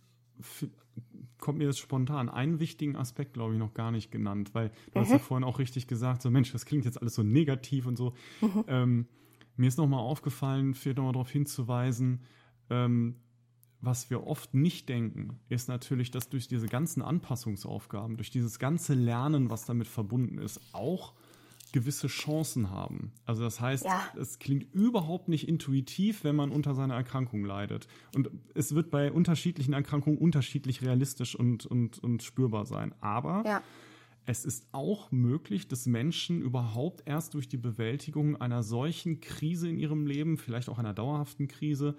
kommt mir jetzt spontan, einen wichtigen Aspekt, glaube ich, noch gar nicht genannt, weil du mhm. hast ja vorhin auch richtig gesagt, so Mensch, das klingt jetzt alles so negativ und so. Mhm. Ähm, mir ist nochmal aufgefallen, fehlt nochmal darauf hinzuweisen, ähm, was wir oft nicht denken, ist natürlich, dass durch diese ganzen Anpassungsaufgaben, durch dieses ganze Lernen, was damit verbunden ist, auch gewisse Chancen haben. Also das heißt, ja. es klingt überhaupt nicht intuitiv, wenn man unter seiner Erkrankung leidet. Und es wird bei unterschiedlichen Erkrankungen unterschiedlich realistisch und, und, und spürbar sein. Aber ja. es ist auch möglich, dass Menschen überhaupt erst durch die Bewältigung einer solchen Krise in ihrem Leben, vielleicht auch einer dauerhaften Krise,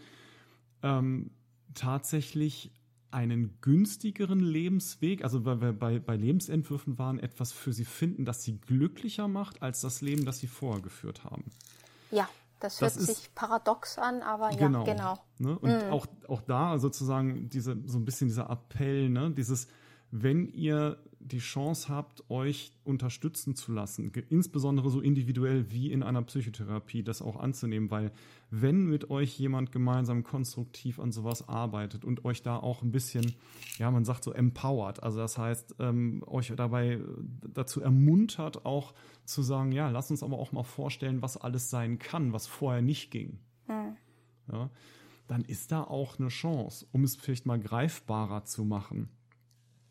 ähm, tatsächlich einen günstigeren Lebensweg, also weil wir bei, bei Lebensentwürfen waren, etwas für sie finden, das sie glücklicher macht als das Leben, das sie vorher geführt haben. Ja, das hört das sich ist, paradox an, aber genau, ja, genau. Ne? Und mhm. auch, auch da sozusagen diese, so ein bisschen dieser Appell, ne? dieses, wenn ihr die Chance habt, euch unterstützen zu lassen, insbesondere so individuell wie in einer Psychotherapie, das auch anzunehmen, weil wenn mit euch jemand gemeinsam konstruktiv an sowas arbeitet und euch da auch ein bisschen, ja, man sagt so empowert, also das heißt, ähm, euch dabei dazu ermuntert, auch zu sagen, ja, lass uns aber auch mal vorstellen, was alles sein kann, was vorher nicht ging. Mhm. Ja, dann ist da auch eine Chance, um es vielleicht mal greifbarer zu machen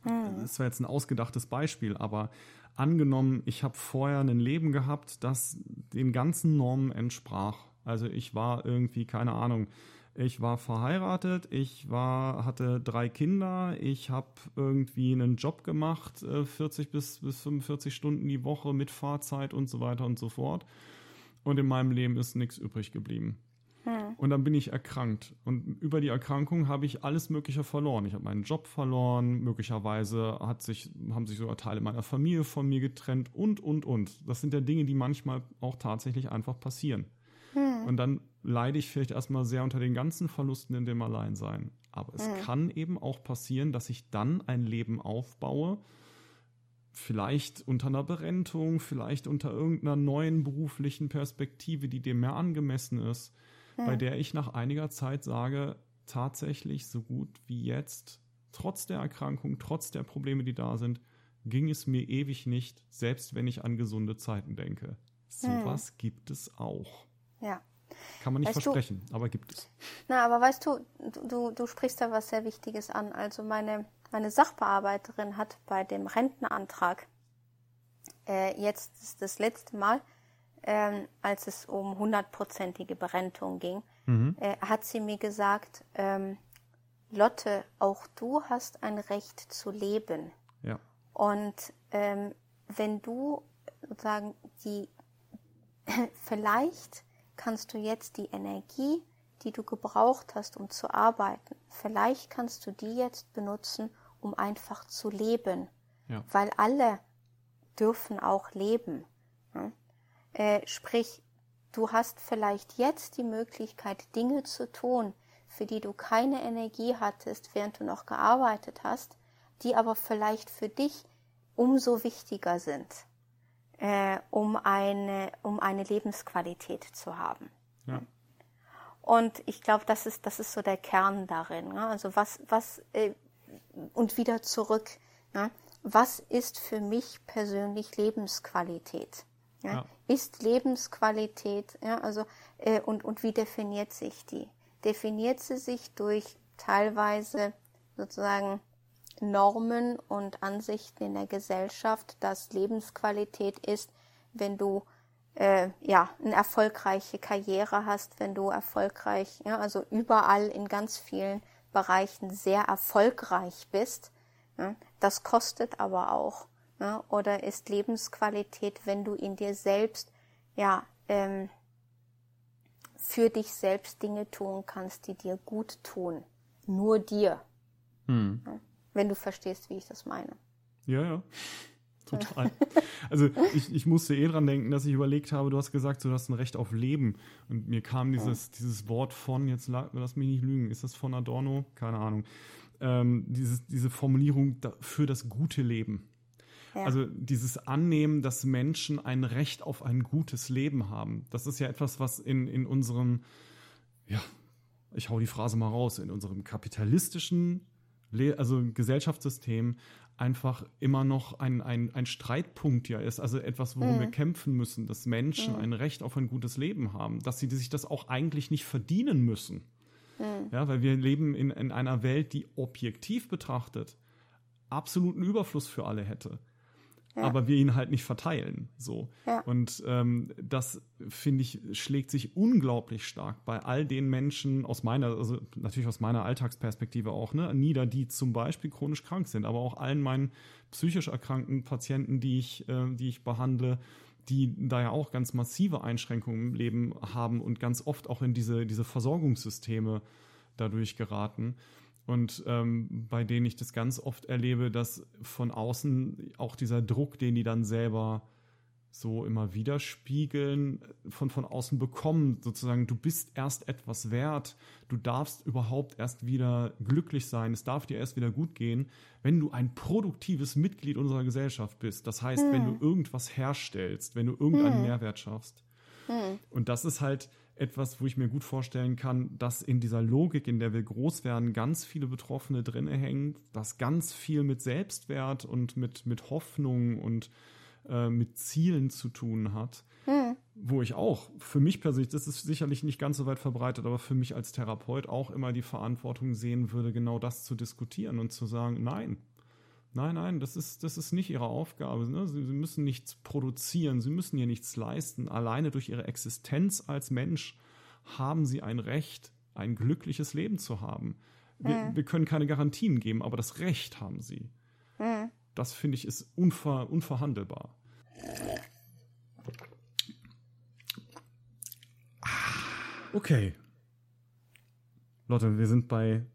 hm. Das war jetzt ein ausgedachtes Beispiel, aber angenommen, ich habe vorher ein Leben gehabt, das den ganzen Normen entsprach. Also ich war irgendwie, keine Ahnung, ich war verheiratet, ich war, hatte drei Kinder, ich habe irgendwie einen Job gemacht, 40 äh, bis, bis 45 Stunden die Woche mit Fahrzeit und so weiter und so fort. Und in meinem Leben ist nichts übrig geblieben. Und dann bin ich erkrankt. Und über die Erkrankung habe ich alles Mögliche verloren. Ich habe meinen Job verloren, möglicherweise hat sich, haben sich sogar Teile meiner Familie von mir getrennt und, und, und. Das sind ja Dinge, die manchmal auch tatsächlich einfach passieren. Hm. Und dann leide ich vielleicht erstmal sehr unter den ganzen Verlusten in dem Alleinsein. Aber es hm. kann eben auch passieren, dass ich dann ein Leben aufbaue, vielleicht unter einer Berentung, vielleicht unter irgendeiner neuen beruflichen Perspektive, die dem mehr angemessen ist bei der ich nach einiger Zeit sage, tatsächlich so gut wie jetzt, trotz der Erkrankung, trotz der Probleme, die da sind, ging es mir ewig nicht, selbst wenn ich an gesunde Zeiten denke. Sowas hm. gibt es auch. Ja. Kann man nicht weißt versprechen, du, aber gibt es. Na, aber weißt du, du, du sprichst da was sehr Wichtiges an. Also meine, meine Sachbearbeiterin hat bei dem Rentenantrag äh, jetzt das letzte Mal ähm, als es um hundertprozentige Berentung ging, mhm. äh, hat sie mir gesagt, ähm, Lotte, auch du hast ein Recht zu leben. Ja. Und ähm, wenn du sozusagen die, vielleicht kannst du jetzt die Energie, die du gebraucht hast, um zu arbeiten, vielleicht kannst du die jetzt benutzen, um einfach zu leben. Ja. Weil alle dürfen auch leben. Äh, sprich, du hast vielleicht jetzt die Möglichkeit, Dinge zu tun, für die du keine Energie hattest, während du noch gearbeitet hast, die aber vielleicht für dich umso wichtiger sind, äh, um, eine, um eine Lebensqualität zu haben. Ja. Und ich glaube, das ist, das ist so der Kern darin. Ne? Also was, was, äh, und wieder zurück, ne? was ist für mich persönlich Lebensqualität? Ja? Ja. Ist Lebensqualität, ja, also, äh, und, und wie definiert sich die? Definiert sie sich durch teilweise sozusagen Normen und Ansichten in der Gesellschaft, dass Lebensqualität ist, wenn du äh, ja eine erfolgreiche Karriere hast, wenn du erfolgreich, ja, also überall in ganz vielen Bereichen sehr erfolgreich bist. Ja, das kostet aber auch. Ja, oder ist Lebensqualität, wenn du in dir selbst ja ähm, für dich selbst Dinge tun kannst, die dir gut tun, nur dir. Hm. Ja, wenn du verstehst, wie ich das meine. Ja, ja. Total. Also ich, ich musste eh dran denken, dass ich überlegt habe, du hast gesagt, du hast ein Recht auf Leben. Und mir kam dieses, dieses Wort von, jetzt la- lass mich nicht lügen, ist das von Adorno? Keine Ahnung. Ähm, dieses, diese Formulierung für das gute Leben. Ja. Also dieses Annehmen, dass Menschen ein Recht auf ein gutes Leben haben. Das ist ja etwas, was in, in unserem, ja, ich hau die Phrase mal raus, in unserem kapitalistischen Le also Gesellschaftssystem einfach immer noch ein, ein, ein Streitpunkt ja ist, also etwas, worum wir kämpfen müssen, dass Menschen ein Recht auf ein gutes Leben haben, dass sie sich das auch eigentlich nicht verdienen müssen. Ja, weil wir leben in, in einer Welt, die objektiv betrachtet absoluten Überfluss für alle hätte. Aber wir ihn halt nicht verteilen. So. Ja. Und ähm, das, finde ich, schlägt sich unglaublich stark bei all den Menschen aus meiner, also natürlich aus meiner Alltagsperspektive auch, ne, nieder, die zum Beispiel chronisch krank sind, aber auch allen meinen psychisch erkrankten Patienten, die ich, äh, die ich behandle, die da ja auch ganz massive Einschränkungen im Leben haben und ganz oft auch in diese, diese Versorgungssysteme dadurch geraten. Und ähm, bei denen ich das ganz oft erlebe, dass von außen auch dieser Druck, den die dann selber so immer widerspiegeln, von, von außen bekommen, sozusagen, du bist erst etwas wert, du darfst überhaupt erst wieder glücklich sein, es darf dir erst wieder gut gehen, wenn du ein produktives Mitglied unserer Gesellschaft bist. Das heißt, wenn du irgendwas herstellst, wenn du irgendeinen Mehrwert schaffst. Und das ist halt etwas, wo ich mir gut vorstellen kann, dass in dieser Logik, in der wir groß werden, ganz viele Betroffene drinne hängen, das ganz viel mit Selbstwert und mit, mit Hoffnung und äh, mit Zielen zu tun hat. Wo ich auch, für mich persönlich, das ist sicherlich nicht ganz so weit verbreitet, aber für mich als Therapeut auch immer die Verantwortung sehen würde, genau das zu diskutieren und zu sagen, nein, Nein, nein, das ist, das ist nicht ihre Aufgabe. Ne? Sie, sie müssen nichts produzieren, sie müssen hier nichts leisten. Alleine durch ihre Existenz als Mensch haben sie ein Recht, ein glückliches Leben zu haben. Wir, wir können keine Garantien geben, aber das Recht haben sie. Das finde ich ist unver, unverhandelbar. Okay. Lotte, wir sind bei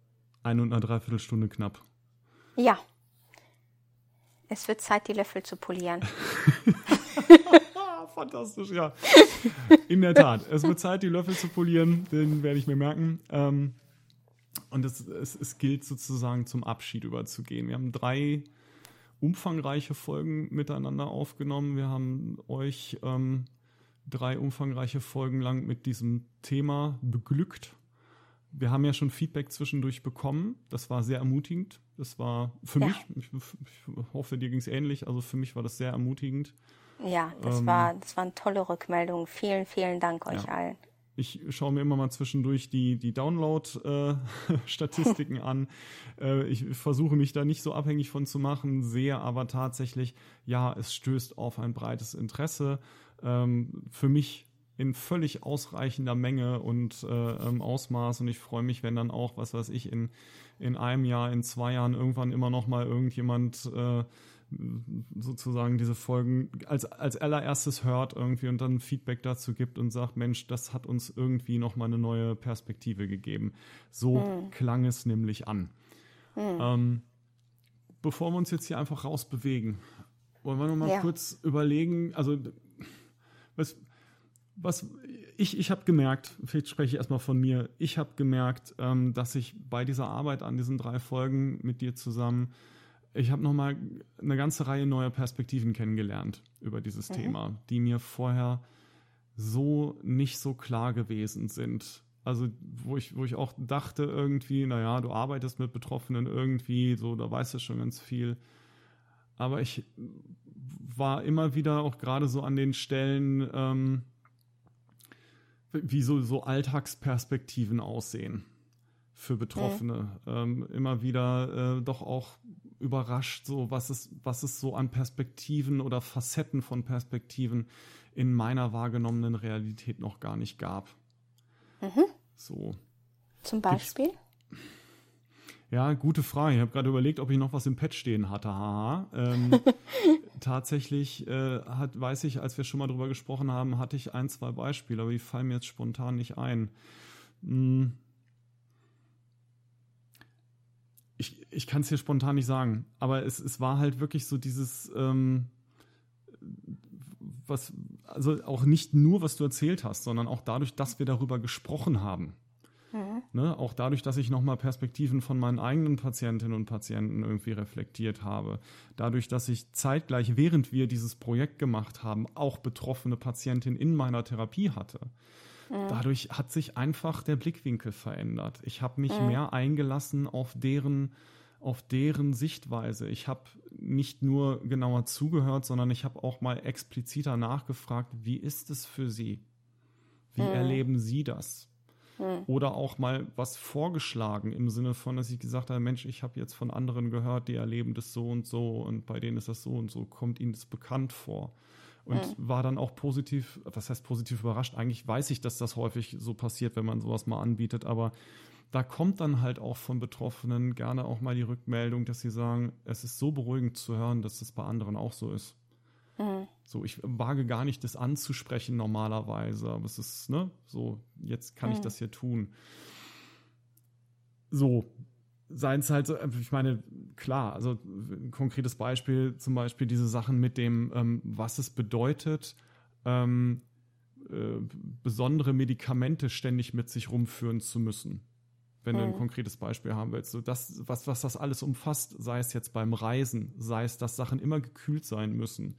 ein und einer Dreiviertelstunde knapp. Ja. Es wird Zeit, die Löffel zu polieren. Fantastisch, ja. In der Tat. Es wird Zeit, die Löffel zu polieren. Den werde ich mir merken. Ähm, und es, es, es gilt sozusagen zum Abschied überzugehen. Wir haben drei umfangreiche Folgen miteinander aufgenommen. Wir haben euch ähm, drei umfangreiche Folgen lang mit diesem Thema beglückt. Wir haben ja schon Feedback zwischendurch bekommen. Das war sehr ermutigend. Das war für Ja. mich, ich, ich hoffe, dir ging es ähnlich. Also für mich war das sehr ermutigend. Ja, das Ähm, war, das waren tolle Rückmeldungen. Vielen, vielen Dank euch Ja. allen. Ich schaue mir immer mal zwischendurch die, die Download-Statistiken an. Äh, ich versuche mich da nicht so abhängig von zu machen, sehe aber tatsächlich, ja, es stößt auf ein breites Interesse. Ähm, für mich in völlig ausreichender Menge und äh, ähm, Ausmaß und ich freue mich, wenn dann auch, was weiß ich, in, in einem Jahr, in zwei Jahren irgendwann immer noch mal irgendjemand äh, sozusagen diese Folgen als, als allererstes hört irgendwie und dann Feedback dazu gibt und sagt, Mensch, das hat uns irgendwie nochmal eine neue Perspektive gegeben. So mhm. klang es nämlich an. Mhm. Ähm, bevor wir uns jetzt hier einfach rausbewegen, wollen wir nochmal ja. kurz überlegen, also was, was ich, ich habe gemerkt, vielleicht spreche ich erstmal von mir, ich habe gemerkt, ähm, dass ich bei dieser Arbeit an diesen drei Folgen mit dir zusammen ich habe nochmal eine ganze Reihe neuer Perspektiven kennengelernt über dieses mhm. Thema, die mir vorher so nicht so klar gewesen sind. Also, wo ich, wo ich auch dachte irgendwie, naja, du arbeitest mit Betroffenen irgendwie, so, da weißt du schon ganz viel. Aber ich war immer wieder auch gerade so an den Stellen, ähm, wie so, so Alltagsperspektiven aussehen für Betroffene. Mhm. Ähm, immer wieder äh, doch auch überrascht, so was es, was es so an Perspektiven oder Facetten von Perspektiven in meiner wahrgenommenen Realität noch gar nicht gab. Mhm. So. Zum Beispiel? Gibt's, ja, gute Frage. Ich habe gerade überlegt, ob ich noch was im Pad stehen hatte. Haha. Ähm, tatsächlich äh, hat, weiß ich, als wir schon mal drüber gesprochen haben, hatte ich ein, zwei Beispiele, aber die fallen mir jetzt spontan nicht ein. Hm ich, ich kann es hier spontan nicht sagen, aber es, es war halt wirklich so dieses, ähm, was, also auch nicht nur, was du erzählt hast, sondern auch dadurch, dass wir darüber gesprochen haben. Mhm. Ne, auch dadurch, dass ich nochmal Perspektiven von meinen eigenen Patientinnen und Patienten irgendwie reflektiert habe. Dadurch, dass ich zeitgleich, während wir dieses Projekt gemacht haben, auch betroffene Patientinnen in meiner Therapie hatte. Mhm. Dadurch hat sich einfach der Blickwinkel verändert. Ich habe mich mhm. mehr eingelassen auf deren, auf deren Sichtweise. Ich habe nicht nur genauer zugehört, sondern ich habe auch mal expliziter nachgefragt, wie ist es für Sie? Wie mhm. erleben Sie das? Mhm. Oder auch mal was vorgeschlagen im Sinne von, dass ich gesagt habe, Mensch, ich habe jetzt von anderen gehört, die erleben das so und so und bei denen ist das so und so. Kommt Ihnen das bekannt vor? und mhm. war dann auch positiv, was heißt positiv überrascht? Eigentlich weiß ich, dass das häufig so passiert, wenn man sowas mal anbietet, aber da kommt dann halt auch von Betroffenen gerne auch mal die Rückmeldung, dass sie sagen, es ist so beruhigend zu hören, dass das bei anderen auch so ist. Mhm. So, ich wage gar nicht, das anzusprechen normalerweise, aber es ist, ne, so, jetzt kann mhm. ich das hier tun. So, seien es halt so, ich meine, klar, also ein konkretes Beispiel, zum Beispiel diese Sachen mit dem, ähm, was es bedeutet, ähm, äh, besondere Medikamente ständig mit sich rumführen zu müssen. Wenn mhm. du ein mhm. konkretes Beispiel haben willst. So das, was, was das alles umfasst, sei es jetzt beim Reisen, sei es, dass Sachen immer gekühlt sein müssen,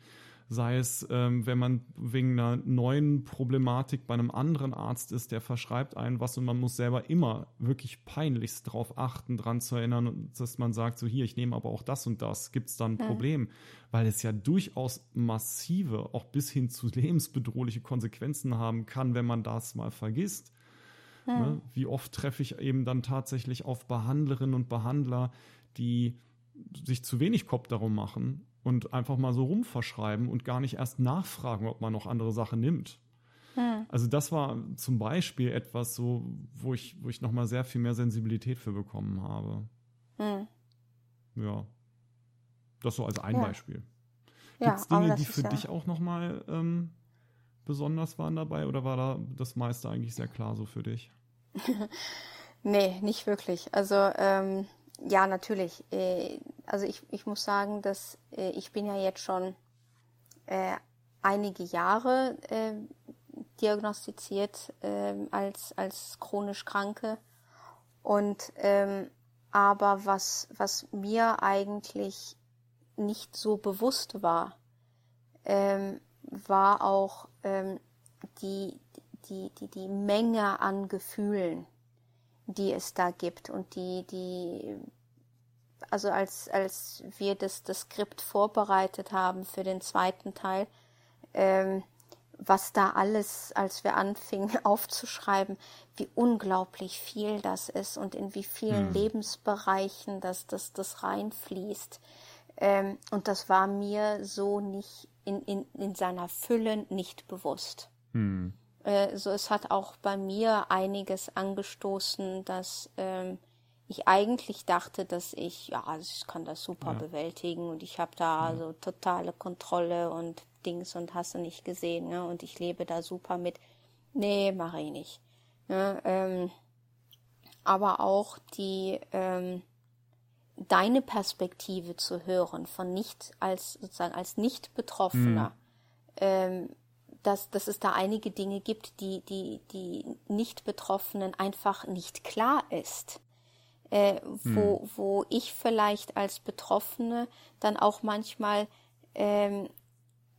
sei es, ähm, wenn man wegen einer neuen Problematik bei einem anderen Arzt ist, der verschreibt einen was und man muss selber immer wirklich peinlichst darauf achten, dran zu erinnern, dass man sagt, so hier, ich nehme aber auch das und das, gibt es dann ein ja. Problem, weil es ja durchaus massive, auch bis hin zu lebensbedrohliche Konsequenzen haben kann, wenn man das mal vergisst. Ja. Ne? Wie oft treffe ich eben dann tatsächlich auf Behandlerinnen und Behandler, die sich zu wenig Kopf darum machen und einfach mal so rumverschreiben und gar nicht erst nachfragen, ob man noch andere Sachen nimmt. Hm. Also das war zum Beispiel etwas so, wo ich, wo ich nochmal sehr viel mehr Sensibilität für bekommen habe. Hm. Ja. Das so als ein ja. Beispiel. Gibt es ja, Dinge, die für ja dich auch nochmal ähm, besonders waren dabei oder war da das meiste eigentlich sehr klar so für dich? nee, nicht wirklich. Also ähm, ja, natürlich. Äh, also ich, ich muss sagen, dass äh, ich bin ja jetzt schon äh, einige Jahre äh, diagnostiziert äh, als, als chronisch Kranke. Und ähm, aber was, was mir eigentlich nicht so bewusst war, ähm, war auch ähm, die, die, die, die Menge an Gefühlen, die es da gibt und die, die, also als, als wir das, das Skript vorbereitet haben für den zweiten Teil, ähm, was da alles, als wir anfingen aufzuschreiben, wie unglaublich viel das ist und in wie vielen hm. Lebensbereichen das, das, das reinfließt. Ähm, und das war mir so nicht in, in, in seiner Fülle nicht bewusst. Hm. äh, so es hat auch bei mir einiges angestoßen, dass ähm, ich eigentlich dachte, dass ich, ja, also ich kann das super ja. bewältigen und ich habe da ja. so totale Kontrolle und Dings und hast du nicht gesehen, ne? Und ich lebe da super mit. Nee, mache ich nicht. Ne? Ähm, aber auch die ähm, deine Perspektive zu hören von nicht als sozusagen als nicht Betroffener, mhm. ähm, dass, dass es da einige Dinge gibt, die die die nicht Betroffenen einfach nicht klar ist äh, wo, hm. wo ich vielleicht als Betroffene dann auch manchmal ähm,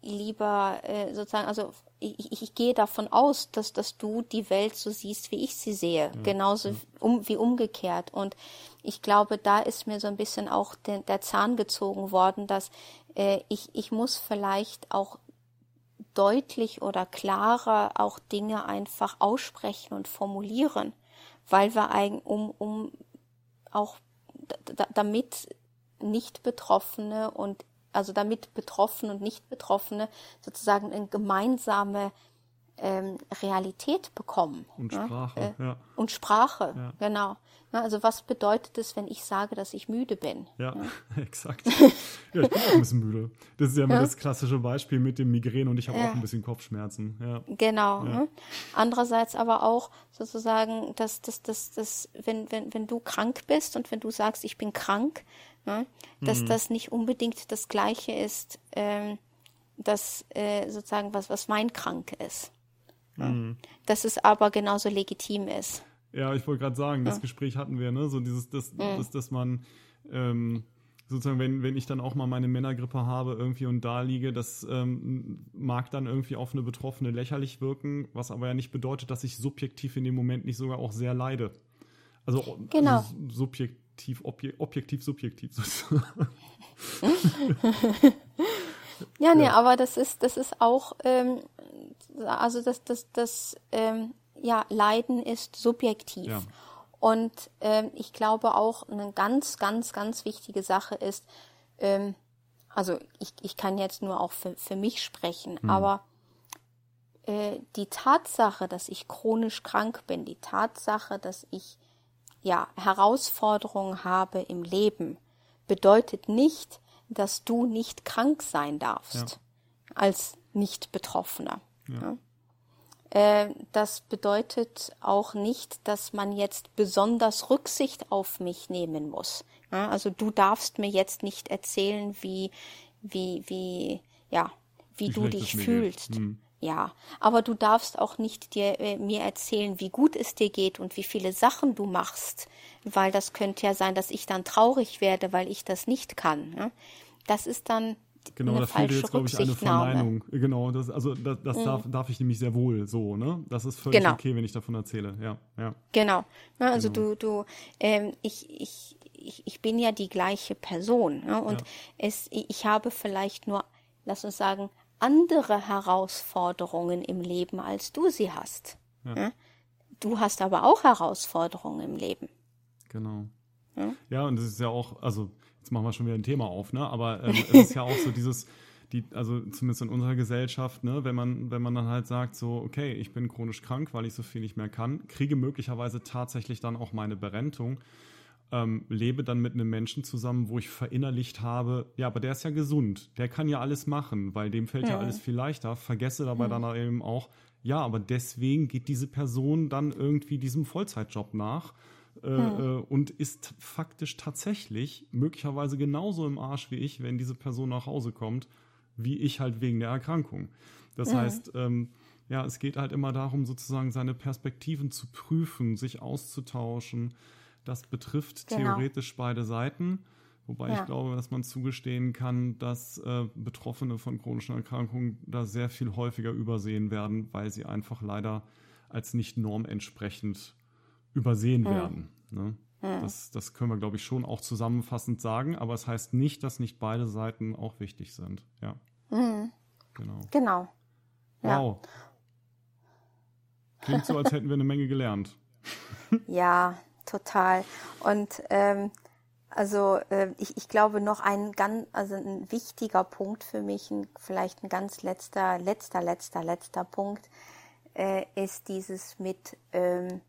lieber äh, sozusagen, also ich, ich, ich gehe davon aus, dass, dass du die Welt so siehst, wie ich sie sehe, ja. genauso ja. Um, wie umgekehrt. Und ich glaube, da ist mir so ein bisschen auch der, der Zahn gezogen worden, dass äh, ich, ich muss vielleicht auch deutlich oder klarer auch Dinge einfach aussprechen und formulieren, weil wir eigentlich, um, um auch damit nicht Betroffene und also damit Betroffene und nicht Betroffene sozusagen eine gemeinsame ähm, Realität bekommen. Und Sprache, ja. Äh, ja. Und Sprache, ja. genau. Na, also was bedeutet es, wenn ich sage, dass ich müde bin? Ja, exakt. Ja, ich bin auch ein bisschen müde. Das ist ja immer das klassische Beispiel mit dem Migräne und ich habe auch ein bisschen Kopfschmerzen. Genau. Ne? Andererseits aber auch sozusagen, dass, dass, dass, dass wenn, wenn, wenn du krank bist und wenn du sagst, ich bin krank, ne, dass mhm. das nicht unbedingt das Gleiche ist, ähm, dass äh, sozusagen was, was mein krank ist. Mhm. Dass es aber genauso legitim ist. Ja, ich wollte gerade sagen, das ja. Gespräch hatten wir, ne? So dieses, das, mhm. das, dass man ähm, sozusagen, wenn, wenn ich dann auch mal meine Männergrippe habe irgendwie und da liege, das ähm, mag dann irgendwie auf eine Betroffene lächerlich wirken, was aber ja nicht bedeutet, dass ich subjektiv in dem Moment nicht sogar auch sehr leide. Also, genau. also subjektiv, obje, objektiv, subjektiv sozusagen. ja, nee, ja. aber das ist, das ist auch, ähm, also das, das, das, ähm, ja, Leiden ist subjektiv. Ja. Und ähm, ich glaube auch, eine ganz, ganz, ganz wichtige Sache ist, ähm, also ich, ich kann jetzt nur auch für, für mich sprechen, mhm. aber äh, die Tatsache, dass ich chronisch krank bin, die Tatsache, dass ich ja Herausforderungen habe im Leben, bedeutet nicht, dass du nicht krank sein darfst ja. als nicht Betroffener. Ja. Ja. Äh, das bedeutet auch nicht, dass man jetzt besonders Rücksicht auf mich nehmen muss. Ja, also du darfst mir jetzt nicht erzählen, wie, wie, wie, ja, wie, wie du dich fühlst. Hm. Ja, aber du darfst auch nicht dir, äh, mir erzählen, wie gut es dir geht und wie viele Sachen du machst, weil das könnte ja sein, dass ich dann traurig werde, weil ich das nicht kann. Das ist dann Genau, da fehlt jetzt, glaube ich, eine Verneinung. Genau, das, also das, das mhm. darf, darf ich nämlich sehr wohl so, ne? Das ist völlig genau. okay, wenn ich davon erzähle, ja. ja. Genau. Ja, also genau. du, du, ähm, ich, ich, ich, ich bin ja die gleiche Person. Ne? Und ja. es, ich habe vielleicht nur, lass uns sagen, andere Herausforderungen im Leben, als du sie hast. Ja. Ne? Du hast aber auch Herausforderungen im Leben. Genau. Ja, ja und das ist ja auch, also jetzt machen wir schon wieder ein Thema auf, ne? Aber ähm, es ist ja auch so dieses, die, also zumindest in unserer Gesellschaft, ne, wenn man, wenn man dann halt sagt, so, okay, ich bin chronisch krank, weil ich so viel nicht mehr kann, kriege möglicherweise tatsächlich dann auch meine Berentung, ähm, lebe dann mit einem Menschen zusammen, wo ich verinnerlicht habe, ja, aber der ist ja gesund, der kann ja alles machen, weil dem fällt ja, ja alles viel leichter, vergesse dabei ja. dann eben auch, ja, aber deswegen geht diese Person dann irgendwie diesem Vollzeitjob nach äh, hm. Äh, und ist faktisch tatsächlich möglicherweise genauso im Arsch wie ich, wenn diese Person nach Hause kommt, wie ich halt wegen der Erkrankung. Das hm. heißt, ähm, ja, es geht halt immer darum, sozusagen seine Perspektiven zu prüfen, sich auszutauschen. Das betrifft genau. theoretisch beide Seiten. Wobei ja. ich glaube, dass man zugestehen kann, dass äh, Betroffene von chronischen Erkrankungen da sehr viel häufiger übersehen werden, weil sie einfach leider als nicht normentsprechend übersehen hm. werden. Ne? Hm. Das, das können wir, glaube ich, schon auch zusammenfassend sagen, aber es heißt nicht, dass nicht beide Seiten auch wichtig sind. Ja. Hm. Genau. Genau. Wow. Ja. Klingt so, als hätten wir eine Menge gelernt. ja, total. Und ähm, also äh, ich, ich glaube noch ein ganz, also ein wichtiger Punkt für mich, ein, vielleicht ein ganz letzter, letzter, letzter, letzter Punkt äh, ist dieses mit, ähm,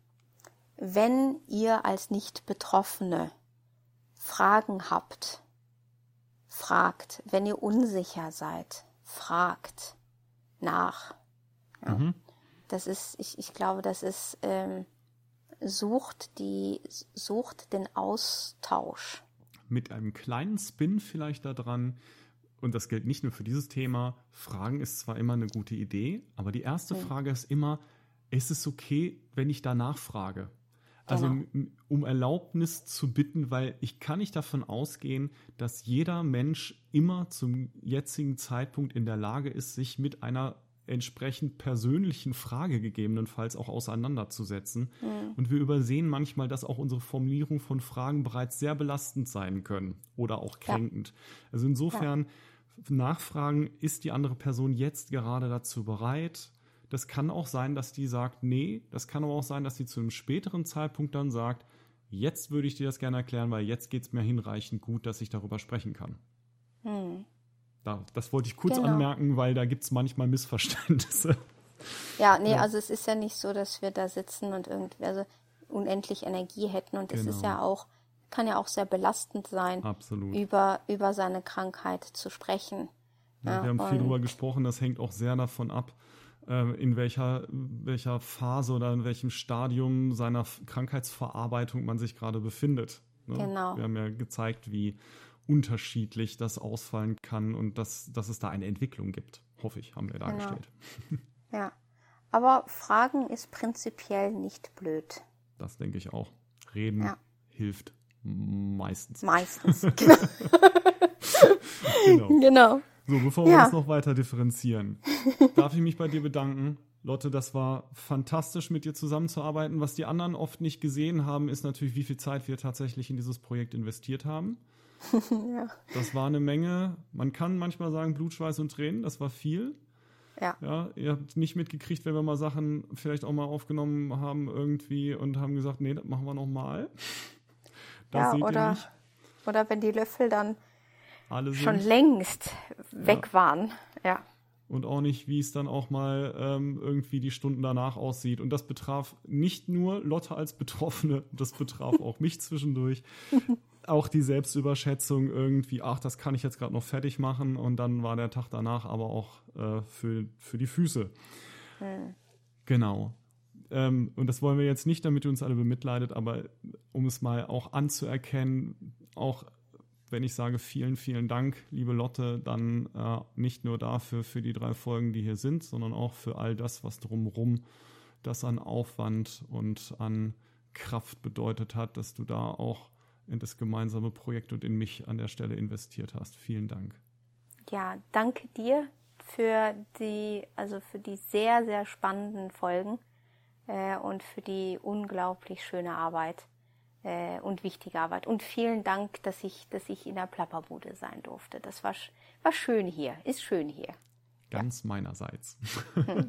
wenn ihr als Nicht-Betroffene Fragen habt, fragt. Wenn ihr unsicher seid, fragt nach. Ja. Mhm. Das ist, ich, ich glaube, das ist, ähm, sucht die, sucht den Austausch. Mit einem kleinen Spin vielleicht daran, und das gilt nicht nur für dieses Thema, Fragen ist zwar immer eine gute Idee, aber die erste mhm. Frage ist immer, ist es okay, wenn ich danach frage? Also um Erlaubnis zu bitten, weil ich kann nicht davon ausgehen, dass jeder Mensch immer zum jetzigen Zeitpunkt in der Lage ist, sich mit einer entsprechend persönlichen Frage gegebenenfalls auch auseinanderzusetzen. Mhm. Und wir übersehen manchmal, dass auch unsere Formulierung von Fragen bereits sehr belastend sein können oder auch kränkend. Ja. Also insofern ja. nachfragen, ist die andere Person jetzt gerade dazu bereit? Das kann auch sein, dass die sagt, nee. Das kann aber auch sein, dass sie zu einem späteren Zeitpunkt dann sagt, jetzt würde ich dir das gerne erklären, weil jetzt geht es mir hinreichend gut, dass ich darüber sprechen kann. Hm. Da, das wollte ich kurz genau. anmerken, weil da gibt es manchmal Missverständnisse. Ja, nee, ja. also es ist ja nicht so, dass wir da sitzen und irgendwie also unendlich Energie hätten. Und es genau. ist ja auch, kann ja auch sehr belastend sein, Absolut. Über, über seine Krankheit zu sprechen. Ja, wir haben viel darüber gesprochen, das hängt auch sehr davon ab, in welcher, welcher Phase oder in welchem Stadium seiner Krankheitsverarbeitung man sich gerade befindet. Ne? Genau. Wir haben ja gezeigt, wie unterschiedlich das ausfallen kann und dass, dass es da eine Entwicklung gibt. Hoffe ich, haben wir genau. dargestellt. Ja. Aber Fragen ist prinzipiell nicht blöd. Das denke ich auch. Reden ja. hilft meistens. Meistens, genau. genau. So, bevor wir das noch weiter differenzieren, darf ich mich bei dir bedanken. Lotte, das war fantastisch, mit dir zusammenzuarbeiten. Was die anderen oft nicht gesehen haben, ist natürlich, wie viel Zeit wir tatsächlich in dieses Projekt investiert haben. ja. Das war eine Menge. Man kann manchmal sagen Blut, Schweiß und Tränen. Das war viel. Ja. ja. Ihr habt nicht mitgekriegt, wenn wir mal Sachen vielleicht auch mal aufgenommen haben irgendwie und haben gesagt, nee, das machen wir noch mal. Das ja, oder, oder wenn die Löffel dann schon längst weg ja. waren. Ja. Und auch nicht, wie es dann auch mal ähm, irgendwie die Stunden danach aussieht. Und das betraf nicht nur Lotte als Betroffene, das betraf auch mich zwischendurch auch die Selbstüberschätzung irgendwie, ach, das kann ich jetzt gerade noch fertig machen und dann war der Tag danach aber auch äh, für, für die Füße. Hm. Genau. Ähm, und das wollen wir jetzt nicht, damit ihr uns alle bemitleidet, aber um es mal auch anzuerkennen, auch wenn ich sage vielen, vielen Dank, liebe Lotte, dann äh, nicht nur dafür, für die drei Folgen, die hier sind, sondern auch für all das, was drumherum das an Aufwand und an Kraft bedeutet hat, dass du da auch in das gemeinsame Projekt und in mich an der Stelle investiert hast. Vielen Dank. Ja, danke dir für die, also für die sehr, sehr spannenden Folgen äh, und für die unglaublich schöne Arbeit äh, und wichtige Arbeit. Und vielen Dank, dass ich, dass ich in der Plapperbude sein durfte. Das war, war schön hier, ist schön hier. Ganz ja. meinerseits.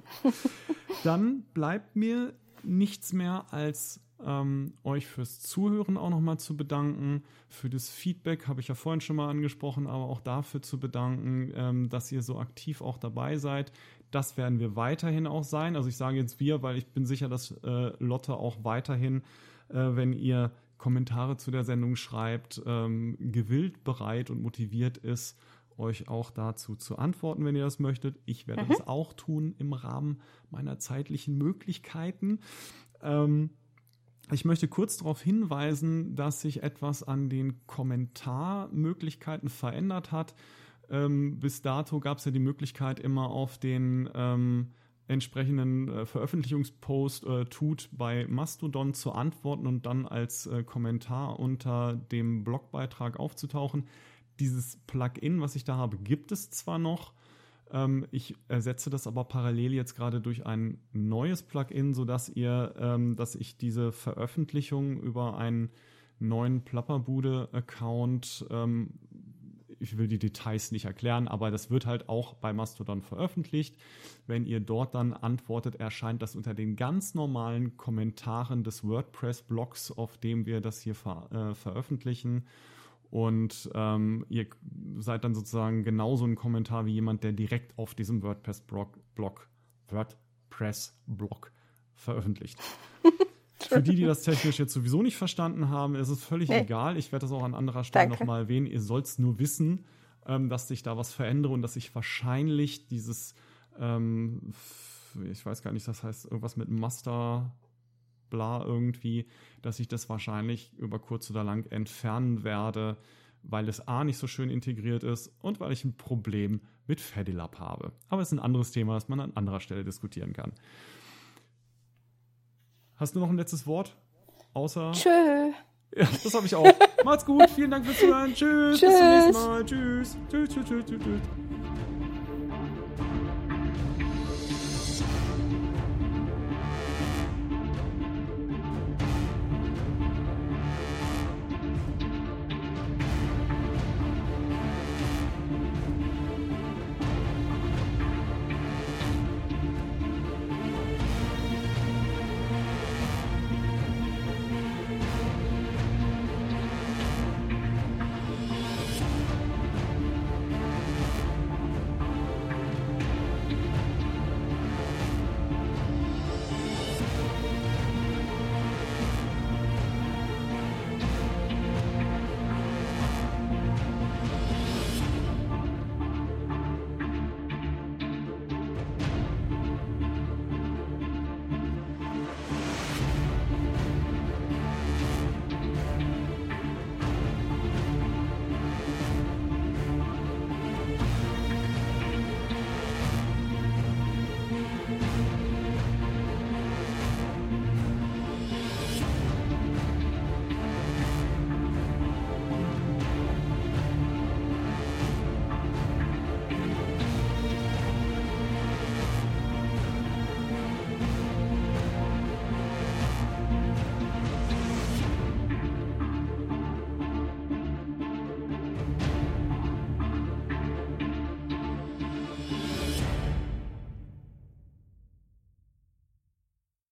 Dann bleibt mir nichts mehr als ähm, euch fürs Zuhören auch nochmal zu bedanken. Für das Feedback habe ich ja vorhin schon mal angesprochen, aber auch dafür zu bedanken, ähm, dass ihr so aktiv auch dabei seid. Das werden wir weiterhin auch sein. Also ich sage jetzt wir, weil ich bin sicher, dass äh, Lotte auch weiterhin, äh, wenn ihr Kommentare zu der Sendung schreibt, ähm, gewillt, bereit und motiviert ist, euch auch dazu zu antworten, wenn ihr das möchtet. Ich werde mhm. das auch tun im Rahmen meiner zeitlichen Möglichkeiten. Ähm, ich möchte kurz darauf hinweisen, dass sich etwas an den Kommentarmöglichkeiten verändert hat. Ähm, bis dato gab es ja die Möglichkeit, immer auf den ähm, entsprechenden äh, Veröffentlichungspost äh, tut bei Mastodon zu antworten und dann als äh, Kommentar unter dem Blogbeitrag aufzutauchen. Dieses Plugin, was ich da habe, gibt es zwar noch, ähm, ich ersetze das aber parallel jetzt gerade durch ein neues Plugin, sodass ihr, ähm, dass ich diese Veröffentlichung über einen neuen Plapperbude-Account, ähm, ich will die Details nicht erklären, aber das wird halt auch bei Mastodon veröffentlicht. Wenn ihr dort dann antwortet, erscheint das unter den ganz normalen Kommentaren des WordPress-Blogs, auf dem wir das hier ver äh, veröffentlichen. Und ähm, ihr seid dann sozusagen genauso ein Kommentar wie jemand, der direkt auf diesem WordPress-Blog, Blog, WordPress WordPress-Blog veröffentlicht. Für die, die das technisch jetzt sowieso nicht verstanden haben, ist es völlig nee. egal. Ich werde das auch an anderer Stelle nochmal erwähnen. Ihr sollt es nur wissen, ähm, dass sich da was verändere und dass ich wahrscheinlich dieses, ähm, ich weiß gar nicht, das heißt irgendwas mit Master, bla irgendwie, dass ich das wahrscheinlich über kurz oder lang entfernen werde, weil es A nicht so schön integriert ist und weil ich ein Problem mit Fedilab habe. Aber es ist ein anderes Thema, das man an anderer Stelle diskutieren kann. Hast du noch ein letztes Wort? Außer. Tschö. Ja, das habe ich auch. Macht's gut. Vielen Dank fürs Zuhören. Tschüss. Tschüss. Bis zum nächsten Mal. Tschüss. Tschüss, tschüss, tschüss, tschüss.